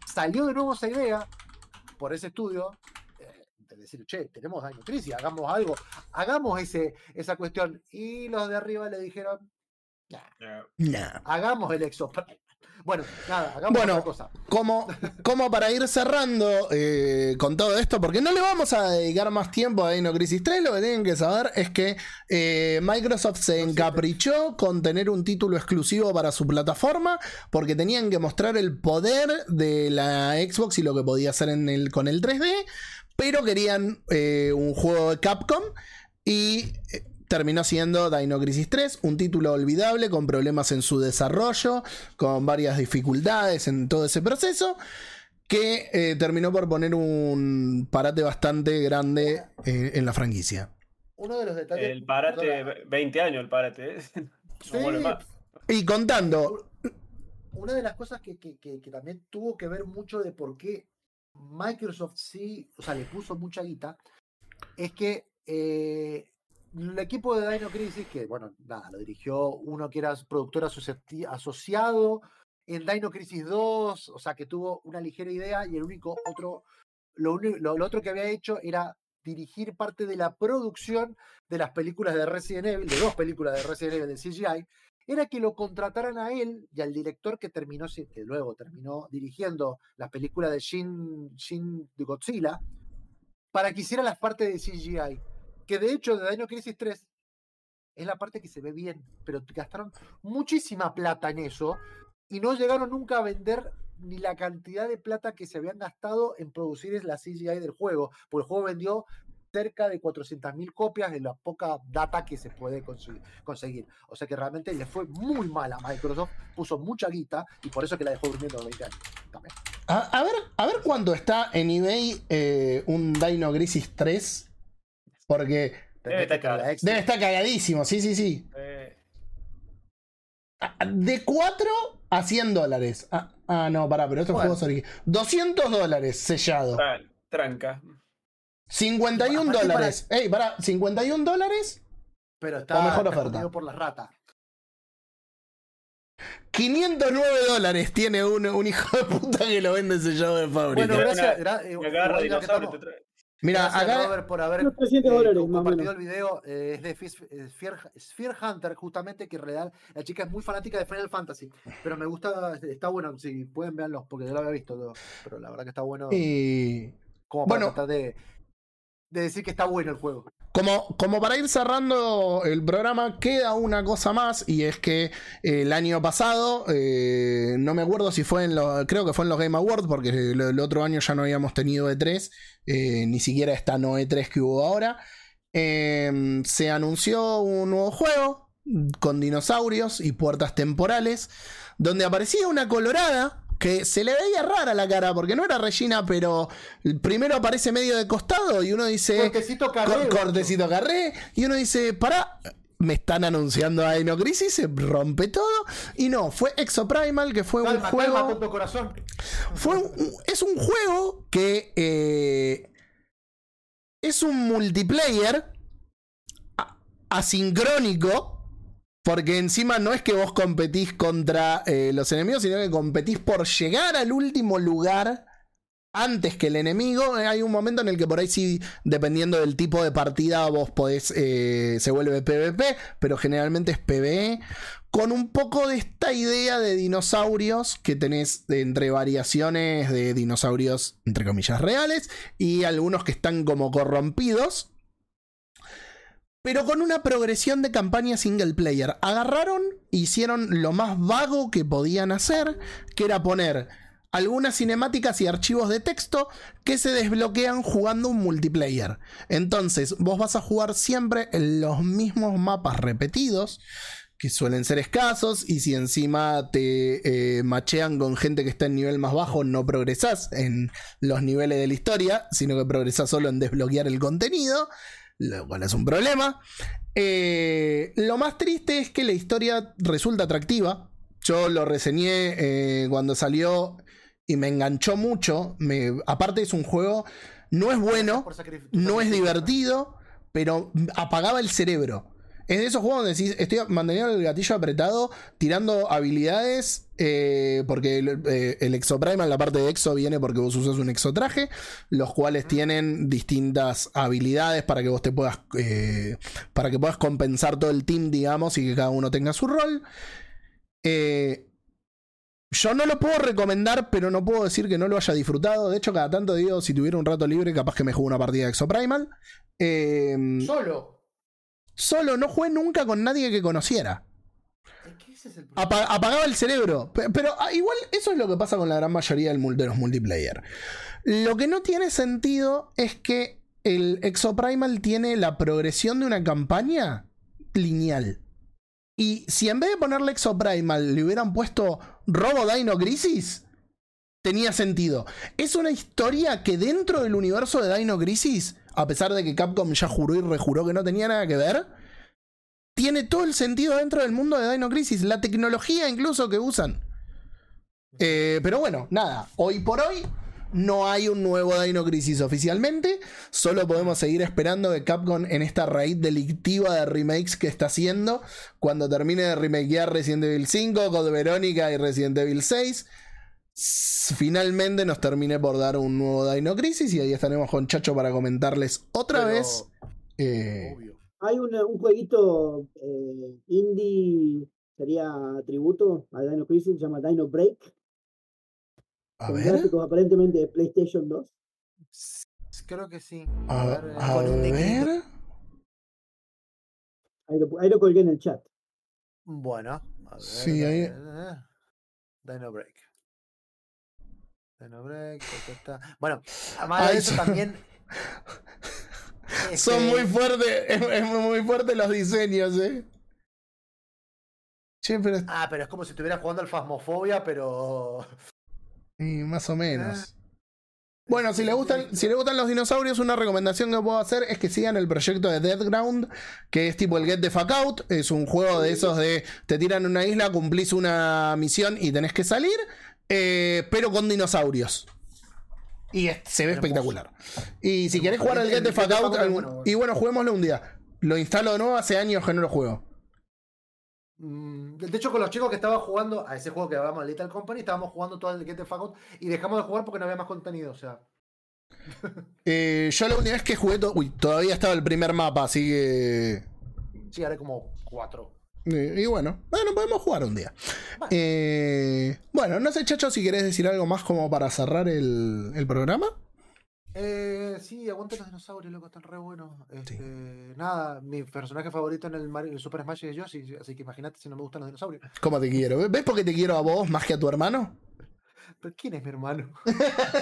salió de nuevo esa idea por ese estudio eh, de decir, che, tenemos Dino Crisis, hagamos algo, hagamos ese, esa cuestión. Y los de arriba le dijeron, "Nah, Ya. Nah. hagamos el Exoprime. Bueno, nada, hagamos Bueno, otra cosa. como, como para ir cerrando eh, con todo esto, porque no le vamos a dedicar más tiempo a Dino Crisis 3, lo que tienen que saber es que eh, Microsoft se encaprichó con tener un título exclusivo para su plataforma, porque tenían que mostrar el poder de la Xbox y lo que podía hacer en el, con el 3D, pero querían eh, un juego de Capcom y... Terminó siendo Dino Crisis 3, un título olvidable con problemas en su desarrollo, con varias dificultades en todo ese proceso, que eh, terminó por poner un parate bastante grande eh, en la franquicia. Uno de los detalles. El parate, perdona, ve- 20 años el parate. ¿eh? No Sí. Y contando, una de las cosas que, que- que- que también tuvo que ver mucho de por qué Microsoft sí, o sea, le puso mucha guita, es que eh, el equipo de Dino Crisis, que bueno, nada, lo dirigió uno que era productor asociati- asociado en Dino Crisis 2, o sea, que tuvo una ligera idea y el único otro, lo, otro que había hecho era dirigir parte de la producción de las películas de Resident Evil, de dos películas de Resident Evil de CGI, era que lo contrataran a él y al director que terminó, luego terminó dirigiendo las películas de Shin, Shin Godzilla, para que hiciera las partes de CGI. Que de hecho, de Dino Crisis 3 es la parte que se ve bien, pero gastaron muchísima plata en eso y no llegaron nunca a vender ni la cantidad de plata que se habían gastado en producir la CGI del juego, porque el juego vendió cerca de 400.000 copias de la poca data que se puede conseguir. O sea que realmente le fue muy mal a Microsoft, puso mucha guita y por eso que la dejó durmiendo 20 años. También. A, ver, a ver cuánto está en eBay eh, un Dino Crisis 3. Porque Tenés estar. X. debe estar cagadísimo, sí, sí, sí. Eh, De 4 a 100 dólares. Ah, ah, no, pará, pero estos Bueno. juegos originales. 200 dólares sellado. tran- tranca. 51 Aparte para- dólares. Ey, pará, 51 dólares. Pero está, O mejor está oferta. por las ratas. 509 dólares tiene un, un hijo de puta que lo vende sellado de fábrica. Bueno, Una- gracias. gra- eh, Me agarra igual Mira, Gracias, acá. Robert, por haber Unos 300 eh, dólares, compartido el video. eh, es de Sphere, Sphere Hunter, justamente, que en realidad la chica es muy fanática de Final Fantasy. Pero me gusta, está bueno, si pueden verlos, porque yo lo había visto, todo, pero la verdad que está bueno. eh, como para bueno. tratar de, de decir que está bueno el juego. Como, como para ir cerrando el programa, queda una cosa más y es que eh, el año pasado, eh, no me acuerdo si fue en los, creo que fue en los Game Awards, porque el, otro año ya no habíamos tenido E3, eh, ni siquiera esta no E3 que hubo ahora, eh, se anunció un nuevo juego con dinosaurios y puertas temporales, donde aparecía una colorada que se le veía rara la cara, porque no era Regina, pero primero aparece medio de costado y uno dice... Cortecito Cor- carré. cortecito carré. Y uno dice, pará, me están anunciando a Dino Crisis, se rompe todo. Y no, fue Exoprimal, que fue un Calma, juego. calma, tonto corazón. Fue un- un- es un juego que eh, es un multiplayer asincrónico. Porque encima no es que vos competís contra eh, los enemigos, sino que competís por llegar al último lugar antes que el enemigo. Eh, Hay un momento en el que por ahí sí, dependiendo del tipo de partida, vos podés, eh, se vuelve PvP, pero generalmente es PvE. Con un poco de esta idea de dinosaurios que tenés entre variaciones de dinosaurios, entre comillas, reales y algunos que están como corrompidos. Pero con una progresión de campaña single player. Agarraron, hicieron lo más vago que podían hacer, que era poner algunas cinemáticas y archivos de texto que se desbloquean jugando un multiplayer. Entonces, vos vas a jugar siempre en los mismos mapas repetidos, que suelen ser escasos, y si encima te eh, machean con gente que está en nivel más bajo, no progresás en los niveles de la historia, sino que progresás solo en desbloquear el contenido, lo cual es un problema. Eh, lo más triste es que la historia resulta atractiva. Yo lo reseñé eh, cuando salió y me enganchó mucho. Me, aparte es un juego, no es bueno, no es divertido, pero apagaba el cerebro. Es de esos juegos donde decís, estoy manteniendo el gatillo apretado, tirando habilidades, eh, porque el, eh, el la parte de Exo, viene porque vos usas un exotraje, los cuales tienen distintas habilidades para que vos te puedas, eh, para que puedas compensar todo el team, digamos, y que cada uno tenga su rol. Eh, yo no lo puedo recomendar, pero no puedo decir que no lo haya disfrutado. De hecho, cada tanto digo, si tuviera un rato libre, capaz que me juego una partida de Exoprimal. Eh, Solo. Solo no jugué nunca con nadie que conociera. El. Apa- apagaba el cerebro. Pe- Pero ah, igual eso es lo que pasa con la gran mayoría del de los multiplayer. Lo que no tiene sentido es que el Exoprimal tiene la progresión de una campaña lineal. Y si en vez de ponerle Exoprimal le hubieran puesto Robo Dino Crisis, tenía sentido. Es una historia que dentro del universo de Dino Crisis, a pesar de que Capcom ya juró y rejuró que no tenía nada que ver, tiene todo el sentido dentro del mundo de Dino Crisis. La tecnología incluso que usan. Eh, pero bueno, nada, hoy por hoy no hay un nuevo Dino Crisis oficialmente. Solo podemos seguir esperando que Capcom en esta raíz delictiva de remakes que está haciendo, cuando termine de remakear Resident Evil 5, Code Verónica y Resident Evil 6, s- finalmente nos termine por dar un nuevo Dino Crisis y ahí estaremos con Chacho para comentarles otra Pero, vez. eh, Obvio. Hay un jueguito eh, indie, sería tributo a Dino Crisis, se llama Dino Break, a con ver, gráficos aparentemente de PlayStation 2. S- Creo que sí. a, ver, eh, a con un niquito. ver. Ahí lo, ahí lo colgué en el chat. Bueno, a ver. Sí, ahí- eh, Dino Break. Break. Bueno, además de eso también. Son este, muy fuertes, es, es muy fuerte los diseños, eh. Che, pero Ah, pero es como si estuviera jugando al Phasmophobia, pero. Y más o menos. Ah. Bueno, si le gustan, si le gustan los dinosaurios, una recomendación que puedo hacer es que sigan el proyecto de Dead Ground, que es tipo el Get the Fuck Out. Es un juego de esos de te tiran a una isla, cumplís una misión y tenés que salir, eh, pero con dinosaurios. Y es- se ve Hermoso. espectacular. Y si querés jugar al Get the Fuck Out, algún- y bueno, juguémoslo un día. Lo instalo de nuevo, hace años que no lo juego. Mm, De hecho, con los chicos que estaban jugando a ese juego que hablamos, Little Company, estábamos jugando todo el Get the Fuck Out y dejamos de jugar porque no había más contenido. O sea, Eh, yo la última vez que jugué, to- uy, todavía estaba el primer mapa, así que sí, haré como cuatro. Y bueno, bueno, podemos jugar un día. Bueno. Eh, bueno, no sé, Chacho, si querés decir algo más como para cerrar el, el programa. Eh, sí, aguante los dinosaurios, loco, están re buenos. Este, Nada, mi personaje favorito en el, Mario- el Super Smash es Yoshi, así que imagínate si no me gustan los dinosaurios. ¿Cómo te quiero? ¿Ves por qué te quiero a vos más que a tu hermano? ¿Pero quién es mi hermano?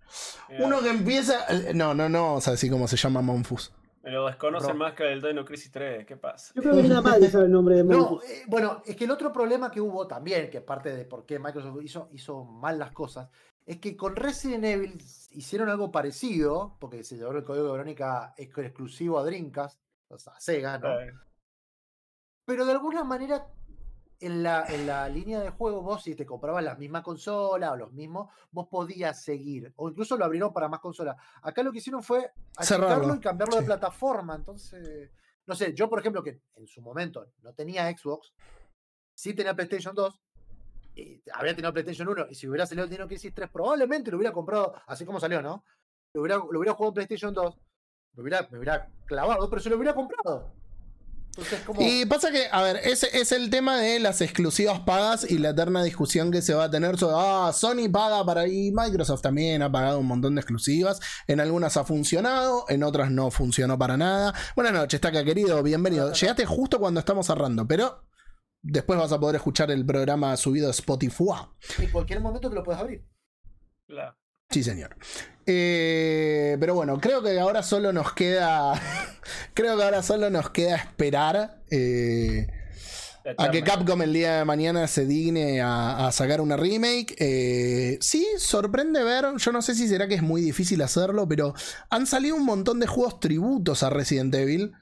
Uno que empieza. eh, No, no, no, o sea, así como se llama Monfus. Me lo desconocen Bro. más que el Dino Crisis 3. ¿Qué pasa? Yo creo que la madre sabe el nombre de No, Monfus. eh, bueno, es que el otro problema que hubo también, que es parte de por qué Microsoft hizo, hizo mal las cosas, es que con Resident Evil hicieron algo parecido, porque se llevó el código de Verónica ex- exclusivo a Dreamcast, o sea, a Sega, ¿no? Pero de alguna manera, en la, en la línea de juego, vos si te comprabas la misma consola o los mismos, vos podías seguir. O incluso lo abrieron para más consolas. Acá lo que hicieron fue Cerrarlo, y cambiarlo de plataforma. Entonces, no sé, yo por ejemplo, que en su momento no tenía Xbox, sí tenía PlayStation 2, y habría tenido PlayStation 1, y si hubiera salido el Dino Crisis 3, probablemente lo hubiera comprado, así como salió, ¿no? Lo hubiera, lo hubiera jugado en PlayStation 2, me hubiera, me hubiera clavado, pero se lo hubiera comprado. Entonces, como. Y pasa que, a ver, ese es el tema de las exclusivas pagas y la eterna discusión que se va a tener sobre, ah, Sony paga para y Microsoft también ha pagado un montón de exclusivas. En algunas ha funcionado, en otras no funcionó para nada. Buenas noches, Taka querido, bienvenido. Llegaste justo cuando estamos cerrando, pero después vas a poder escuchar el programa subido a Spotify. En cualquier momento te lo puedes abrir. claro. Sí, señor. Eh, pero bueno, creo que ahora solo nos queda. creo que ahora solo nos queda esperar. eh, a que. Capcom el día de mañana se digne a, a sacar una remake. Eh, sí, sorprende ver. Yo no sé si será que es muy difícil hacerlo, pero han salido un montón de juegos tributos a Resident Evil.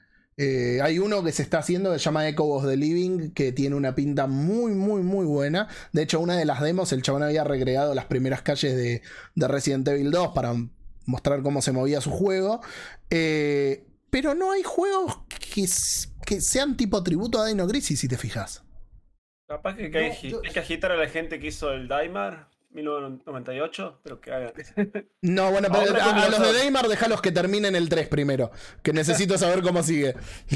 Eh, hay uno que se está haciendo que se llama Echo of the Living, que tiene una pinta muy, muy, muy buena. De hecho, una de las demos, el chabón había recreado las primeras calles de, de Resident Evil 2 para mostrar cómo se movía su juego. Eh, pero no hay juegos que, que sean tipo tributo a Dino Crisis, si te fijas. Capaz que, No, yo- hay que agitar a la gente que hizo el Daimar 1998, pero que hagan. No, bueno, pero Ahora a, los de. Daymar dejalos que terminen el 3 primero. Que necesito saber cómo sigue.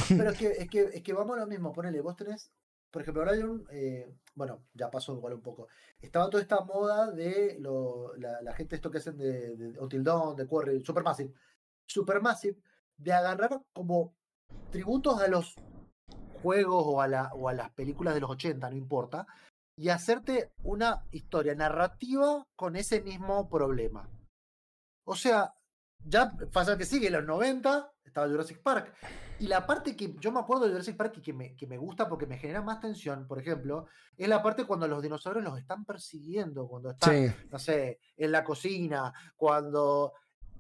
Pero es que, es que, es que vamos a lo mismo, ponele, vos tenés, por ejemplo, ahora hay un, eh, bueno, ya pasó igual un poco. Estaba toda esta moda de lo, la, la gente esto que hacen de, de Until Dawn, de Quarry, Supermassive, Supermassive, de agarrar como tributos a los juegos o a, la, o a las películas de los 80, no importa, y hacerte una historia narrativa con ese mismo problema. O sea, ya pasa que sigue, en los 90 estaba Jurassic Park. Y la parte que yo me acuerdo de Jurassic Park y que me, que me gusta porque me genera más tensión, por ejemplo, es la parte cuando los dinosaurios los están persiguiendo, cuando están, Sí. no sé, en la cocina, cuando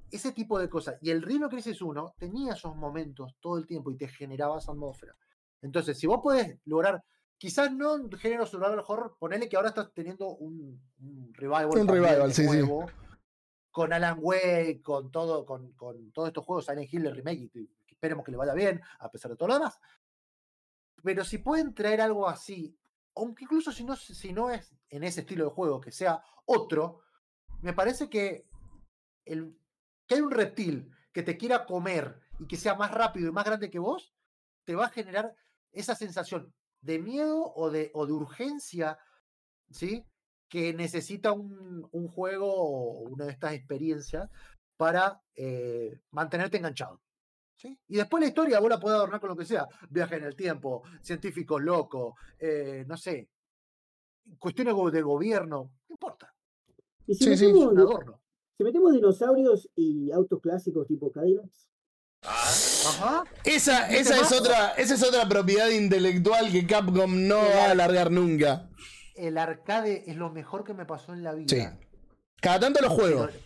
ese tipo de cosas. Y el Rhino Crisis 1 tenía esos momentos todo el tiempo y te generaba esa atmósfera. Entonces, si vos podés lograr quizás no en género survival horror, ponele que ahora estás teniendo un, un revival. Un revival, sí, sí. nuevo, Con Alan Wake, con todo, con, con todos estos juegos, Silent Hill, el remake, y esperemos que le vaya bien, a pesar de todo lo demás. Pero si pueden traer algo así, aunque incluso si no, si no es en ese estilo de juego, que sea otro, me parece que, el, que hay un reptil que te quiera comer y que sea más rápido y más grande que vos, te va a generar esa sensación de miedo o de, o de urgencia, ¿sí? Que necesita un, un juego o una de estas experiencias para eh, mantenerte enganchado. ¿sí? Y después la historia vos la podés adornar con lo que sea. Viaje en el tiempo, científicos locos, eh, no sé, cuestiones de gobierno, no importa. Y si Sí, sí. Es metemos, un adorno. si metemos dinosaurios y autos clásicos tipo Cadillacs, Ajá. Esa, ¿Viste esa, es otra, esa es otra propiedad intelectual que Capcom no va a alargar nunca. El arcade es lo mejor que me pasó en la vida. Sí. Cada tanto lo juego. Pero,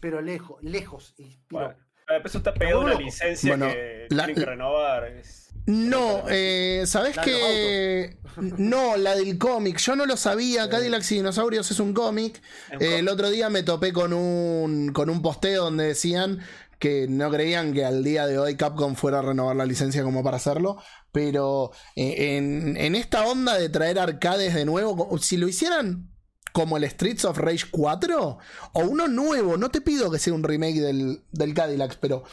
pero lejos, lejos. pero- Bueno, a eso está pegado una licencia Bueno, que la- tienen que renovar. es- No, eh, ¿sabés que No, la del cómic. Yo no lo sabía. Sí. Cadillacs y Dinosaurios es un cómic. Eh, el otro día me topé con un, con un posteo donde decían que no creían que al día de hoy Capcom fuera a renovar la licencia como para hacerlo. Pero eh, en, en esta onda de traer arcades de nuevo, si lo hicieran como el Streets of Rage 4 o uno nuevo, no te pido que sea un remake del, del Cadillacs, pero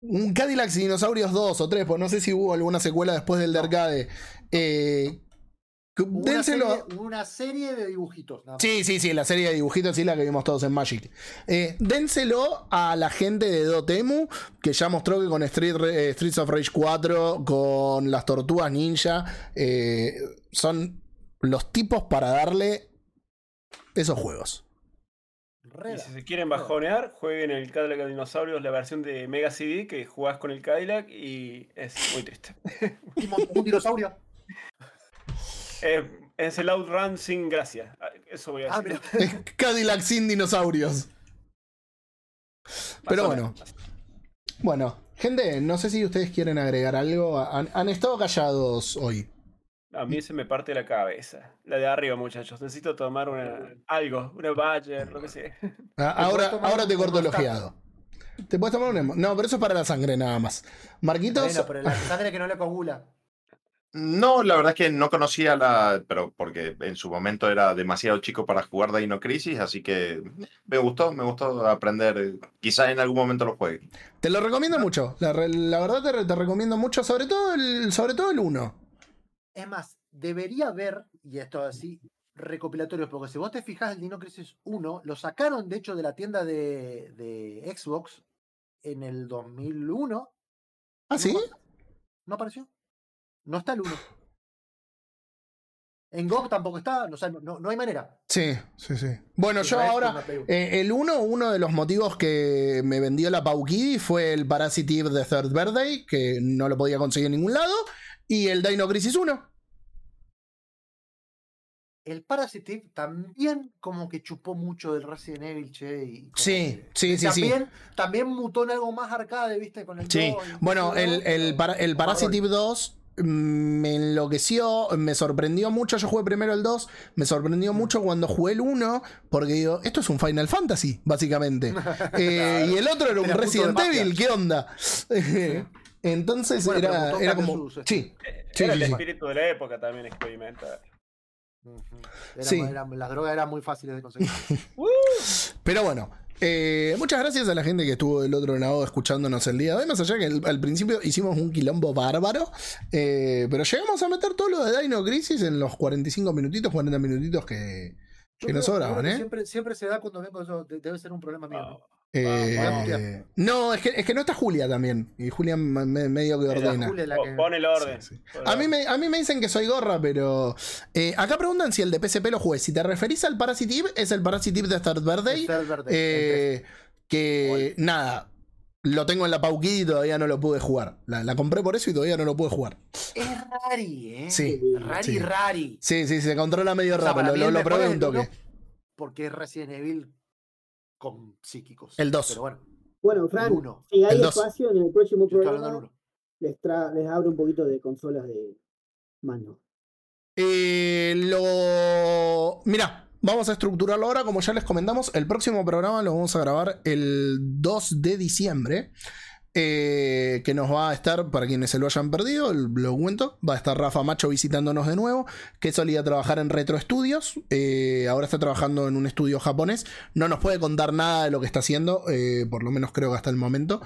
un Cadillacs y Dinosaurios 2 o 3, pues no sé si hubo alguna secuela después del de arcade. Eh, hubo una, dénselo- serie, una serie de dibujitos. nada más. Sí, sí, sí, la serie de dibujitos, sí, la que vimos todos en Magic. Eh, dénselo a la gente de Dotemu, que ya mostró que con Street, eh, Streets of Rage 4, con las tortugas ninja, eh, son los tipos para darle esos juegos. Y si se quieren bajonear, jueguen el Cadillac de Dinosaurios, la versión de Mega CD, que jugás con el Cadillac y es muy triste. Y un dinosaurio. Eh, es el Outrun sin gracia. Ah, Eso voy a Ah, decir. mira. Cadillac sin dinosaurios. Pero bueno. Bueno, gente, no sé si ustedes quieren agregar algo. Han, han estado callados hoy. A mí se me parte la cabeza. La de arriba, muchachos. Necesito tomar una, algo, una Badger, lo que sea. Ah, Ahora, ahora te corto el ojeado. Te puedes tomar un No, pero eso es para la sangre nada más. Marquitos. Bueno, pero la sangre que no le coagula. No, la verdad es que no conocía la, pero porque en su momento era demasiado chico para jugar Dino Crisis, así que me gustó, me gustó aprender. Quizás en algún momento lo juegue. Te lo recomiendo mucho. La, re- la verdad te recomiendo mucho, sobre todo el, sobre todo el 1. Es más, debería haber, y esto así, recopilatorios, porque si vos te fijas, el Dino Crisis 1 lo sacaron de hecho de la tienda de, de Xbox en el 2001. ¿Ah, sí? ¿No apareció? No está el 1. En GOG tampoco está, o sea, no, no- hay manera. Sí, sí, sí. Bueno, yo ahora. uno. eh, el 1, uno de los motivos que me vendió la Paukidi fue el Parasitive de Third Birthday, que no lo podía conseguir en ningún lado, y el Dino Crisis 1. El Parasitive también como que chupó mucho del Resident Evil, che. Y Sí, sí, sí, sí. también, también mutó en algo más arcade, ¿viste? Con el Sí, 2 y bueno, el, el, para- el rol. 2 mm, me enloqueció, me sorprendió mucho. Yo jugué primero el 2, me sorprendió mucho cuando jugué el 1, porque digo, esto es un Final Fantasy, básicamente. Eh, y el otro era un Era Resident. Evil, ¿qué onda? Entonces Bueno, era, era como. su- su Sí, Sí, Era sí, el sí. espíritu de la época también experimentar. Era- Sí. era- las drogas eran muy fáciles de conseguir. pero bueno. Eh, muchas gracias a la gente que estuvo del otro lado escuchándonos el día de hoy. Más allá que el- al principio hicimos un quilombo bárbaro. eh, pero llegamos a meter todo lo de Dino Crisis en los 45 minutitos, 40 minutitos que, nos sobraban, ¿eh? Siempre, siempre se da cuando vengo yo. de- Debe ser un problema mío. ¿no? Eh, vamos. no, es que, es que no está Julia también. Y Julia me- me- medio que ordena. Julia es la Po- que- Pon el orden. Sí, sí. Pon el A mí, me, a mí me dicen que soy gorra, pero. eh, acá preguntan si el de PSP lo jugué. Si te referís al Parasitive, es el Parasitive de el verde, eh, que nada. Lo tengo en la Pauquí y todavía no lo pude jugar. La, la compré por eso y todavía no lo pude jugar. Es rari, ¿eh? Sí, Rari, sí. rari. Sí, sí, se controla medio O sea, rápido. Lo, lo- probé un toque. Porque es Resident Evil con psíquicos. El dos. Pero bueno, Bueno, Fran, el 1. si hay El dos. espacio en el próximo programa, 1. les, tra les abro un poquito de consolas de mano. Eh, lo. Mira, vamos a estructurarlo ahora. Como ya les comentamos, el próximo programa lo vamos a grabar el 2 de diciembre. Eh, que nos va a estar, para quienes se lo hayan perdido, lo cuento, va a estar Rafa Macho visitándonos de nuevo, que solía trabajar en Retro Studios, eh, ahora está trabajando en un estudio japonés, no nos puede contar nada de lo que está haciendo, eh, por lo menos creo que hasta el momento,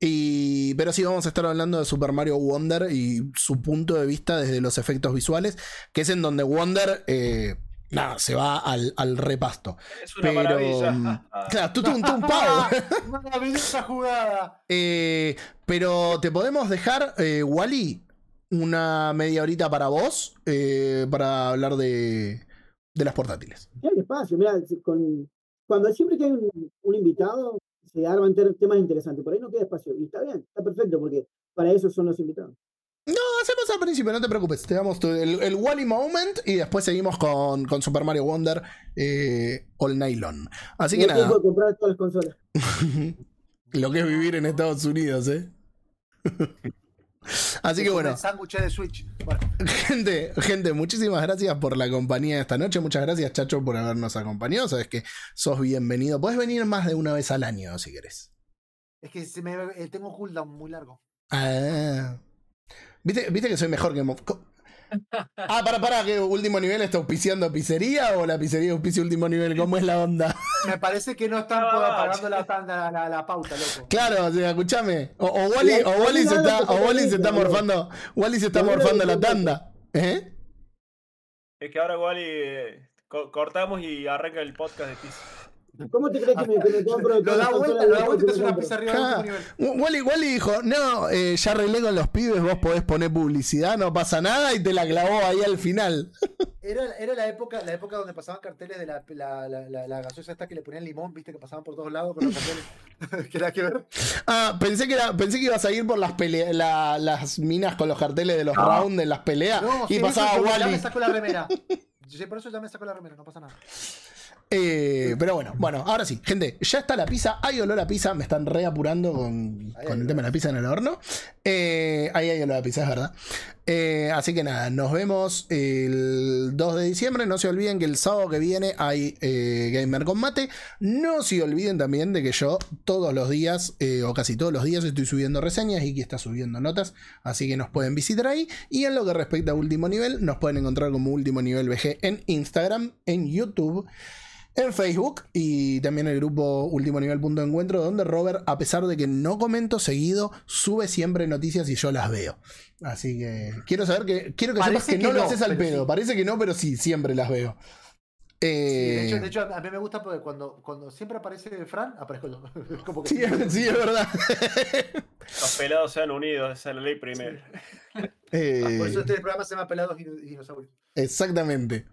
y, pero sí vamos a estar hablando de Super Mario Wonder y su punto de vista desde los efectos visuales, que es en donde Wonder nada, se va al, al repasto. Es una Pero. maravilla. mm, Claro, tú, tú, tú, un pavo. Maravillosa jugada. Eh, pero te podemos dejar, eh, Wally, una media horita para vos, eh, para hablar de, de las portátiles. Hay espacio, mira, con, cuando siempre que hay un, un invitado, se arman temas interesantes. Por ahí no queda espacio. Y está bien, está perfecto, porque para eso son los invitados. No, hacemos al principio, no te preocupes. Te damos el, el Wally Moment y después seguimos con, con Super Mario Wonder eh, All Nylon. Así que nada, tengo que comprar todas las consolas. lo que es vivir en Estados Unidos, ¿eh? Así que bueno, El sándwich de Switch. Bueno, gente, gente, muchísimas gracias por la compañía de esta noche. Muchas gracias, Chacho, por habernos acompañado. Sabes que sos bienvenido. Puedes venir más de una vez al año si querés. es que se me, eh, tengo cooldown muy largo. Ah. ¿Viste, ¿Viste que soy mejor que... Mo- co- Ah, para, para, que último nivel está auspiciando pizzería o la pizzería auspicia último nivel? ¿Cómo es la onda? Me parece que no están No, pagando la, tanda- la, la- la pauta, loco. Claro, o sea, escúchame. O, o Wally, o Wally se está, o Wally se está morfando. Wally se está morfando la tanda. ¿Eh? Es que ahora igual y, eh, co- cortamos y arranca el podcast de Pizza. ¿Cómo te crees que me, que me compro Lo da vuelta, lo de da vuelta y te una pizza arriba Ja. último nivel. Wally, Wally dijo, no, eh, ya arreglé con los pibes, vos podés poner publicidad, no pasa nada, y te la clavó ahí al final. Era, era la época, la época donde pasaban carteles de la, la, la, la, la gaseosa esta que le ponían limón, viste, que pasaban por todos lados con los carteles. que nada que ver. Ah, pensé que era, pensé que ibas a ir por las pelea- la- las minas con los carteles de los No. rounds de las peleas No, y sí, pasaba eso, ya me Wally. sacó la remera. Sí, por eso ya me sacó la remera, no pasa nada. Eh, pero bueno, bueno, ahora sí, gente, ya está la pizza, hay olor a pizza, me están reapurando con, con el tema de la pizza en el horno. Eh, ahí hay olor a pizza, es verdad. Eh, así que nada, nos vemos el 2 de diciembre. No se olviden que el sábado que viene hay Gamer Combate. No se olviden también de que yo todos los días, o casi todos los días, estoy subiendo reseñas y que está subiendo notas. Así que nos pueden visitar ahí. Y en lo que respecta a último nivel, nos pueden encontrar como último nivel VG en Instagram, en YouTube en Facebook y también el grupo Último Nivel Punto de Encuentro, donde Robert, a pesar de que no comento seguido, sube siempre noticias y yo las veo. Así que quiero saber que quiero que sepas que, que no lo haces al pedo. sí. Parece que no, pero sí, siempre las veo. Sí, Eh, de, hecho, de hecho, a mí me gusta porque cuando, cuando siempre aparece Fran, aparezco yo. Como que sí, sí, es verdad. Los pelados sean unidos, esa es la ley primero. Eh, Por eso este programa se llama Pelados y Dinosaurios. exactamente.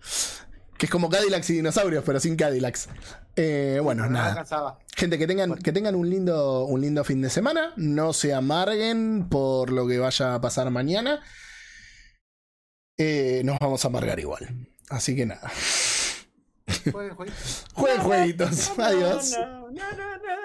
Que es como Cadillacs y dinosaurios, pero sin Cadillacs. Eh, bueno, No nada. alcanzaba. Gente, que tengan, que tengan un, lindo, un lindo fin de semana. No se amarguen por lo que vaya a pasar mañana. Eh, nos vamos a amargar igual. Así que nada. Jueguen, jueguen. Jueguen jueguitos. Adiós. No, no, no.